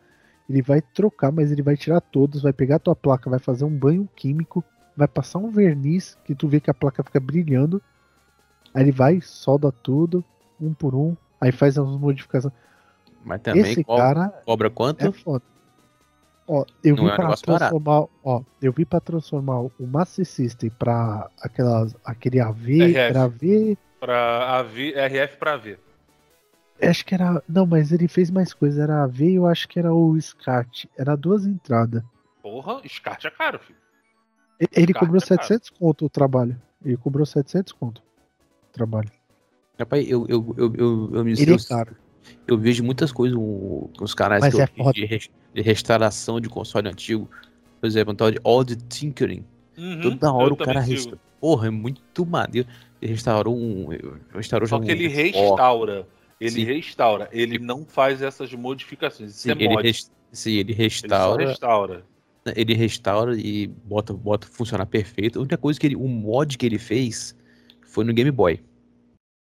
Ele vai trocar, mas ele vai tirar todos, vai pegar a tua placa, vai fazer um banho químico, vai passar um verniz que tu vê que a placa fica brilhando. Aí ele vai, solda tudo, um por um, aí faz as modificações. Mas também Esse co- cara cobra quanto? é foda. Ó, eu Não vi é barato. transformar, ó, eu vi para transformar o Master System para aquelas aquele AV, RF. era AV, Pra AV, RF pra AV. acho que era, não, mas ele fez mais coisa, era AV e eu acho que era o SCART, era duas entradas. Porra, SCART é caro, filho. Ele SCART cobrou é caro. 700 conto o trabalho. Ele cobrou 700 conto o trabalho. Rapaz, eu, eu, eu, eu, eu, me Ele eu, é caro. eu vejo muitas coisas os canais Mas que eu é foda. de, de restauração de console antigo. Por exemplo, um tal de Odd Tinkering. Uhum, Toda hora eu o cara também sigo. resta... Porra, é muito maneiro. Ele restaurou um. Restaurou Só que um ele restaura. Ele Sim. restaura. Ele não faz essas modificações. Isso Sim, é ele, mod. res- sim, ele Ele só restaura. Restaura. Ele restaura e bota, bota funcionar perfeito. A única coisa que ele. O mod que ele fez foi no Game Boy.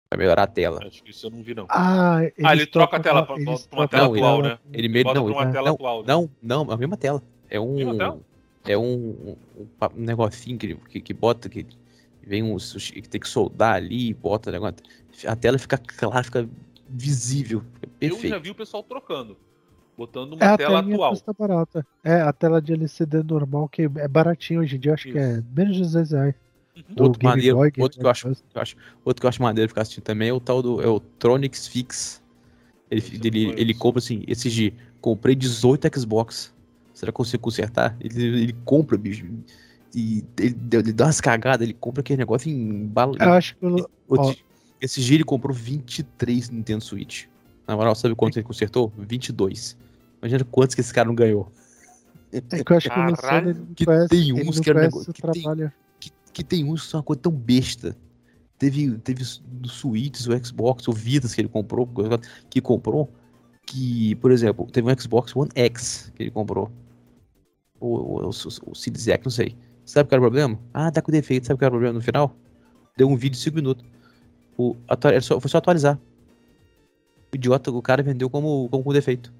Pra melhorar a tela. Acho que isso eu não vi, não. Ah, ah, ele troca a tela pra- pra, uma trocam tela Não, ele- atual, né? Ele meio. Bota Não, uma ele- tela não, atual. né? não, não, a mesma tela. É um. É um, um, um negocinho que, ele- que, que bota, que vem um. que tem que soldar ali, bota o negócio. A tela fica clara, fica visível. Fica Eu perfeito. já vi o pessoal trocando. Botando É, uma a tela atual. custa barata. É, a tela de LCD normal, que é baratinho hoje em dia, acho que é menos de 200 reais. Uhum. Outro Game maneiro, Boy, outro que eu acho, eu acho- outro que eu acho maneiro ficar assistindo também é o tal do é o Tronix Fix. Ele, Esse ele, ele compra assim, esses de comprei 18 Xbox. Será que eu consigo consertar? Ele, ele compra, bicho. E ele, ele dá umas cagadas, ele compra aquele negócio em bala. Eu acho que eu, Outro Esse dia ele comprou 23 Nintendo Switch. Na moral, sabe quanto ele consertou? 22. Imagina quantos que esse cara não ganhou. é que eu acho que Caralho, que conhece, tem ele uns que era negócio- que tem- que, que tem uns que são uma coisa tão besta. Teve, teve do Switch, o Xbox, o Vitas que ele comprou, que comprou, que, por exemplo, teve um Xbox One X que ele comprou. O, o, o, o Series X, não sei. Sabe qual era o problema? Ah, tá com defeito. Sabe qual era o problema no final? Deu um vídeo de 5 minutos. O, atua- só, foi só atualizar. O idiota, o cara vendeu como, como com defeito.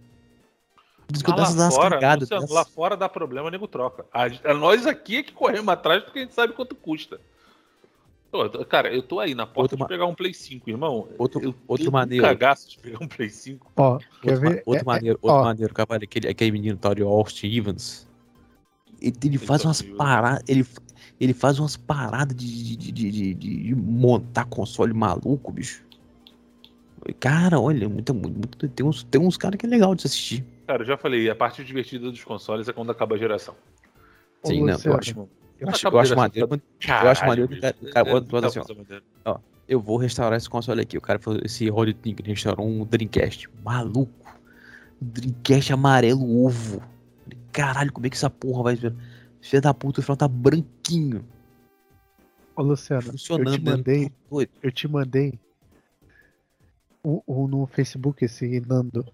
Dou lá umas fora, cagadas Luciano, lá fora dá problema, nego troca. A, a nós aqui é que corremos atrás porque a gente sabe quanto custa. Pô, cara, eu tô aí na porta Outro de pegar um Play 5, irmão. Outro- eu outro tenho um maneiro. cagaço de pegar um Play 5. Ó, quer Outro, ma- ver? outro É- é- maneiro, outro ó, maneiro, cavalo, aquele, aquele menino tal de Austin Evans. Ele, ele faz umas paradas. Ele, ele faz umas paradas de, de, de, de, de- de montar console maluco, bicho. Cara, olha, muito, muito, tem uns, tem uns caras que é legal de se assistir. Cara, eu já falei, a parte divertida dos consoles é quando acaba a geração. Sim, não, eu acho, Eu acho, eu acho maneiro. quando- Eu acho maneiro que o cara- o cara- bota assim, ó. Eu vou restaurar esse console aqui. O cara falou, esse Rod ele restaurou um Dreamcast. Maluco. Dreamcast amarelo ovo. Caralho, como é que essa porra vai. Filha da puta, o final tá branquinho. Ô, Luciano, Funcionando. eu te né? mandei, Doido. eu te mandei o, o- no Facebook esse Nando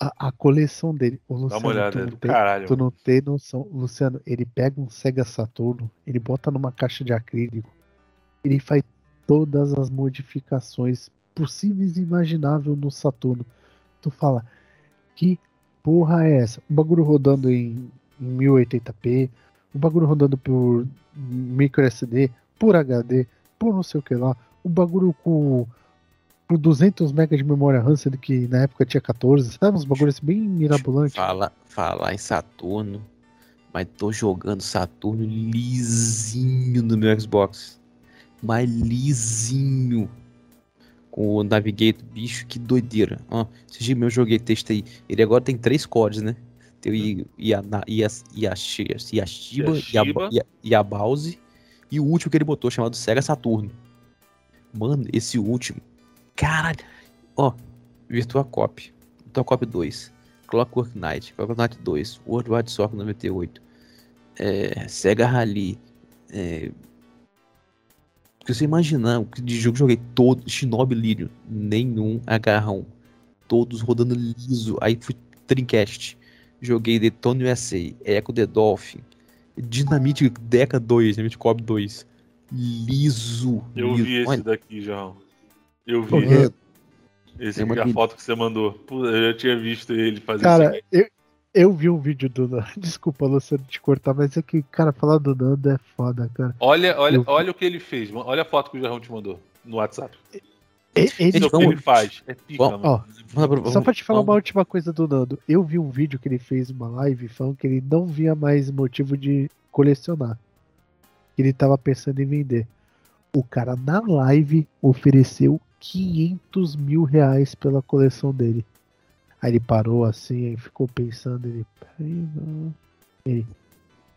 a, a coleção dele. Dá Luciano, uma olhada, tu não tem- caralho. Tu não tem noção. Luciano, ele pega um Sega Saturno, ele bota numa caixa de acrílico, ele faz todas as modificações possíveis e imagináveis no Saturno. Tu fala, que porra é essa? O bagulho rodando em, em 1080p, o bagulho rodando por micro SD, por HD, por não sei o que lá, o bagulho com por 200 MB de memória RAM, sendo que na época tinha 14, sabe? Uns bagulhos bem mirabolantes. Fala, falar em Saturno. Mas tô jogando Saturno lisinho no meu Xbox. Mas lisinho. Com o Navigator, bicho, que doideira. Ó, esse dia meu eu joguei, testei. Ele agora tem três cores, né? Tem o Yashiba, Yabause e o último que ele botou, chamado Sega Saturno. Mano, esse último. Caralho. Ó, Virtua Cop. Virtua Cop 2. Clockwork Knight. Clockwork Knight 2. World Wide Soccer 98. É, Sega Rally. É, se você imaginar, que de jogo joguei todo, Shinobi Lyrium, nenhum agarrão. Todos rodando liso. Aí fui Dreamcast. Joguei Detone USA, Echo the Dolphin, Dynamite Deca 2, Dynamite Cobb 2. Liso. Eu liso. vi esse Olha, daqui, João. Eu vi Porque, esse uma aqui, a foto que você mandou. Pô, eu já tinha visto ele fazer isso cara, eu, eu vi um vídeo do Nando. [laughs] Desculpa, Luciano, te cortar, mas é que, cara, falar do Nando é foda, cara. Olha, olha, eu- olha o que ele fez. Olha a foto que o Jarrão te mandou no WhatsApp. Ele, Gente, Olha o que ele faz. É pica. Manda pra- Só pra te falar vamos- uma última coisa do Nando. Eu vi um vídeo que ele fez uma live falando que ele não via mais motivo de colecionar. Que ele tava pensando em vender. O cara na live ofereceu 500 mil reais pela coleção dele. Aí ele parou assim, aí ficou pensando, ele, peraí, não. Ele,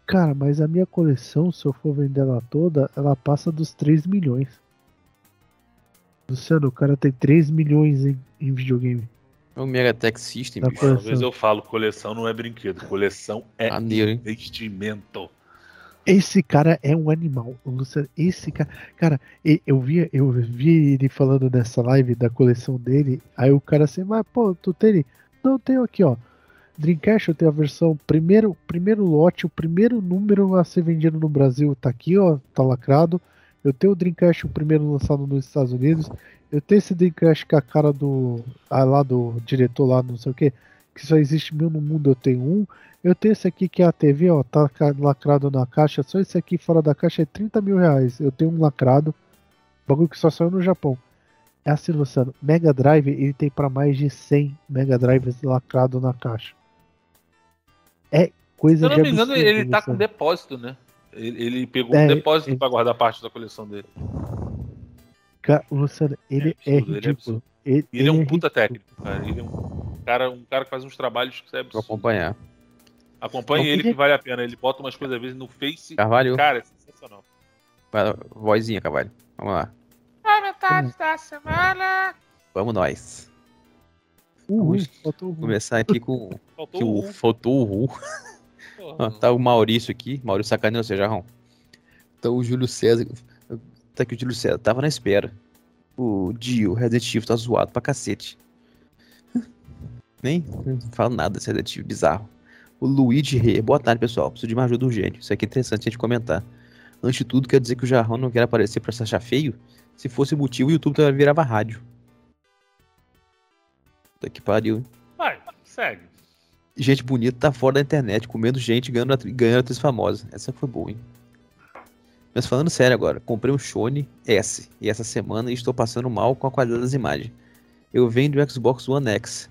cara, mas a minha coleção, se eu for vender ela toda, ela passa dos 3 milhões. Luciano, o cara tem 3 milhões em, em videogame. É o Megatech System, Tá bicho. vezes eu falo, coleção não é brinquedo, coleção é Maneiro, hein? investimento. Esse cara é um animal. Luciano, esse cara. Cara, eu vi, eu vi ele falando nessa live da coleção dele. Aí o cara assim, mas pô, tu tem ele? Não, tenho aqui, ó. Dreamcast eu tenho a versão primeiro, primeiro lote, o primeiro número a ser vendido no Brasil tá aqui, ó, tá lacrado. Eu tenho o Dreamcast o primeiro lançado nos Estados Unidos. Eu tenho esse Dreamcast com a cara do ah, lá do diretor lá, não sei o que, que só existe mil no mundo, eu tenho um. Eu tenho esse aqui que é a TV, ó, tá lacrado na caixa. Só esse aqui fora da caixa é 30 mil reais. Eu tenho um lacrado. Bagulho que só saiu no Japão. É assim, Luciano. Mega Drive, ele tem pra mais de 100 Mega Drives lacrado na caixa. É Se coisa eu não me engano, absurdo, ele tá com depósito, né? Ele, ele pegou É, um depósito ele- pra guardar parte da coleção dele. Ca- Luciano, ele é, absurdo, ele é ridículo. Ele, E ele é um puta ridículo. técnico, cara. Ele é um cara, um cara que faz uns trabalhos que você é Pra absurdo. acompanhar. Acompanhe ele que vale a pena. Ele bota umas coisas às vezes no Face. Carvalho, Cara, é sensacional. vai vozinha, Carvalho. Vamos lá. Comentários da semana. Vamos nós. Uhul, Vamos faltou começar aqui com Faltou que o faltou o Ru. [laughs] Ah, tá o Maurício aqui. Maurício sacaneou você, Jarrão. Então o Júlio César. Tá aqui o Júlio César. Tava na espera. O Dio, Resident Evil, tá zoado pra cacete. [laughs] Nem não falo nada desse adetivo bizarro. O Luigi Rei. Boa tarde, pessoal. Preciso de uma ajuda urgente. Isso aqui é interessante a gente comentar. Antes de tudo, quer dizer que o Jarrão não quer aparecer pra se achar feio? Se fosse motivo, o YouTube também virava rádio. Puta que pariu. hein? Vai, segue. Gente bonita tá fora da internet, comendo gente ganhando, atri- ganhando atriz famosa. Essa foi boa, hein? Mas falando sério agora, comprei um Sony S e essa semana estou passando mal com a qualidade das imagens. Eu venho do Xbox One X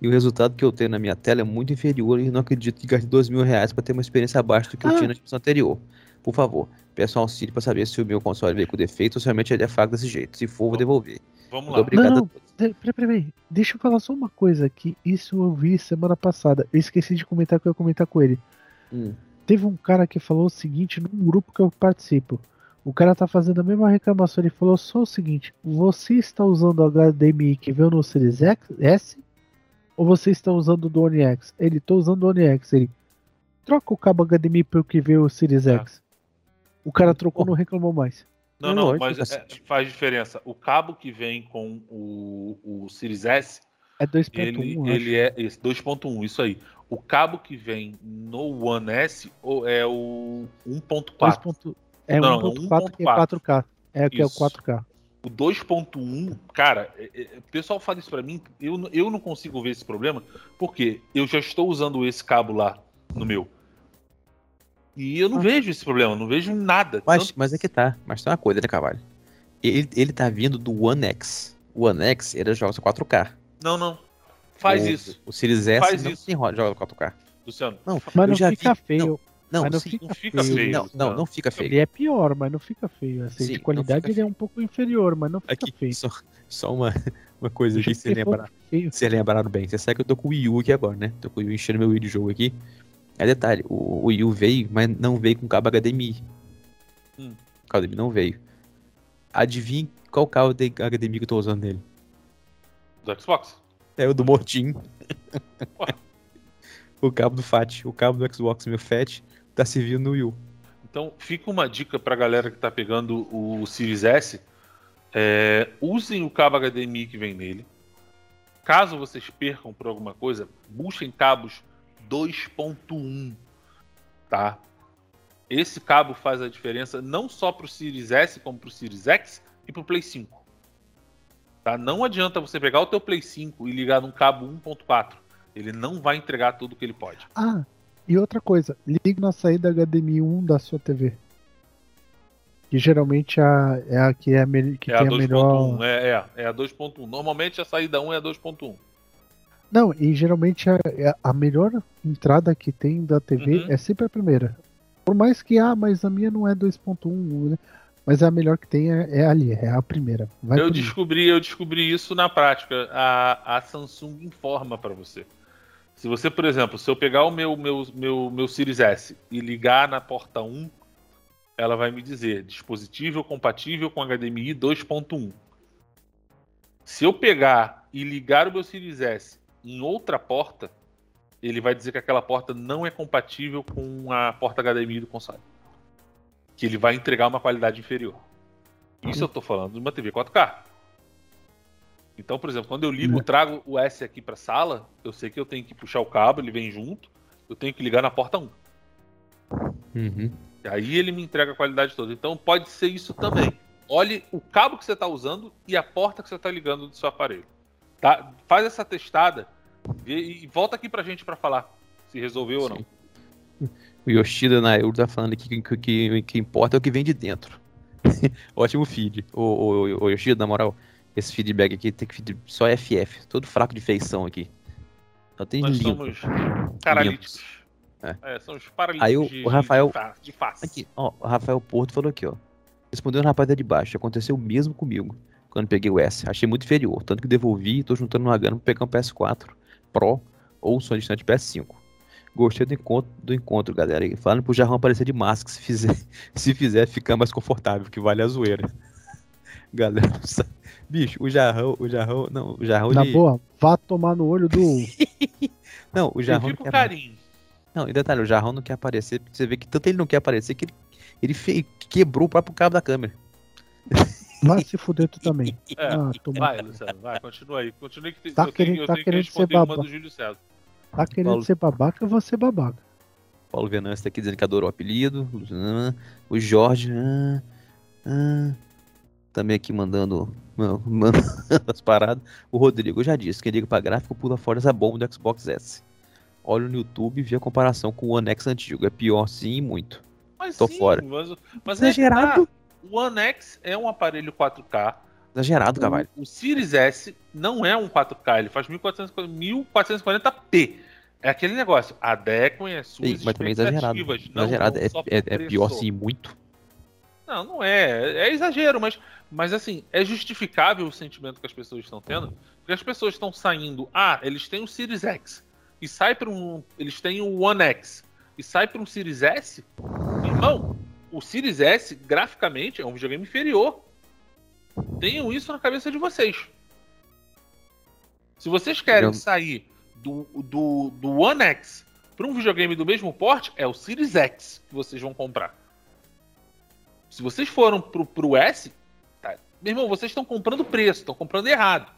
e o resultado que eu tenho na minha tela é muito inferior e não acredito que gaste dois mil reais para ter uma experiência abaixo do que eu Ah. tinha na geração anterior. Por favor, peço um auxílio para saber se o meu console veio com defeito ou se realmente ele é fraco desse jeito. Se for, vou devolver. Vamos lá. obrigado Não, Peraí, peraí, peraí. Deixa eu falar só uma coisa aqui. Isso eu vi semana passada. Eu esqueci de comentar que eu ia comentar com ele. Hum. Teve um cara que falou o seguinte num grupo que eu participo. O cara tá fazendo a mesma reclamação. Ele falou só o seguinte: Você está usando o HDMI que veio no Series X, S? Ou você está usando do One X? Ele, tô usando o One X. Ele, troca o cabo HDMI pelo que veio o Series É. X. O cara trocou, não reclamou mais. Não, É não, lógico, mas é, cacete. faz diferença. O cabo que vem com o, o Series S, É 2.1, ele, eu acho. ele é esse 2.1, isso aí. O cabo que vem no One S ou é o 1.4. 2.1 É Não, 1.4 que é 1.4. 4K. É que é o Isso. 4K. O 2.1, cara, é- é- o pessoal fala isso pra mim, eu, eu não consigo ver esse problema, porque eu já estou usando esse cabo lá no meu. E eu não Ah. vejo esse problema, não vejo nada. Mas, Tanto- mas é que tá. Mas tem uma coisa, né, Cavalho? Ele, ele tá vindo do One X. O One X, ele joga só 4K. Não, não. Faz o, isso, O Series S Faz não isso. tem joga 4K. Luciano. Não, Mas eu não já fica vi- feio. Não, mas não sim, fica, não fica feio. feio. não, não, não fica feio. Ele é pior, mas não fica feio. Assim, Sim, de não qualidade ele é um pouco inferior, mas não fica Aqui, feio. só, só uma, [laughs] uma coisa aqui, se lembrar. Vocês lembraram bem. Você sabe que eu tô com o Wii U aqui agora, né? Tô com o Wii U enchendo meu Wii de jogo aqui. É detalhe, o, o Wii U veio, mas não veio com cabo HDMI. Hum. O cabo HDMI não veio. Adivinha qual cabo de HDMI que eu tô usando nele? Do Xbox? É o do Mortim. [laughs] O cabo do FAT. O cabo do Xbox meu FAT tá servindo no Wii U. Então, fica uma dica pra galera que tá pegando o Series S. é, usem o cabo HDMI que vem nele. Caso vocês percam por alguma coisa, busquem cabos 2.1, tá? Esse cabo faz a diferença não só pro Series S, como pro Series X e pro Play 5. Tá? Não adianta você pegar o teu Play 5 e ligar num cabo 1.4. Ele não vai entregar tudo que ele pode. Ah, e outra coisa, ligue na saída HDMI 1 da sua TV. Que geralmente a, é a que, é a, que É a tem a 2.1, melhor. é, é, é a 2.1. Normalmente a saída 1 é a 2.1. Não, e geralmente a, é a melhor entrada que tem da TV Uhum. é sempre a primeira. Por mais que, ah, mas a minha não é 2.1, né? mas a melhor que tem é, é ali, é a primeira. Vai Eu descobri, eu descobri isso na prática. A, a Samsung informa para você. Se você, por exemplo, se eu pegar o meu, meu, meu, meu Series S e ligar na porta 1, ela vai me dizer dispositivo compatível com HDMI 2.1. Se eu pegar e ligar o meu Series S em outra porta, ele vai dizer que aquela porta não é compatível com a porta HDMI do console. Que ele vai entregar uma qualidade inferior. Isso eu tô falando de uma TV 4K. Então, por exemplo, quando eu ligo, Né. trago o S aqui pra sala, eu sei que eu tenho que puxar o cabo, ele vem junto, eu tenho que ligar na porta 1. Uhum. E aí ele me entrega a qualidade toda. Então pode ser isso também. Olhe o cabo que você está usando e a porta que você está ligando do seu aparelho. Tá? Faz essa testada vê- e volta aqui pra gente pra falar se resolveu ou não. Sim. O Yoshida na Euro tá falando aqui que o que, que importa é o que vem de dentro. [laughs] Ótimo feed. O, o, o Yoshida, na moral, esse feedback aqui tem que feed só FF, todo fraco de feição aqui. Só tem Nós limpo. somos paralíticos. É. É, somos paralíticos Aí o- de, o Rafael- de, fa- de face. Aqui, ó, o Rafael Porto falou aqui, ó. Respondendo o rapaz da de baixo, aconteceu o mesmo comigo quando peguei o S. Achei muito inferior, tanto que devolvi e tô juntando uma grana pra pegar um PS4 Pro ou som distante PS5. Gostei do encontro, do encontro, galera. E falando pro Jarrão aparecer de máscara se fizer, [laughs] se fizer ficar mais confortável, que vale a zoeira. [laughs] Galera, bicho, o Jarrão, o Jarrão, não, o Jarrão Na ele- boa, vá tomar no olho do. [laughs] não, o Jarrão não quer carinho. Não, e detalhe, o Jarrão não quer aparecer, porque você vê que tanto ele não quer aparecer que ele, ele fe- quebrou o próprio cabo da câmera. [laughs] Vai se fuder tu também. [laughs] É, Ah, toma. vai, Luciano, vai, continua aí. Continue que tem- Tá eu tenho, querendo- eu tá tenho que querendo ser responder uma baba. do Júlio César. Tá querendo Paulo. ser babaca, eu vou ser babaca. Paulo Venâncio tá aqui dizendo que adorou o apelido. O Jorge. ah, ah, também aqui mandando, [laughs] mandando as paradas. O Rodrigo eu já disse: quem liga pra gráfico pula fora essa bomba do Xbox S. Olha no YouTube e vê a comparação com o One X antigo. É pior sim e muito. Mas Tô sim, fora. Mas, mas é Exagerado. tá. O One X é um aparelho 4K. Exagerado, Cavalho. O, o Series S não é um 4K, ele faz 1440 1440p. É aquele negócio, adequem as suas Sim, mas também é exagerado. Exagerado. É, é- é pior sim e muito. Não, não é. É exagero, mas, mas assim, é justificável o sentimento que as pessoas estão tendo. Porque as pessoas estão saindo. Ah, eles têm o Series X. E sai para um. Eles têm o One X. E sai para um Series S. Irmão, o Series S, graficamente, é um videogame inferior. Tenham isso na cabeça de vocês. Se vocês querem Eu- sair do, do, do One X para um videogame do mesmo porte, é o Series X que vocês vão comprar. Se vocês foram pro, pro S, tá, meu irmão, vocês estão comprando preço, estão comprando errado.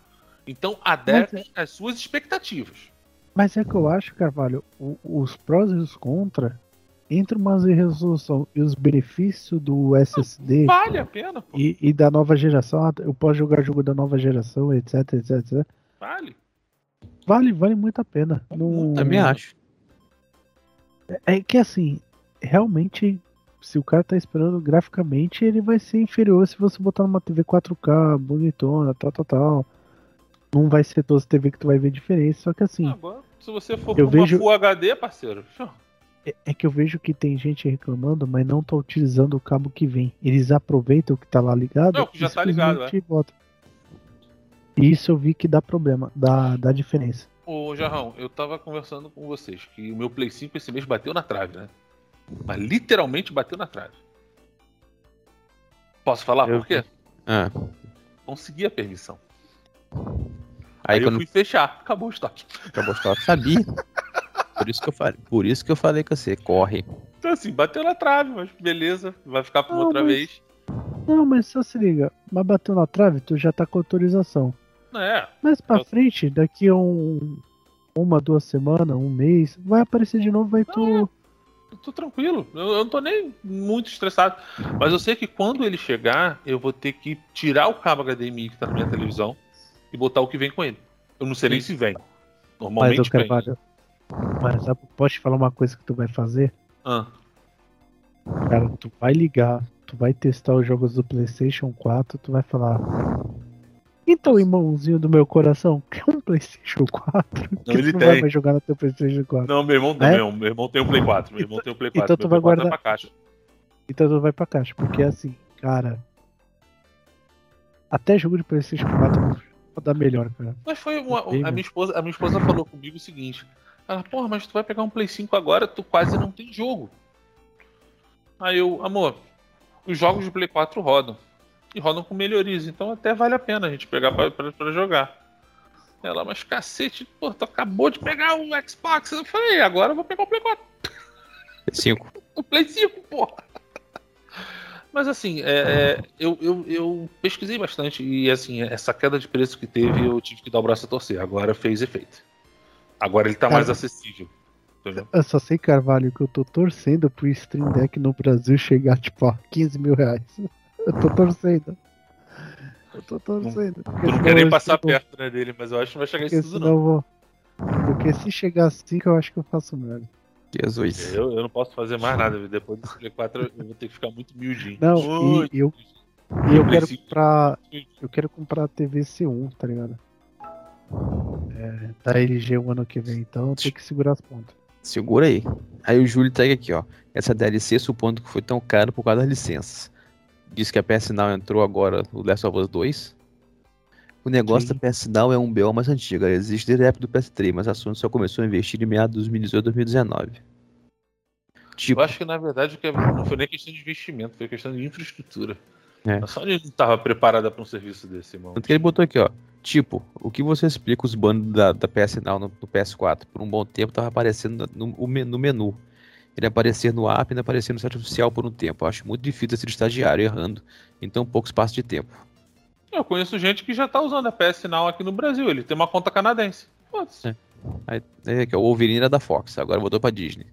Então adequem as suas expectativas. Mas é que eu acho, Carvalho, o- os prós e os contra, entre umas em resolução e os benefícios do SSD Vale a pena, pô. e, e da nova geração, ah, eu posso jogar jogo da nova geração, etc, etc, etc. Vale. Vale, vale muito a pena. Não- Também acho. É que assim, realmente, se o cara tá esperando graficamente, ele vai ser inferior se você botar numa TV 4K, bonitona, tal, tal, tal. Não vai ser todas as TV que tu vai ver diferença, só que assim, Agora, se você for Eu vejo- Full HD, parceiro, é, é que eu vejo que tem gente reclamando, mas não tá utilizando o cabo que vem. Eles aproveitam o que tá lá ligado Não, que já e tá ligado, simplesmente botam. Isso eu vi que dá problema, dá, dá diferença. Ô, Jarrão, eu tava conversando com vocês que o meu Play 5 esse mês bateu na trave, né? Mas literalmente bateu na trave. Posso falar Eu por quê? Ah, Consegui a permissão. aí, Aí, eu quando fui fechar, acabou o estoque. acabou a história, sabia. Por isso que eu falei, por isso que eu falei com você, corre. Então assim, bateu na trave, mas beleza, vai ficar por Não, outra mas- vez. Não, mas só se liga, mas bateu na trave, tu já tá com autorização. É, Mais pra Eu- frente, daqui a um, uma, duas semanas, um mês, vai aparecer de novo, vai tu. Eu tô tranquilo. Eu, eu não tô nem muito estressado. Mas eu sei que quando ele chegar, eu vou ter que tirar o cabo HDMI que tá na minha televisão e botar o que vem com ele. Eu não sei nem se vem. Mas Normalmente eu vem. Carvalho. Mas posso te falar uma coisa que tu vai fazer? Ah, Cara, tu vai ligar, tu vai testar os jogos do PlayStation 4, tu vai falar. Então, irmãozinho do meu coração, quer um PlayStation 4? que ele tu não vai tem. mais jogar no teu PlayStation 4. Não, meu irmão, É? meu, meu irmão tem um Play 4. Meu irmão tem um Play 4. então tu meu vai 4 é guardar- pra caixa. Então tu vai pra caixa, porque assim, cara. Até jogo de PlayStation 4 vai dar melhor, cara. Mas foi uma, a minha esposa, a minha esposa falou comigo o seguinte: ela, porra, mas tu vai pegar um Play 5 agora, tu quase não tem jogo. Aí eu, amor, os jogos de Play 4 rodam. E rodam com melhorias, então até vale a pena a gente pegar pra, pra, pra jogar. Ela, mas cacete, pô, tu acabou de pegar o Xbox. Eu falei, agora eu vou pegar o Play 4. Cinco. [laughs] O Play 5, porra. Mas assim, é, é, eu, eu, eu pesquisei bastante e assim, essa queda de preço que teve, eu tive que dar o braço a torcer. Agora fez efeito. Agora ele tá mais Cara, acessível. Entendeu? Eu só sei, Carvalho, que eu tô torcendo pro Stream Deck no Brasil chegar, tipo, a 15 mil reais. Eu tô torcendo. Eu tô torcendo. porque Tu não senão quer nem eu passar perto né, dele, mas eu acho que não vai chegar Porque isso tudo não. eu vou. Porque se chegar a 5, eu acho que eu faço merda. Jesus. Eu, eu não posso fazer mais nada. viu? Depois desse Play 4 eu vou ter que ficar muito miudinho. Não, Muito e eu, e eu quero 5. comprar. Eu quero comprar a TV C1, tá ligado? É, da LG o ano que vem, então tem que segurar as pontas. Segura aí. Aí o Júlio tá aqui, ó. Essa DLC, supondo que foi tão caro por causa das licenças. Diz que a PS Now entrou agora no Last of Us 2. O negócio Sim. da PS Now é um BO mais antigo. Ela existe desde a época do PS3, mas a Sony só começou a investir em meados de 2018 2019. Tipo, Eu acho que na verdade é- não foi nem questão de investimento, foi questão de infraestrutura. É. A Sony não estava preparada para um serviço desse, irmão. tanto que ele botou aqui, ó. Tipo, o que você explica os bans da, da PS Now no, no PS4? Por um bom tempo tava aparecendo no, no menu. Ele aparecer no app e aparecer no site oficial por um tempo. Eu acho muito difícil ser estagiário errando em tão pouco espaço de tempo. Eu conheço gente que já tá usando a PS Now aqui no Brasil. Ele tem uma conta canadense. Foda-se. É. Aí, é, que é o Wolverine era da Fox, agora voltou pra Disney.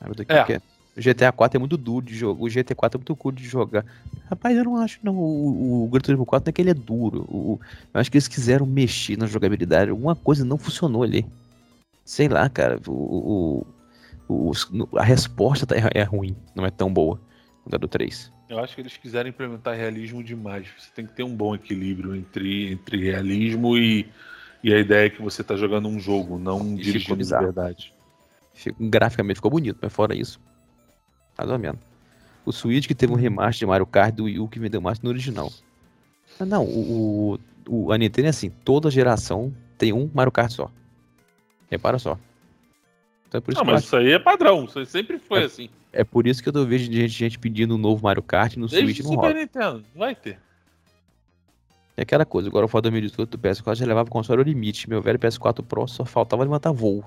Aí botou aqui É. é- O GTA 4 é muito duro de jogar. O GT 4 é muito curto de jogar. Rapaz, eu não acho, não. O, o Gran Turismo 4 não é que ele é duro. O- eu acho que eles quiseram mexer na jogabilidade. Alguma coisa não funcionou ali. Sei lá, cara. O, o- o- os- a resposta tá- é ruim. Não é tão boa quanto a do 3. Eu acho que eles quiseram implementar realismo demais. Você tem que ter um bom equilíbrio entre, entre realismo e, e a ideia que você tá jogando um jogo, não ficou dirigindo de verdade. Fica- Graficamente ficou bonito, mas fora isso, mais ou menos. O Switch que teve um remaster de Mario Kart do Wii U que vendeu mais no original. Ah, não, o, o- a Nintendo é assim, toda geração tem um Mario Kart só. Repara só. Então é por isso, Não, que, mas acho- isso aí é padrão. Isso aí sempre foi assim. é por isso que eu tô vendo gente, gente pedindo um novo Mario Kart no Desde Switch o não Super. Nintendo. Vai ter. É aquela coisa, agora o foda 2018 do PS4 já levava o console ao limite. Meu velho PS4 Pro só faltava levantar voo.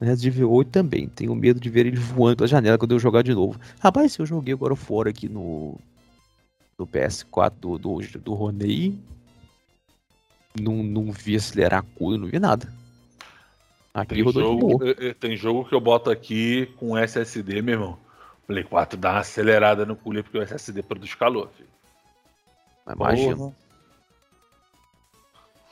No Resident Evil 8 também. Tenho medo de ver ele voando pela janela quando eu jogar de novo. Rapaz, se eu joguei agora fora aqui no. No PS4 do, do, do Ronei. Não, não vi acelerar a coisa, não vi nada. Aqui Tem rodou de jogo, boa. eh, eh, tem jogo que eu boto aqui com SSD, meu irmão. Play 4 dá uma acelerada no cooler porque o SSD produz calor. Filho. Imagina. Porra.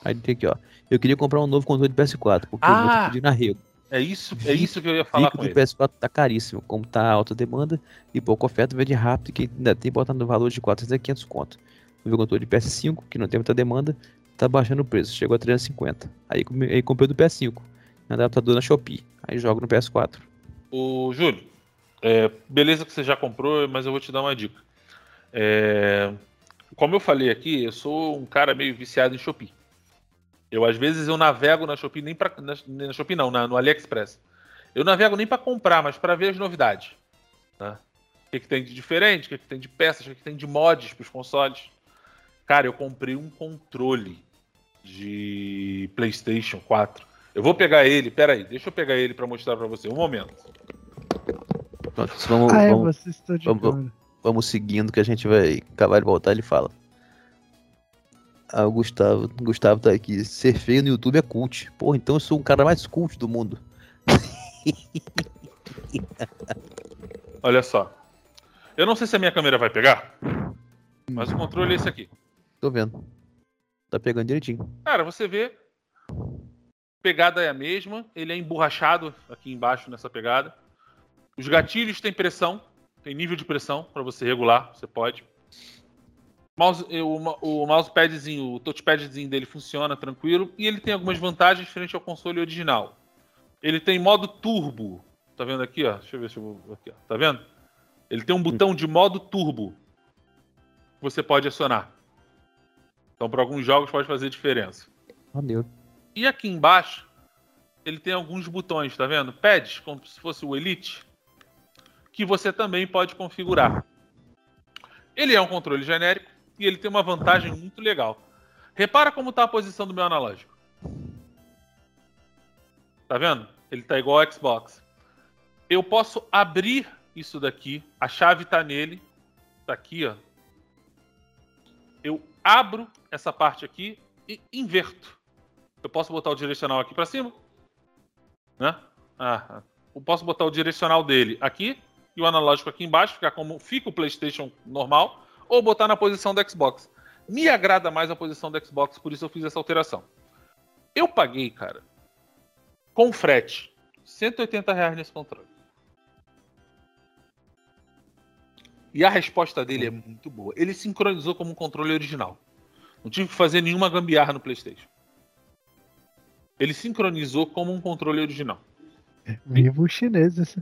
Aí tem aqui, ó. Eu queria comprar um novo controle de PS4, porque Ah! eu vou pedir na rego. É isso, é isso que eu ia falar Fico com do ele. PS4 tá caríssimo. Como tá alta demanda e pouca oferta, vende rápido e quem ainda tem bota no valor de 400 a 500 conto. O meu controle de PS5, que não tem muita demanda, tá baixando o preço. Chegou a 350. Aí, aí comprei do PS5. Adaptador na Shopee. Aí jogo no PS4. O Júlio, é, beleza que você já comprou, mas eu vou te dar uma dica. É, como eu falei aqui, eu sou um cara meio viciado em Shopee. Eu às vezes eu navego na Shopee nem para na, na Shopee não, na- no AliExpress. Eu navego nem para comprar, mas para ver as novidades. né? O que, que tem de diferente, o que, que tem de peças, o que, que tem de mods para os consoles. Cara, eu comprei um controle de PlayStation 4. Eu vou pegar ele, peraí, deixa eu pegar ele para mostrar para você. Um momento. Pronto, vamos, Ah, é, vamos, vocês estão de vamos- vamos seguindo que a gente vai acabar de voltar. Ele fala. Ah, o Gustavo, o Gustavo tá aqui. Ser feio no YouTube é cult. Porra, então eu sou o cara mais cult do mundo. [laughs] Olha só. Eu não sei se a minha câmera vai pegar, mas o controle é esse aqui. Tô vendo. Tá pegando direitinho. Cara, você vê. Pegada é a mesma, ele é emborrachado aqui embaixo nessa pegada. Os gatilhos têm pressão, tem nível de pressão para você regular, você pode. Mouse, o, o mousepadzinho, o touchpadzinho dele funciona tranquilo e ele tem algumas vantagens frente ao console original. Ele tem modo turbo, tá vendo aqui, ó? Deixa eu ver se eu vou aqui, ó. Tá vendo? Ele tem um botão de modo turbo que você pode acionar. Então, para alguns jogos pode fazer diferença. Maneiro. E aqui embaixo, ele tem alguns botões, tá vendo? Pads, como se fosse o Elite, que você também pode configurar. Ele é um controle genérico e ele tem uma vantagem muito legal. Repara como está a posição do meu analógico. Tá vendo? Ele tá igual ao Xbox. Eu posso abrir isso daqui, a chave tá nele, tá aqui, ó. Eu abro essa parte aqui e inverto. Eu posso botar o direcional aqui para cima, né? Ah, eu posso botar o direcional dele aqui e o analógico aqui embaixo, ficar como fica o PlayStation normal, ou botar na posição do Xbox. Me agrada mais a posição do Xbox, por isso eu fiz essa alteração. Eu paguei, cara, com frete, 180 reais nesse controle. E a resposta dele é muito boa. Ele sincronizou como um controle original. Não tive que fazer nenhuma gambiarra no PlayStation. Ele sincronizou como um controle original. Viva os chineses.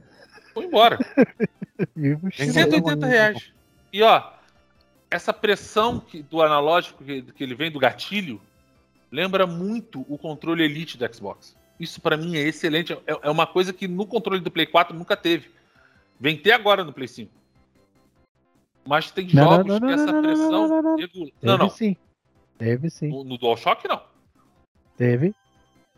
Foi embora. [laughs] Viva os chineses. 180 reais. E ó, essa pressão que- do analógico que, que ele vem do gatilho lembra muito o controle Elite do Xbox. Isso pra mim é excelente. É, é uma coisa que no controle do Play 4 nunca teve. Vem ter agora no Play 5. Mas tem Não, jogos não, que não, essa não, não, pressão não, não, não. regula. Teve sim. Teve sim. No, no DualShock não. Teve.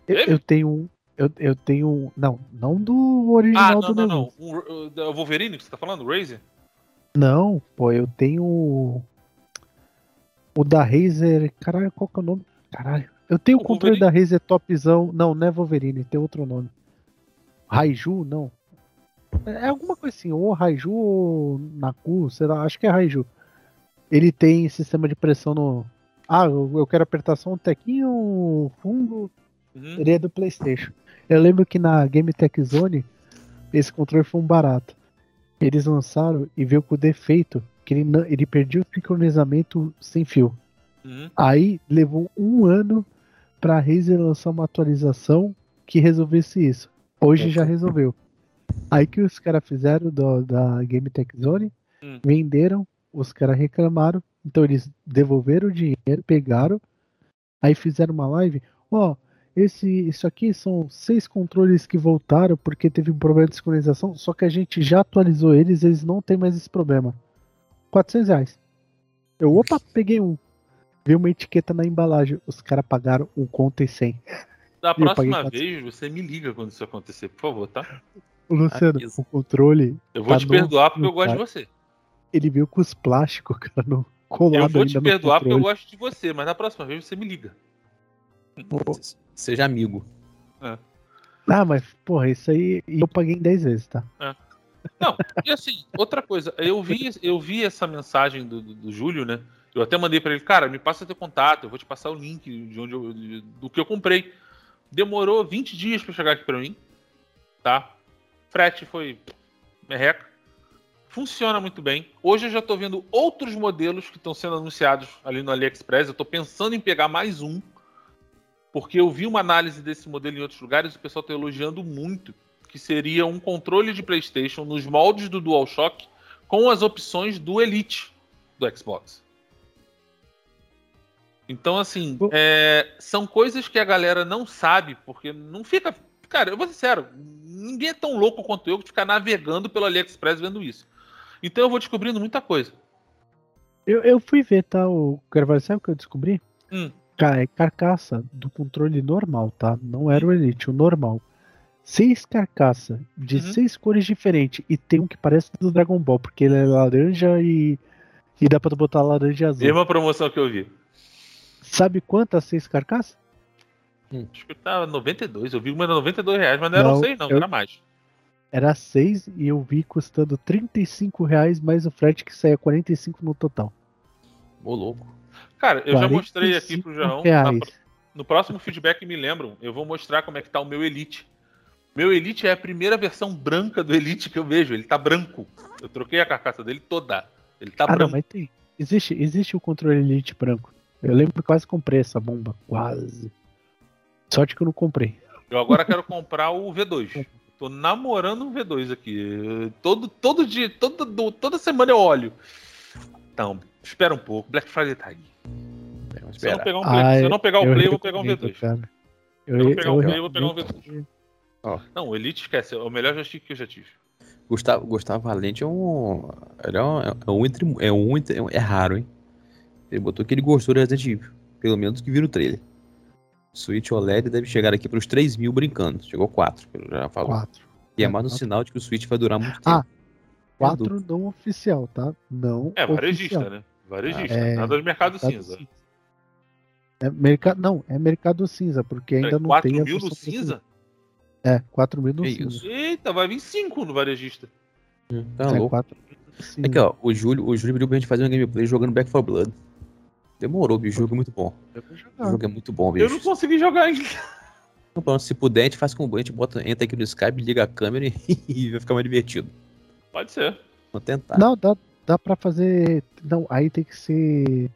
Eu, eu tenho um. Eu, eu tenho um. Não, não do Ah, original não, do não, não. O, o, o Wolverine que você tá falando? O Razer? Não, pô, eu tenho. O da Razer. Caralho, qual que é o nome? Caralho. Eu tenho o O controle Wolverine. da Razer Topzão. Não, não é Wolverine, tem outro nome. Raiju, não. É alguma coisa assim, ou Raiju ou Naku, sei lá, acho que é Raiju. Ele tem sistema de pressão no. Ah, eu eu quero apertar só um tequinho, fundo, Uhum. ele é do PlayStation. Eu lembro que na Game Tech Zone esse controle foi um barato. Eles lançaram e veio com o defeito que ele, não- ele perdia o sincronizamento sem fio. Uhum. Aí levou um ano pra Razer lançar uma atualização que resolvesse isso. Hoje já resolveu. Aí que os caras fizeram do- da Game Tech Zone, Hum. venderam, os caras reclamaram, então eles devolveram o dinheiro, pegaram, aí fizeram uma live. Ó, esse, isso aqui são seis controles que voltaram porque teve um problema de sincronização, só que a gente já atualizou eles, eles não tem mais esse problema. 400 reais. Eu, opa, peguei um. Vi uma etiqueta na embalagem. Os caras pagaram um conto e 100. Da próxima vez, você me liga quando isso acontecer, por favor, tá? O Luciano, o controle, Eu vou Tá te perdoar porque eu gosto de você. ele veio com os plásticos, [laughs] cara, no colado Eu vou te perdoar porque eu gosto de você, mas na próxima vez você me liga. Seja amigo. Ah, mas, porra, isso aí eu paguei em 10 vezes, tá? Não, e assim, outra coisa, eu vi, eu vi essa mensagem do, do, do Júlio, né? Eu até mandei pra ele, cara, me passa teu contato, eu vou te passar o link de onde eu, de- do que eu comprei. Demorou 20 dias pra chegar aqui pra mim, tá? Frete foi merreca. Funciona muito bem. Hoje eu já tô vendo outros modelos que estão sendo anunciados ali no AliExpress. Eu tô pensando em pegar mais um, porque eu vi uma análise desse modelo em outros lugares e o pessoal tá elogiando muito que seria um controle de PlayStation nos moldes do DualShock com as opções do Elite do Xbox. Então, assim, é, são coisas que a galera não sabe, porque não fica. Cara, eu vou ser sério, ninguém é tão louco quanto eu que ficar navegando pelo AliExpress vendo isso. Então eu vou descobrindo muita coisa. Eu, eu fui ver, tá? O Carvalho, sabe o que eu descobri? Hum. Cara, é carcaça do controle normal, tá? Não era o Elite, o normal. Seis carcaças de Uhum. seis cores diferentes. E tem um que parece do Dragon Ball, porque ele é laranja e. E dá pra botar laranja e azul. Mesma promoção que eu vi. Sabe quantas seis carcaças? Acho que tava 92. Eu vi uma era 92 reais, mas não eram Não, 6, não, eu- era mais. Era seis e eu vi custando 35 reais mais o frete que saia 45 no total. Ô, louco. Cara, eu já mostrei aqui 45 pro João. reais. na- No próximo feedback me lembram, eu vou mostrar como é que tá o meu Elite. Meu Elite é a primeira versão branca do Elite que eu vejo. Ele tá branco. Eu troquei a carcaça dele toda. Ele tá Ah, não, branco. mas tem. Existe, existe o controle Elite branco. Eu lembro que quase comprei essa bomba. Quase. Sorte que eu não comprei. Eu agora quero comprar o V2. [laughs] Tô namorando um V2 aqui. Todo, todo dia, todo, do- toda semana eu olho. Então, espera um pouco. Black Friday tá aí. Se eu não pegar um play, se eu não pegar o play, eu vou pegar um recomendo, V2. Cara. Se eu não pegar um play, eu vou pegar um recomendo. V2. Não, o Elite esquece. É o melhor joystick que eu já tive. Gustavo, Gustavo Valente é um. Ele é um, é um entre. É um entre. É raro, hein? Ele botou que ele gostou do Resident Evil. Pelo menos que viu no trailer. Switch OLED deve chegar aqui pros 3 mil brincando. Chegou 4, que eu já falo. Quatro. E é mais um Quatro. sinal de que o Switch vai durar muito tempo. Ah, Sem Quatro não oficial, tá? Não. É, varejista, oficial. né? Varejista. É, Nada de mercado Mercado cinza. cinza. É mercado, não, é mercado cinza, porque ainda não 4 tem a mil no cinza? É, 4 mil no Que cinza. isso? Eita, vai vir 5 no varejista. Hum, Tá é, louco. 4 no cinza. Aqui, ó. O Júlio, o Júlio pediu pra gente fazer uma gameplay jogando Back 4 Blood. Demorou, bicho. O jogo é muito bom. Eu vou O jogo é muito bom, Eu bicho. não consegui jogar ainda. Então, pronto, se puder, a gente faz com o a gente bota, entra aqui no Skype, liga a câmera e, [laughs] e vai ficar mais divertido. Pode ser. Vamos tentar. Não, dá, dá pra fazer. Não, aí tem que ser.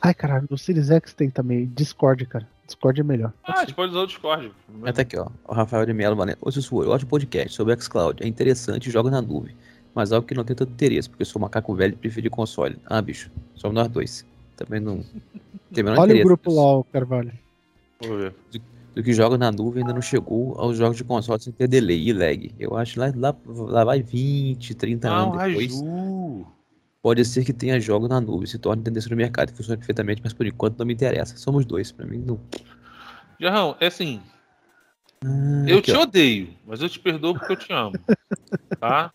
Ai, caralho, no Series X tem também. Discord, cara. Discord é melhor. Ah, a gente pode usar o Discord. Mas tá aqui, ó. O Rafael de Mello Valente. Ô, Sussuor, ótimo podcast sobre o xCloud. É interessante e joga na nuvem. Mas algo que não tem tanto interesse, porque eu sou macaco velho e prefiro console. Ah, bicho. Somos nós dois. Também não. Tem o menor Olha o interesse grupo nisso. lá, o Carvalho. Vou ver. Do que joga na nuvem ainda não chegou aos jogos de console sem ter delay e lag. Eu acho que lá, lá, lá vai 20, 30 Ah, o anos depois. Raiju. Pode ser que tenha jogos na nuvem, se torne tendência no mercado e funcione perfeitamente, mas por enquanto não me interessa. Somos dois, pra mim não. Jarrão, é assim. Ah, Eu aqui, te ó. odeio, mas eu te perdoo porque eu te amo. Tá?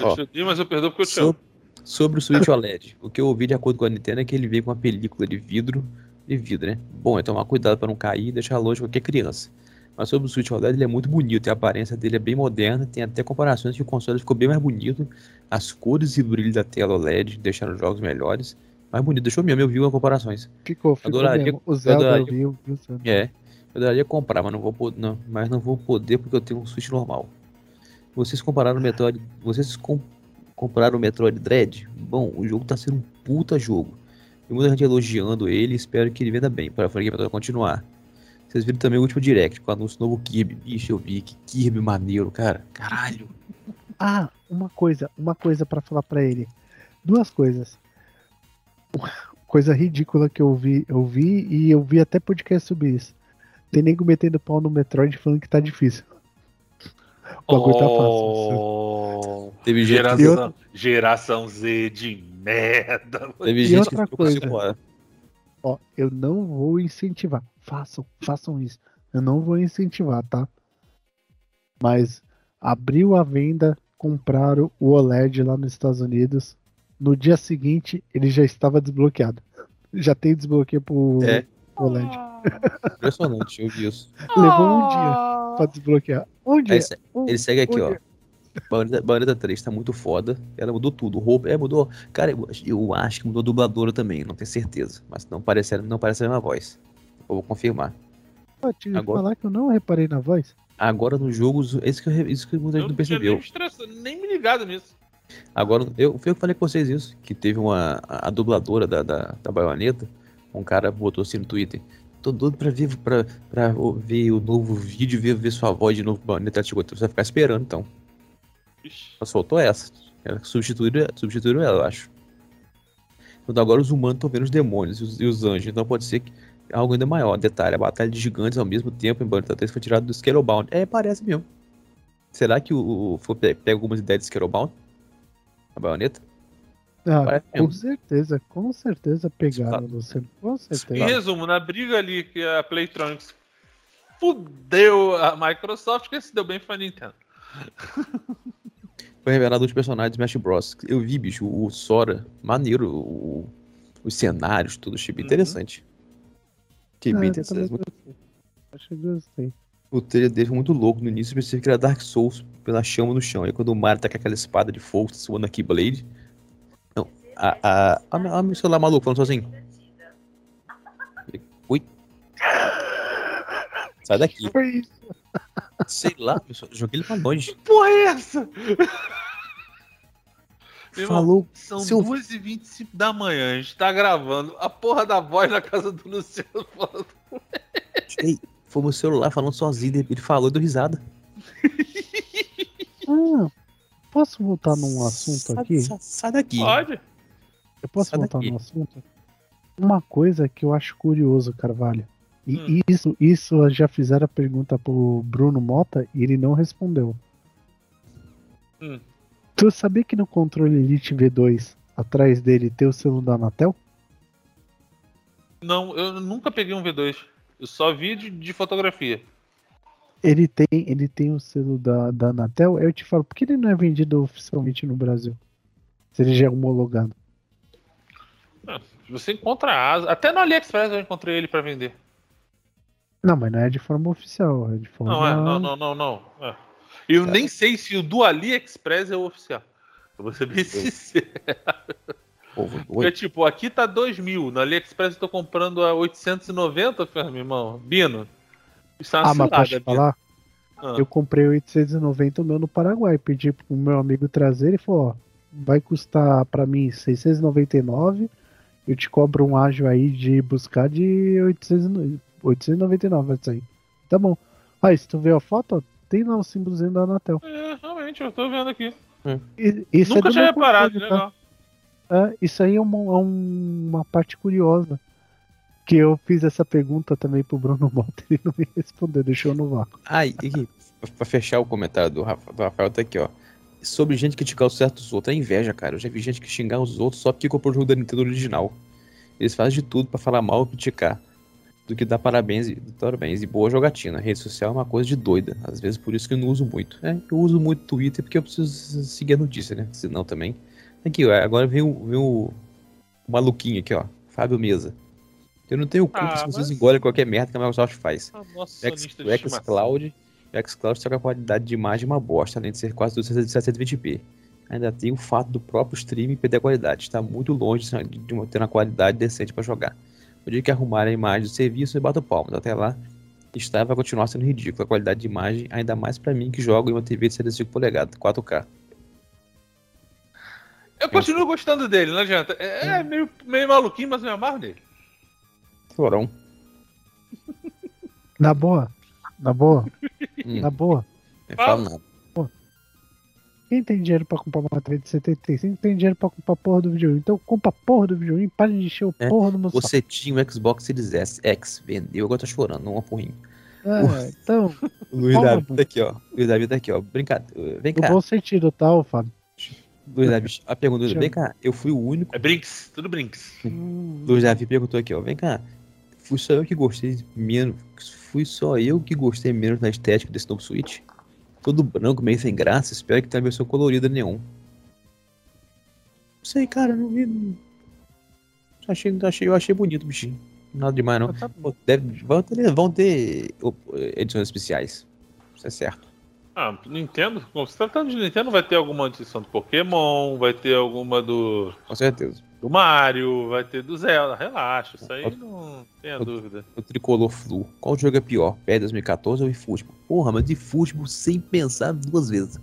Eu Ó. te odeio, mas eu perdoo porque eu te So- amo. Sobre o Switch OLED, o que eu ouvi de acordo com a Nintendo é que ele veio com uma película de vidro, de vidro, né? Bom, é tomar cuidado para não cair e deixar longe de qualquer criança. Mas sobre o Switch OLED, ele é muito bonito, e a aparência dele é bem moderna, tem até comparações que o console ficou bem mais bonito, as cores e o brilho da tela OLED deixaram os jogos melhores, mais bonito, deixou mesmo, eu vi as comparações. Ficou, ficou Adoraria- mesmo. O Zelda adoraria- eu vi, eu vi. É, eu daria comprar, mas não vou poder, não, mas não vou poder porque eu tenho um Switch normal. Vocês compararam o Metroid, vocês com, compraram o Metroid Dread? Bom, o jogo tá sendo um puta jogo. Tem muita gente elogiando ele e espero que ele venda bem para a franquia Metroid continuar. Vocês viram também o último direct com o anúncio do novo Kirby. Bicho, eu vi que Kirby maneiro, cara. Caralho. Ah, uma coisa, uma coisa pra falar pra ele. Duas coisas. Uma Coisa ridícula que eu vi, eu vi e eu vi até podcast sobre isso. Tem nego metendo pau no Metroid falando que tá difícil. O bagulho tá fácil. Oh, Teve E geração, geração Z de merda. teve E gente outra que ficou coisa. horas. Ó, eu não vou incentivar. Façam, façam isso. Eu não vou incentivar, tá? Mas abriu a venda, compraram o OLED lá nos Estados Unidos. No dia seguinte, ele já estava desbloqueado. Já tem desbloqueio pro É. OLED. Impressionante, eu vi isso. Levou um dia pra desbloquear. Um dia. Um- Ele segue aqui, um ó. dia. Bayonetta, Bayonetta 3 tá muito foda. Ela mudou tudo. Roupa, é, mudou. Cara, eu, eu acho que mudou a dubladora também, não tenho certeza. Mas não parece, não parece a mesma voz. Eu vou confirmar. Pô, te Agora- falar que eu não reparei na voz. Agora nos jogos, isso que, eu, isso que muita Eu gente não não tinha nem, percebeu. me estressado, nem me ligado nisso. Agora, eu, foi eu que falei com vocês isso. Que teve uma. A, a dubladora da, da, da Bayonetta. Um cara botou assim no Twitter. Tô doido pra ver, pra, pra ver o novo vídeo, ver, ver sua voz de novo. Bayonetta Ela chegou. Você vai ficar esperando então. Só soltou essa. Ela substituiu, substituiu ela, eu acho. Então agora os humanos estão vendo os demônios e os, e os anjos. Então pode ser que algo ainda maior. Detalhe, a batalha de gigantes ao mesmo tempo em Bayonetta 3 foi tirada do Scalebound. É, parece mesmo. Será que o, o foi pe- pega algumas ideias de Scalebound? A baioneta? Ah, com certeza, com certeza pegaram, Luciano. Com Em certeza. resumo, na briga ali que a Playtronics fudeu a Microsoft, que se deu bem foi a Nintendo. [laughs] Foi revelado os personagens do Smash Bros. Eu vi, bicho, o Sora, maneiro, o- os cenários, tudo, achei bem Uhum. interessante. Achei Ah, bem eu interessante. gostei. Acho que gostei. O trailer dele foi muito louco. No início eu pensei que era Dark Souls pela chama no chão. Aí quando o Mario tá com aquela espada de fogo suando aqui Blade. Não, a. a. a, a meu celular maluco falando sozinho. Ui. Sai daqui. Foi isso. Sei lá, pessoal. Joguei ele pra longe. Porra, é essa? Meu irmão, Falou. São Seu- 2h25 da manhã, a gente tá gravando a porra da voz na casa do Luciano falando. Ei, foi meu celular falando sozinho. Ele falou e deu risada. [laughs] Ah, posso voltar num assunto aqui? Sai, sai daqui. Pode? Eu posso Sai voltar daqui. no assunto? Uma coisa que eu acho curioso, Carvalho. E Hum. isso, isso já fizeram a pergunta pro Bruno Mota e ele não respondeu. Hum. Tu sabia que no controle Elite V2, atrás dele, tem o selo da Anatel? Não, eu nunca peguei um V2. Eu só vi de, de fotografia. Ele tem, ele tem o selo da, da Anatel? Eu te falo, por que ele não é vendido oficialmente no Brasil? Se ele já é homologado. Você encontra a asa. Até no AliExpress eu encontrei ele pra vender. Não, mas não é de forma oficial, é de forma. Não, é, não, não, não, não. É. Eu nem sei se o do AliExpress é o oficial. Eu vou ser bem sincero. Porque, doido. tipo, aqui tá 2 mil. No AliExpress eu tô comprando a 890, meu irmão. Bino. Isso é uma Ah, mas posso te cilada, Bino. falar? Ah. Eu comprei 890 o meu no Paraguai. Pedi pro meu amigo trazer. Ele falou: ó, vai custar pra mim 699. Eu te cobro um ágio aí de buscar de 800, 899 vai sair. Tá bom. Aí, se tu ver a foto, ó, tem lá o símbolozinho da Anatel. É, realmente, eu tô vendo aqui. E- Isso Nunca é tinha reparado, controle, tá? legal. É, isso aí é uma, é um- uma parte curiosa. Que eu fiz essa pergunta também pro Bruno Mota e ele não me respondeu, deixou no vácuo. Ah, e aqui, pra fechar o comentário do, Rafa- do Rafael, tá aqui, ó. Sobre gente criticar os certos outros. É inveja, cara. Eu já vi gente que xingar os outros só porque comprou o jogo da Nintendo original. Eles fazem de tudo pra falar mal e criticar. Do que dar parabéns e, parabéns e boa jogatina. rede social é uma coisa de doida. Às vezes por isso que eu não uso muito. É, eu uso muito Twitter porque eu preciso seguir a notícia, né? Senão também Aqui, ó, agora vem o, vem o, maluquinho aqui, ó. Fábio Mesa. Eu não tenho culpa Ah, se vocês mas- engolem qualquer merda que a Microsoft faz. Ah, nossa, O X- o xCloud, o xCloud só que a qualidade de imagem é uma bosta, além de ser quase tudo 720p. Ainda tem o fato do próprio streaming perder a qualidade. Está muito longe de de uma- ter uma qualidade decente para jogar. O dia que arrumarem a imagem do serviço, eu bato palmas. Até lá, está vai continuar sendo ridículo a qualidade de imagem, ainda mais para mim que jogo em uma TV de 75 polegadas, 4K. Eu continuo gostando dele, não adianta. É, é meio, meio maluquinho, mas eu me amarro nele. Florão. Na boa. Na boa. Hum, Na boa. não falo nada. Quem tem dinheiro pra comprar uma TV de 75 tem dinheiro pra comprar a porra do videogame. Então compra a porra do videogame, para de encher o É, porra do meu saco. Você tinha o Xbox Series S, X, vendeu, agora tá chorando, não uma porrinha. É, então, [laughs] O Luiz Toma, Davi tá aqui, ó. Luiz Davi tá aqui, ó. Brincadeira. Vem no cá. bom sentido, tá, ô Fábio? Luiz Davi, a pergunta, Chama. vem cá. Eu fui o único. É Brinks, tudo Brinks. Luiz Davi perguntou aqui, ó. Vem cá. Fui só eu que gostei menos. Fui só eu que gostei menos da estética desse novo Switch. Todo branco, meio sem graça. Espero que tenha versão colorida nenhum. Não sei, cara. Não vi. não- Achei, achei, eu achei bonito o bichinho. Nada demais, não. Ah, tá deve- vão, ter, vão ter edições especiais. Isso é certo. Ah, Nintendo, se tratando de Nintendo, vai ter alguma edição do Pokémon, vai ter alguma do, Com certeza. Do Mario, vai ter do Zelda. Relaxa, isso aí não tenha dúvida. O tricolor flu. Qual jogo é pior? PES 2014 ou eFootball? Porra, mas eFootball sem pensar duas vezes.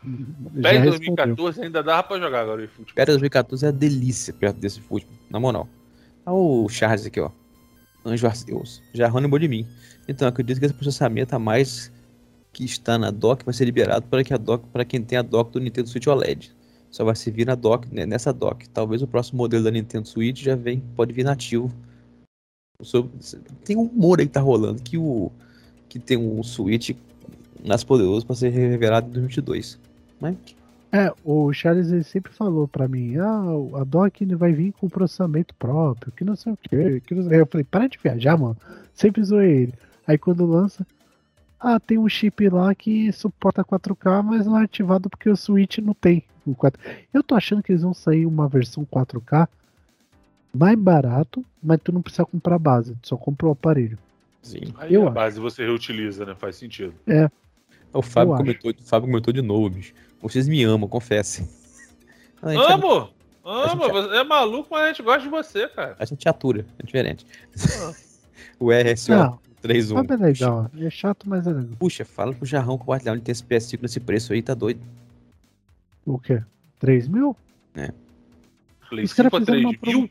[laughs] Respondeu. 2014 ainda dava pra jogar agora o eFootball. PES 2014 é a delícia perto desse futebol, na moral. Olha o Charles aqui, ó. Anjo Arceus. Já lembrou de mim. Então, acredito que esse processamento a mais que está na dock vai ser liberado para, que a dock, para quem tem a dock do Nintendo Switch OLED. Só vai servir na dock, né, nessa dock. Talvez o próximo modelo da Nintendo Switch já vem, pode vir nativo. Tem um rumor aí que tá rolando que o que tem um Switch mais poderoso para ser revelado em 2022. Mas É, o Charles ele sempre falou pra mim, ah, a dock vai vir com processamento próprio, que não sei o que, que não sei. Eu falei, para de viajar, mano. Sempre zoei ele. Aí quando lança, ah, tem um chip lá que suporta 4K, mas não é ativado porque o Switch não tem o 4. Eu tô achando que eles vão sair uma versão 4K mais barato, mas tu não precisa comprar a base, tu só compra o aparelho. sim. Aí Eu a base você reutiliza, né? Faz sentido. O Fábio Eu acho. comentou, o Fábio comentou de novo, bicho. Vocês me amam, confessem. [laughs] A gente, Amo! Amo! gente- Você é maluco, mas a gente gosta de você, cara. a gente atura, é diferente. Ah. [laughs] o RSO Não, 31. Fábio é legal, é chato, mas é legal. Puxa, fala pro Jarrão compartilhar onde tem esse PS5 nesse preço aí, tá doido. O quê? 3 mil? Play Os caras 5 a fizeram 3 uma mil?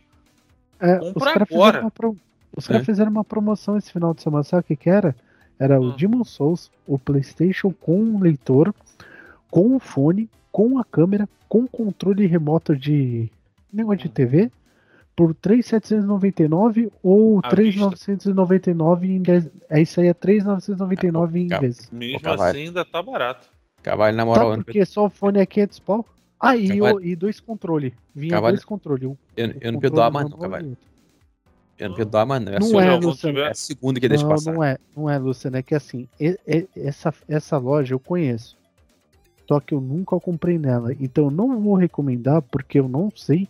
É, os caras agora. fizeram uma pro- Os É. caras fizeram uma promoção esse final de semana, sabe o que que era? Era o Hum. Demon Souls, o Playstation com um leitor, com o fone, com a câmera, com controle remoto de negócio de TV, por 3.799 ou À 3.999 em 10... É isso aí, é 3.999 em Calma. vezes. Mesmo assim, ainda tá barato. Cavalo, na Tá, moral, eu, porque só o fone é 500 pau? Ah, e, o- e dois controles. Vinha Carvalho. dois controles. Um, eu, eu não perdoar mais não, outro. Eu não perdoar mais não. É, a Não é, Luciano. é a segunda que deixa não, passar. não é, não é, Luciano, é que assim, essa, essa loja eu conheço. Só que eu nunca comprei nela. Então eu não vou recomendar porque eu não sei.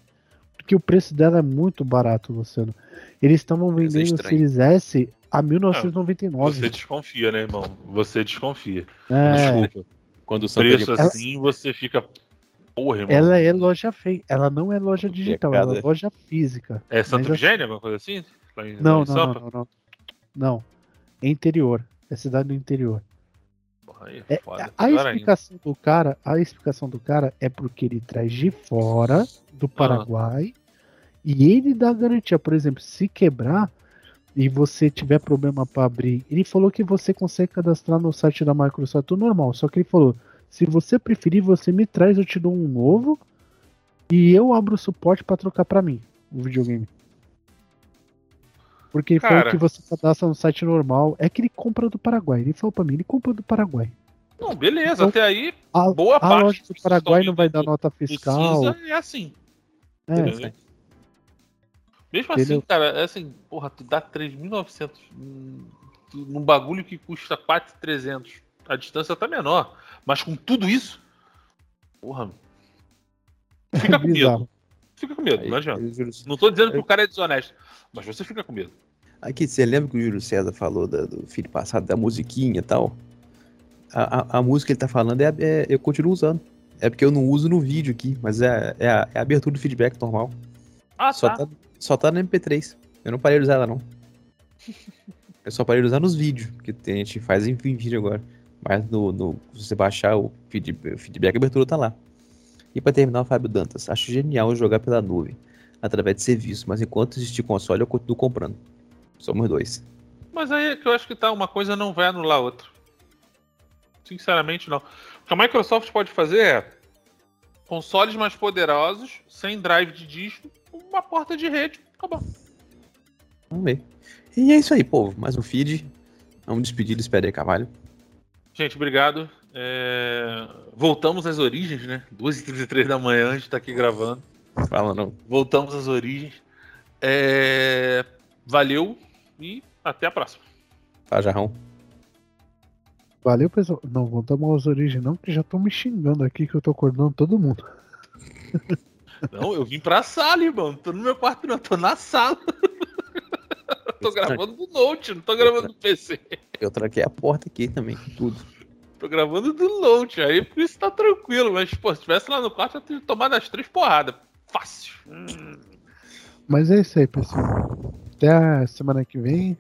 Porque o preço dela é muito barato, Luciano. Eles estavam é vendendo o estranho. Series S a 1999. Você desconfia, né, irmão? Você desconfia. É, Desculpa. Quando o Santa Preço Ela- assim, você fica. Porra, irmão. ela é loja feia. Ela não é loja digital, ela é loja física. É Santo mas eu- Vigênio, alguma coisa assim? Em, Não, não, não, não, não. Não. É interior. É cidade do interior. Porra, aí É, é. A ainda. explicação do cara, a explicação do cara é porque ele traz de fora do Ah. Paraguai e ele dá garantia, por exemplo, se quebrar e você tiver problema para abrir, ele falou que você consegue cadastrar no site da Microsoft tudo normal, só que ele falou, se você preferir, você me traz, eu te dou um novo e eu abro o suporte para trocar para mim o videogame. Porque ele falou Cara. que você cadastra no site normal, é que ele compra do Paraguai. Ele falou para mim, ele compra do Paraguai. Não, beleza, Então, até aí, A, Boa a parte loja do Paraguai não vai dar nota fiscal. é assim. É, entendeu? Mesmo Entendeu? assim, cara, é assim, porra, tu dá 3.900 num- bagulho que custa 4.300. A distância tá menor. Mas com tudo isso, porra, [laughs] Fica com medo. Fica com medo, Aí, não adianta. Júlio- Não tô dizendo que o cara é desonesto, mas você fica com medo. Aqui, você lembra que o Júlio César falou da- do filho passado, da musiquinha e tal? A, a, a música que ele tá falando é, é- eu continuo usando. É porque eu não uso no vídeo aqui, mas é, é, a, é a abertura do feedback normal. Ah, Só tá. tá, só tá no MP3. Eu não parei de usar ela, não. [laughs] Eu só parei de usar nos vídeos, que tem- a gente faz em vídeo agora. Mas no, no- se você baixar o feed- o feedback, a abertura tá lá. E pra terminar, o Fábio Dantas. Acho genial jogar pela nuvem, através de serviço, mas enquanto existir console, eu continuo comprando. Somos dois. Mas aí é que eu acho que tá, uma coisa não vai anular a outra. Sinceramente, não. O que a Microsoft pode fazer é consoles mais poderosos, sem drive de disco, uma porta de rede. Acabou. Vamos ver. E é isso aí, povo. Mais um feed. Vamos despedir do Espera aí, Cavalho. Gente, obrigado. É, Voltamos às origens, né? 2h33 da manhã, a gente tá aqui gravando. Fala não. Voltamos às origens. É, Valeu e até a próxima. Fala, Jarrão. Valeu, pessoal. Não, voltamos às origens, não, que já estão me xingando aqui que eu tô acordando todo mundo. Não, eu vim pra sala, irmão. Não tô no meu quarto, não. Tô na sala. [laughs] tô gravando do Note, não tô gravando do PC. Eu traquei a porta aqui também, com tudo. Tô gravando do Note. Aí por isso tá tranquilo. Mas, pô, se tivesse lá no quarto, eu teria tomado as três porradas. Fácil. Hum. Mas é isso aí, pessoal. Até a semana que vem.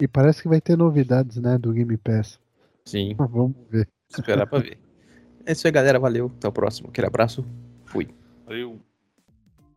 E parece que vai ter novidades, né, do Game Pass. Sim, Vamos ver. esperar pra ver. [laughs] É isso aí, galera. Valeu. Até o próximo. Aquele abraço. Fui. Valeu.